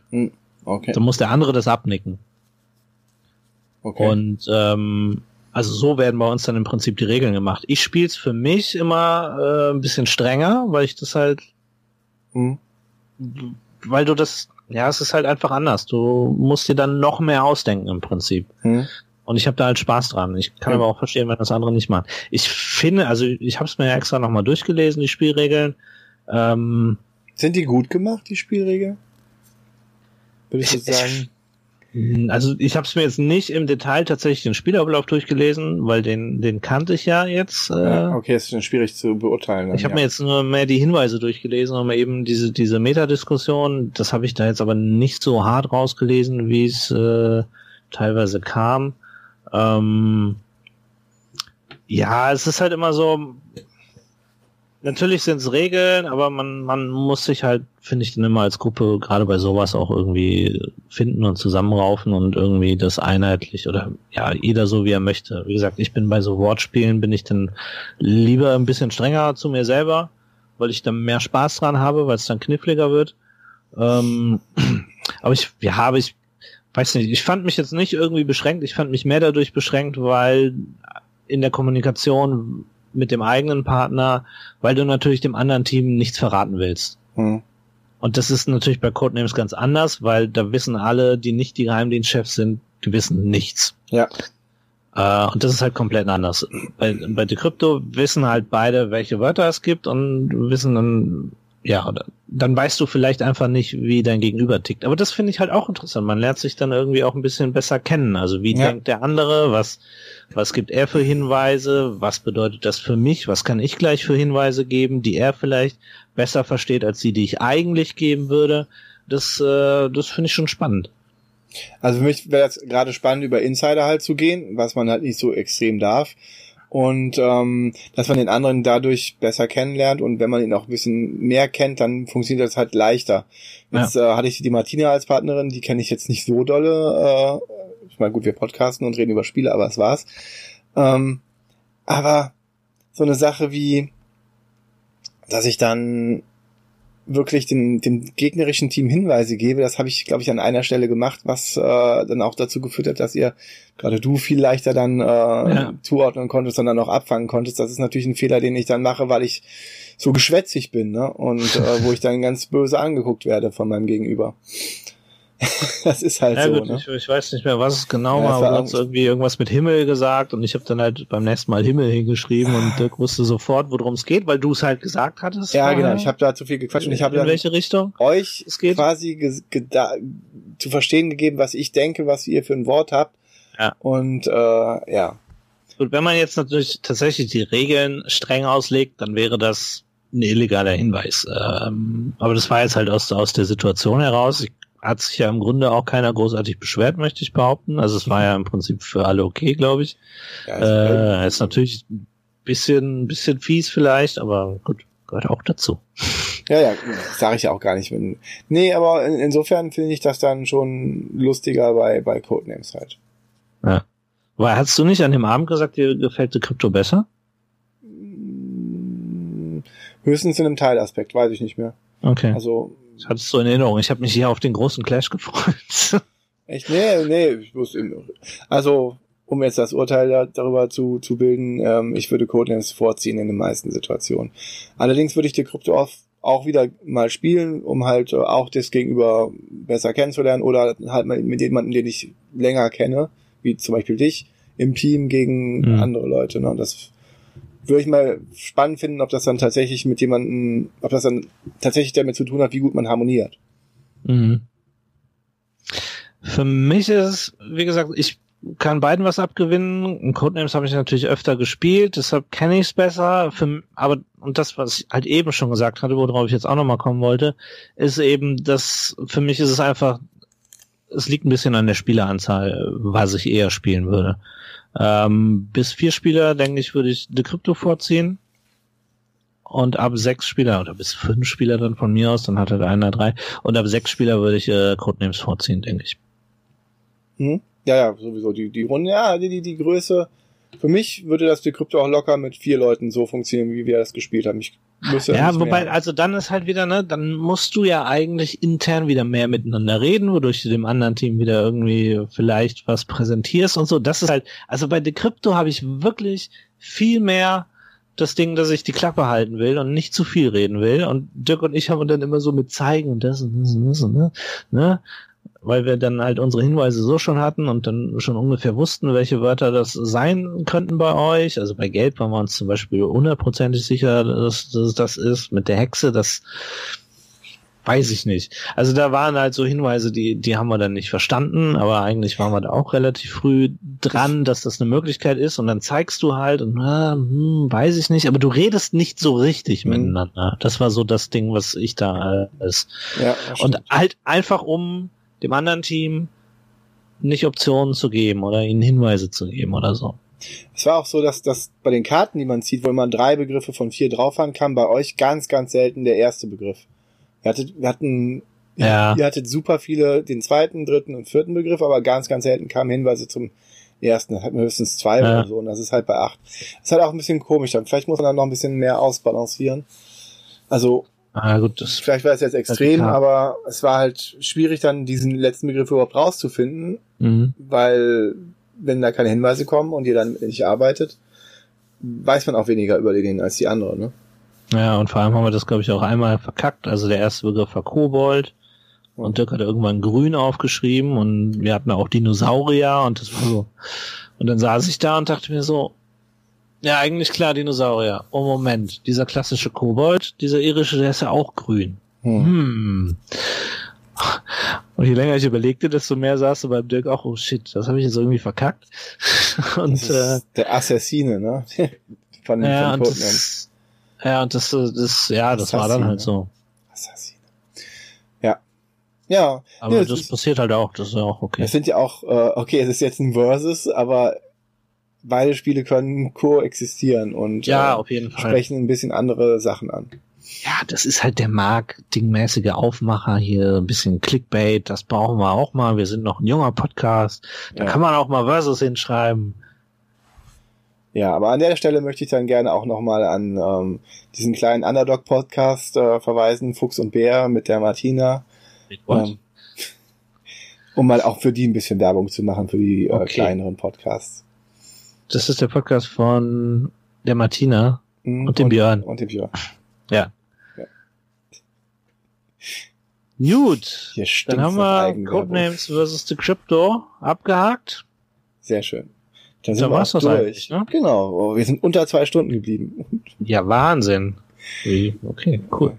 Okay. Dann muss der andere das abnicken. Okay. Und ähm, also so werden bei uns dann im Prinzip die Regeln gemacht. Ich spiele es für mich immer äh, ein bisschen strenger, weil ich das halt, Mhm. weil du das, ja, es ist halt einfach anders. Du musst dir dann noch mehr ausdenken im Prinzip. Mhm. Und ich habe da halt Spaß dran. Ich kann Ja. aber auch verstehen, wenn das andere nicht machen. Ich finde, also ich habe es mir ja extra nochmal durchgelesen, die Spielregeln. Ähm, Sind die gut gemacht, die Spielregeln? Würde ich Ich- so sagen. Also ich habe es mir jetzt nicht im Detail tatsächlich den Spielablauf durchgelesen, weil den den kannte ich ja jetzt. Äh, okay, ist schon schwierig zu beurteilen. Dann, ich habe ja. mir jetzt nur mehr die Hinweise durchgelesen, aber eben diese diese Metadiskussion, das habe ich da jetzt aber nicht so hart rausgelesen, wie es äh, teilweise kam. Ähm, ja, es ist halt immer so, natürlich sind es Regeln, aber man, man muss sich halt, finde ich, dann immer als Gruppe gerade bei sowas auch irgendwie finden und zusammenraufen und irgendwie das einheitlich oder ja, jeder so wie er möchte. Wie gesagt, ich bin bei so Wortspielen, bin ich dann lieber ein bisschen strenger zu mir selber, weil ich dann mehr Spaß dran habe, weil es dann kniffliger wird. Ähm, aber ich, ja, habe ich weiß nicht, ich fand mich jetzt nicht irgendwie beschränkt, ich fand mich mehr dadurch beschränkt, weil in der Kommunikation mit dem eigenen Partner, weil du natürlich dem anderen Team nichts verraten willst. Hm. Und das ist natürlich bei Codenames ganz anders, weil da wissen alle, die nicht die Geheimdienstchefs sind, die wissen nichts. Ja. Äh, und das ist halt komplett anders. Bei, bei Decrypto wissen halt beide, welche Wörter es gibt und wissen dann, ja, dann weißt du vielleicht einfach nicht, wie dein Gegenüber tickt. Aber das finde ich halt auch interessant. Man lernt sich dann irgendwie auch ein bisschen besser kennen. Also wie Ja. denkt der andere, was, was gibt er für Hinweise, was bedeutet das für mich, was kann ich gleich für Hinweise geben, die er vielleicht besser versteht als die, die ich eigentlich geben würde. Das, äh, das finde ich schon spannend. Also für mich wäre das gerade spannend, über Insider halt zu gehen, was man halt nicht so extrem darf. Und ähm, dass man den anderen dadurch besser kennenlernt und wenn man ihn auch ein bisschen mehr kennt, dann funktioniert das halt leichter. Jetzt äh, hatte ich die Martina als Partnerin, die kenne ich jetzt nicht so dolle. Äh, meine, gut, wir podcasten und reden über Spiele, aber es war's. Ähm, aber so eine Sache wie, dass ich dann wirklich den, dem gegnerischen Team Hinweise gebe, das habe ich, glaube ich, an einer Stelle gemacht, was äh, dann auch dazu geführt hat, dass ihr, gerade du, viel leichter dann äh, Ja. zuordnen konntest und dann auch abfangen konntest. Das ist natürlich ein Fehler, den ich dann mache, weil ich so geschwätzig bin, ne? Und äh, wo ich dann ganz böse angeguckt werde von meinem Gegenüber. das ist halt Ja so, gut, ne? ich, ich weiß nicht mehr, was es genau Ja, war, du hast irgendwie irgendwas mit Himmel gesagt und ich habe dann halt beim nächsten Mal Himmel hingeschrieben und Dirk wusste sofort, worum es geht, weil du es halt gesagt hattest. Ja, genau. Ich habe da zu viel gequatscht und ich habe In welche Richtung? euch Es geht. quasi zu verstehen gegeben, was ich denke, was ihr für ein Wort habt. Ja. Und äh, ja. Gut, wenn man jetzt natürlich tatsächlich die Regeln streng auslegt, dann wäre das ein illegaler Hinweis. Ähm, aber das war jetzt halt aus, aus der Situation heraus. Ich, hat sich ja im Grunde auch keiner großartig beschwert, möchte ich behaupten. Also es war ja im Prinzip für alle okay, glaube ich. ja Äh, ist natürlich ein bisschen, bisschen fies vielleicht, aber gut, gehört auch dazu. Ja, ja, sage ich ja auch gar nicht. Nee, aber in, insofern finde ich das dann schon lustiger bei, bei Codenames halt. Weil hast du nicht an dem Abend gesagt, dir gefällt die Krypto besser? Höchstens in einem Teilaspekt, weiß ich nicht mehr. Okay. Also, Ich hatte es so in Erinnerung. Ich habe mich hier auf den großen Clash gefreut. echt, nee, nee, ich wusste eben. Also, um jetzt das Urteil da, darüber zu, zu bilden, ähm, ich würde Codenames vorziehen in den meisten Situationen. Allerdings würde ich die Krypto auch, auch wieder mal spielen, um halt äh, auch das Gegenüber besser kennenzulernen oder halt mal mit jemandem, den ich länger kenne, wie zum Beispiel dich, im Team gegen Mhm. andere Leute. Ne? Und das würde ich mal spannend finden, ob das dann tatsächlich mit jemandem, ob das dann tatsächlich damit zu tun hat, wie gut man harmoniert. Mhm. Für mich ist es, wie gesagt, ich kann beiden was abgewinnen. Codenames habe ich natürlich öfter gespielt, deshalb kenne ich es besser. Für, aber und das, was ich halt eben schon gesagt hatte, worauf ich jetzt auch nochmal kommen wollte, ist eben, dass für mich ist es einfach, es liegt ein bisschen an der Spieleranzahl, was ich eher spielen würde. Ähm, bis vier Spieler, denke ich, würde ich The Crypto vorziehen. Und ab sechs Spieler, oder bis fünf Spieler dann von mir aus, dann hat halt einer drei. Und ab sechs Spieler würde ich äh, Codenames vorziehen, denke ich. Hm? Ja, ja, sowieso. Die, die Runde, ja, die, die, die Größe. Für mich würde das die Krypto auch locker mit vier Leuten so funktionieren, wie wir das gespielt haben. Ich Ja, nicht wobei, mehr. also dann ist halt wieder, ne, dann musst du ja eigentlich intern wieder mehr miteinander reden, wodurch du dem anderen Team wieder irgendwie vielleicht was präsentierst und so. Das ist halt, also bei Decrypto habe ich wirklich viel mehr das Ding, dass ich die Klappe halten will und nicht zu viel reden will. Und Dirk und ich haben dann immer so mit zeigen und das und das und das und ne, ne, weil wir dann halt unsere Hinweise so schon hatten und dann schon ungefähr wussten, welche Wörter das sein könnten bei euch. Also bei Gelb waren wir uns zum Beispiel hundertprozentig sicher, dass, dass das ist. Mit der Hexe, das weiß ich nicht. Also da waren halt so Hinweise, die, die haben wir dann nicht verstanden, aber eigentlich waren wir da auch relativ früh dran, dass das eine Möglichkeit ist und dann zeigst du halt und ah, hm, weiß ich nicht, aber du redest nicht so richtig Mhm. miteinander. Das war so das Ding, was ich da äh, ist. Ja, das Und halt einfach um dem anderen Team nicht Optionen zu geben oder ihnen Hinweise zu geben oder so. Es war auch so, dass das bei den Karten, die man zieht, wo man drei Begriffe von vier drauf haben kam, bei euch ganz, ganz selten der erste Begriff. Wir, hattet, wir hatten, Ja. ihr hattet super viele, den zweiten, dritten und vierten Begriff, aber ganz, ganz selten kamen Hinweise zum ersten. Da hatten wir höchstens zwei Ja. oder so und das ist halt bei acht. Das ist halt auch ein bisschen komisch dann. Vielleicht muss man dann noch ein bisschen mehr ausbalancieren. Also, Ah gut, das vielleicht war es jetzt extrem, aber es war halt schwierig dann diesen letzten Begriff überhaupt rauszufinden, mhm. weil wenn da keine Hinweise kommen und ihr dann nicht arbeitet, weiß man auch weniger über den als die andere, ne? Ja, und vor allem haben wir das, glaube ich, auch einmal verkackt. Also der erste Begriff war Kobold und Dirk hat irgendwann grün aufgeschrieben und wir hatten auch Dinosaurier und das war so. Und dann saß ich da und dachte mir so, ja, eigentlich klar, Dinosaurier. Oh Moment, dieser klassische Kobold, dieser irische, der ist ja auch grün. Hm. Hm. Und je länger ich überlegte, desto mehr saß du beim Dirk auch, oh shit, das habe ich jetzt irgendwie verkackt. Und Das äh, der Assassine, ne? Von den ja, von und das, ja, und das, äh, das, ja, das war dann Assassine. halt so. Assassine. Ja. Ja. Aber Ja, das, ist- passiert halt auch, das ist ja auch okay. Es sind ja auch, äh, okay, es ist jetzt ein Versus, aber beide Spiele können koexistieren und Ja, äh, auf jeden Fall. sprechen ein bisschen andere Sachen an. Ja, das ist halt der marketingmäßige Aufmacher hier, ein bisschen Clickbait, das brauchen wir auch mal. Wir sind noch ein junger Podcast. Da Ja. kann man auch mal Versus hinschreiben. Ja, aber an der Stelle möchte ich dann gerne auch nochmal an ähm, diesen kleinen Underdog-Podcast äh, verweisen, Fuchs und Bär mit der Martina. Ähm, um mal auch für die ein bisschen Werbung zu machen, für die äh, Okay. kleineren Podcasts. Das ist der Podcast von der Martina Mhm, und dem Björn. Und dem Björn. Ja. Ja. Gut. Dann haben wir Codenames vs. The Crypto abgehakt. Sehr schön. Dann Da sind wir war's auch durch. ne? Genau. Oh, wir sind unter zwei Stunden geblieben. Ja, Wahnsinn. Okay, cool.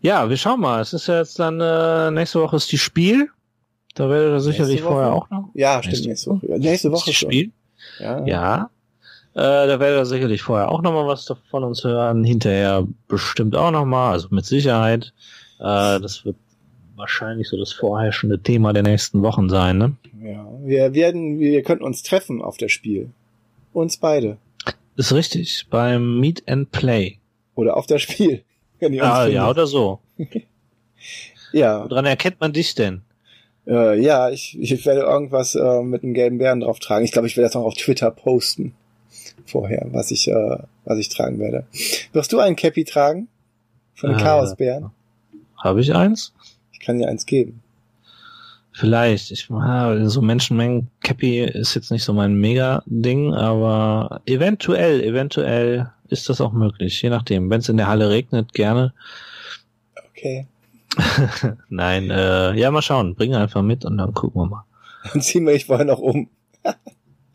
Ja, wir schauen mal. Es ist ja jetzt dann, äh, nächste Woche ist die Spiel. Da werdet ihr sicherlich Woche? vorher auch noch. Ja, stimmt. Nächste Nächste Woche. Nächste Woche die schon. Spiel. Ja. Ja. Äh, da werdet ihr sicherlich vorher auch noch mal was von uns hören. Hinterher bestimmt auch noch mal, also mit Sicherheit. Äh, das wird wahrscheinlich so das vorherrschende Thema der nächsten Wochen sein, ne? ja. Wir werden, wir könnten uns treffen auf der Spiel. Uns beide. Ist richtig. Beim Meet and Play. Oder auf der Spiel. Wenn ihr uns Ah, ja, oder so. ja. Woran erkennt man dich denn? Äh, ja, ich, ich werde irgendwas äh, mit einem gelben Bären drauf tragen. Ich glaube, ich werde das noch auf Twitter posten. Vorher, was ich, äh, was ich tragen werde. Wirst du einen Cappy tragen? Von den Äh, Chaosbären? Habe ich eins? Ich kann dir eins geben. Vielleicht. Ich, ah, so Menschenmengen Cappy ist jetzt nicht so mein Mega-Ding, aber eventuell, eventuell ist das auch möglich. Je nachdem. Wenn es in der Halle regnet, gerne. Okay. Nein, äh, ja, mal schauen. Bring einfach mit und dann gucken wir mal. Dann ziehen wir dich vorher noch um.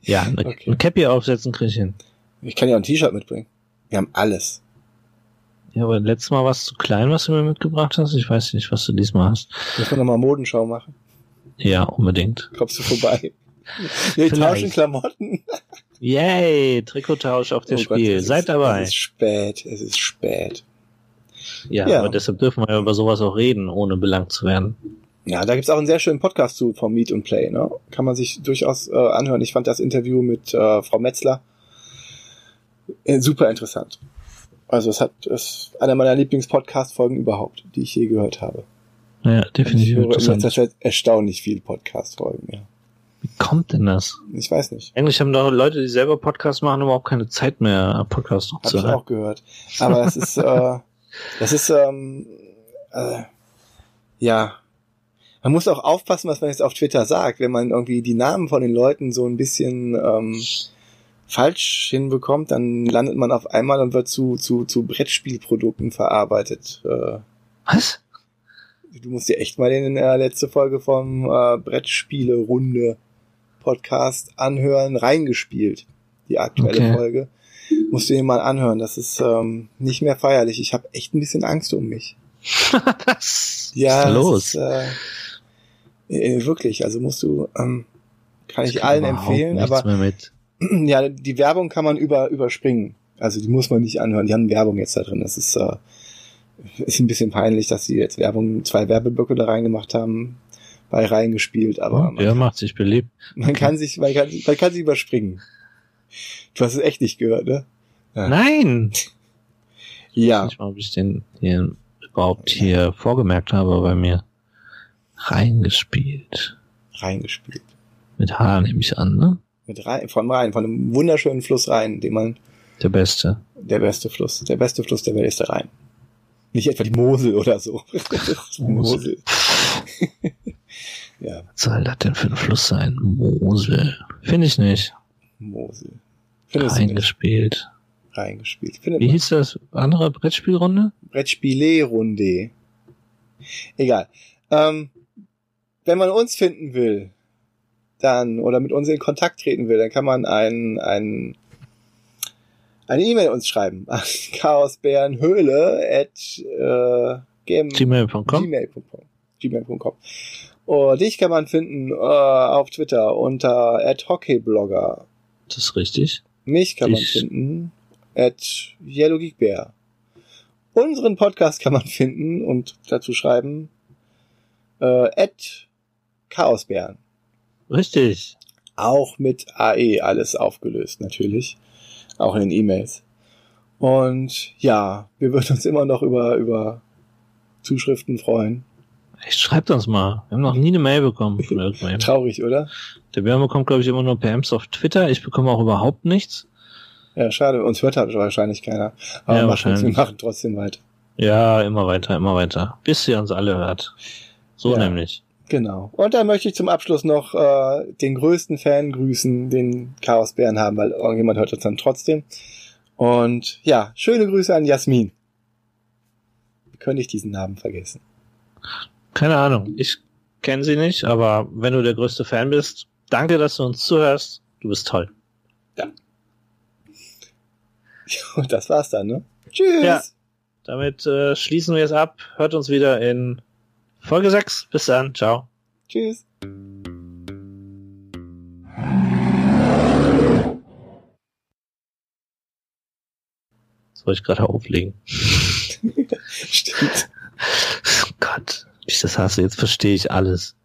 Ja, eine, Okay. ein Cappy aufsetzen krieg ich hin. Ich kann ja auch ein T-Shirt mitbringen. Wir haben alles. Ja, aber letztes Mal war es zu klein, was du mir mitgebracht hast. Ich weiß nicht, was du diesmal hast. Müssen wir nochmal Modenschau machen. Ja, unbedingt. Kommst du vorbei? Wir tauschen Klamotten. Yay, Trikottausch auf der Oh Gott, Spiel. es Seid ist, dabei. Es ist spät. Es ist spät. Ja, Ja. aber deshalb dürfen wir ja über sowas auch reden, ohne belangt zu werden. Ja, da gibt's auch einen sehr schönen Podcast zu vom Meet and Play. Ne? Kann man sich durchaus äh, anhören. Ich fand das Interview mit äh, Frau Metzler äh, super interessant. Also es hat es ist einer meiner Lieblings-Podcast-Folgen überhaupt, die ich je gehört habe. Ja, ich definitiv höre in letzter erstaunlich viel Podcast-Folgen. Ja. Wie kommt denn das? Ich weiß nicht. Eigentlich haben doch Leute, die selber Podcasts machen, überhaupt keine Zeit mehr, Podcasts Habe ich hochzuhalten. auch gehört. Aber es ist, äh, das ist, ähm, äh, ja. Man muss auch aufpassen, was man jetzt auf Twitter sagt, wenn man irgendwie die Namen von den Leuten so ein bisschen ähm, falsch hinbekommt, dann landet man auf einmal und wird zu, zu, zu Brettspielprodukten verarbeitet. Äh, Was? du musst dir echt mal den äh, letzte Folge vom äh, Brettspiele-Runde Podcast anhören, reingespielt. Die aktuelle Okay. Folge. Musst du dir mal anhören. Das ist ähm, nicht mehr feierlich. Ich habe echt ein bisschen Angst um mich. Was Ja, ist das los? Ist, äh, äh, wirklich, also musst du, ähm, kann ich Ich allen krieg überhaupt empfehlen, aber mehr mit. ja, die Werbung kann man über, überspringen. Also die muss man nicht anhören. Die haben Werbung jetzt da drin. Das ist, äh, ist ein bisschen peinlich, dass sie jetzt Werbung, zwei Werbeblöcke da reingemacht haben, bei reingespielt, aber man, Der macht sich beliebt. man kann sich, man kann, man kann sie überspringen. Du hast es echt nicht gehört, ne? Ja. Nein! Ja. Ich weiß nicht mal, ob ich den hier überhaupt hier vorgemerkt habe bei mir. Reingespielt. Reingespielt. Mit H nehme ich an, ne? Mit rein, von Rhein, von einem wunderschönen Fluss Rhein, den man, Der Beste. der beste Fluss, der beste Fluss der Welt ist der Rhein. Nicht etwa die Mosel oder so. Mosel. ja, Was soll das denn für ein Fluss sein? Mosel. Finde ich nicht. Mosel. Findest? Reingespielt. Reingespielt. Findet Wie man. hieß das andere Brettspielrunde? Brettspiele-Runde. Egal. Ähm, wenn man uns finden will, dann, oder mit uns in Kontakt treten will, dann kann man ein, ein, eine E-Mail uns schreiben an chaosbärenhöhle at äh, gm- Gmail.com? gmail.com. gmail.com. Und dich kann man finden äh, auf Twitter unter @hockeyblogger. Das ist richtig. Mich kann man Ich- finden at yellowgeekbear. Unseren Podcast kann man finden und dazu schreiben äh, at chaosbären. Richtig. Auch mit AE alles aufgelöst, natürlich. Auch in den E-Mails. Und ja, wir würden uns immer noch über, über Zuschriften freuen. Echt, schreibt uns mal. Wir haben noch nie eine Mail bekommen. Traurig, oder? Der Björn bekommt, glaube ich, immer nur PMs auf Twitter. Ich bekomme auch überhaupt nichts. Ja, schade. Uns hört halt wahrscheinlich keiner. Aber Ja, machen, wahrscheinlich. wir machen trotzdem weiter. Ja, immer weiter, immer weiter. Bis ihr uns alle hört. So Ja. nämlich. Genau. Und dann möchte ich zum Abschluss noch äh, den größten Fan grüßen, den Chaosbären haben, weil irgendjemand hört uns dann trotzdem. Und ja, schöne Grüße an Jasmin. Wie könnte ich diesen Namen vergessen? Keine Ahnung. Ich kenne sie nicht, aber wenn du der größte Fan bist, danke, dass du uns zuhörst. Du bist toll. Und das war's dann, ne? Tschüss! Ja. Damit äh, schließen wir es ab. Hört uns wieder in Folge 6. Bis dann. Ciao. Tschüss! Wollte ich gerade auflegen. Stimmt. Oh Gott, wie ich das hasse. Jetzt verstehe ich alles.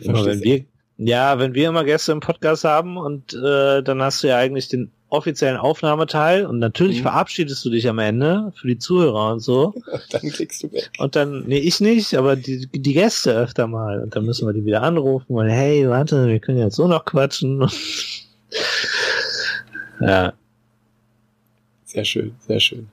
Immer wenn wir, ja, wenn wir immer Gäste im Podcast haben und äh, dann hast du ja eigentlich den offiziellen Aufnahmeteil und natürlich Mhm. verabschiedest du dich am Ende für die Zuhörer und so. Und dann klickst du weg. Und dann, nee, ich nicht, aber die, die Gäste öfter mal. Und dann müssen wir die wieder anrufen und hey, warte, wir können jetzt so noch quatschen. ja, Sehr schön, sehr schön.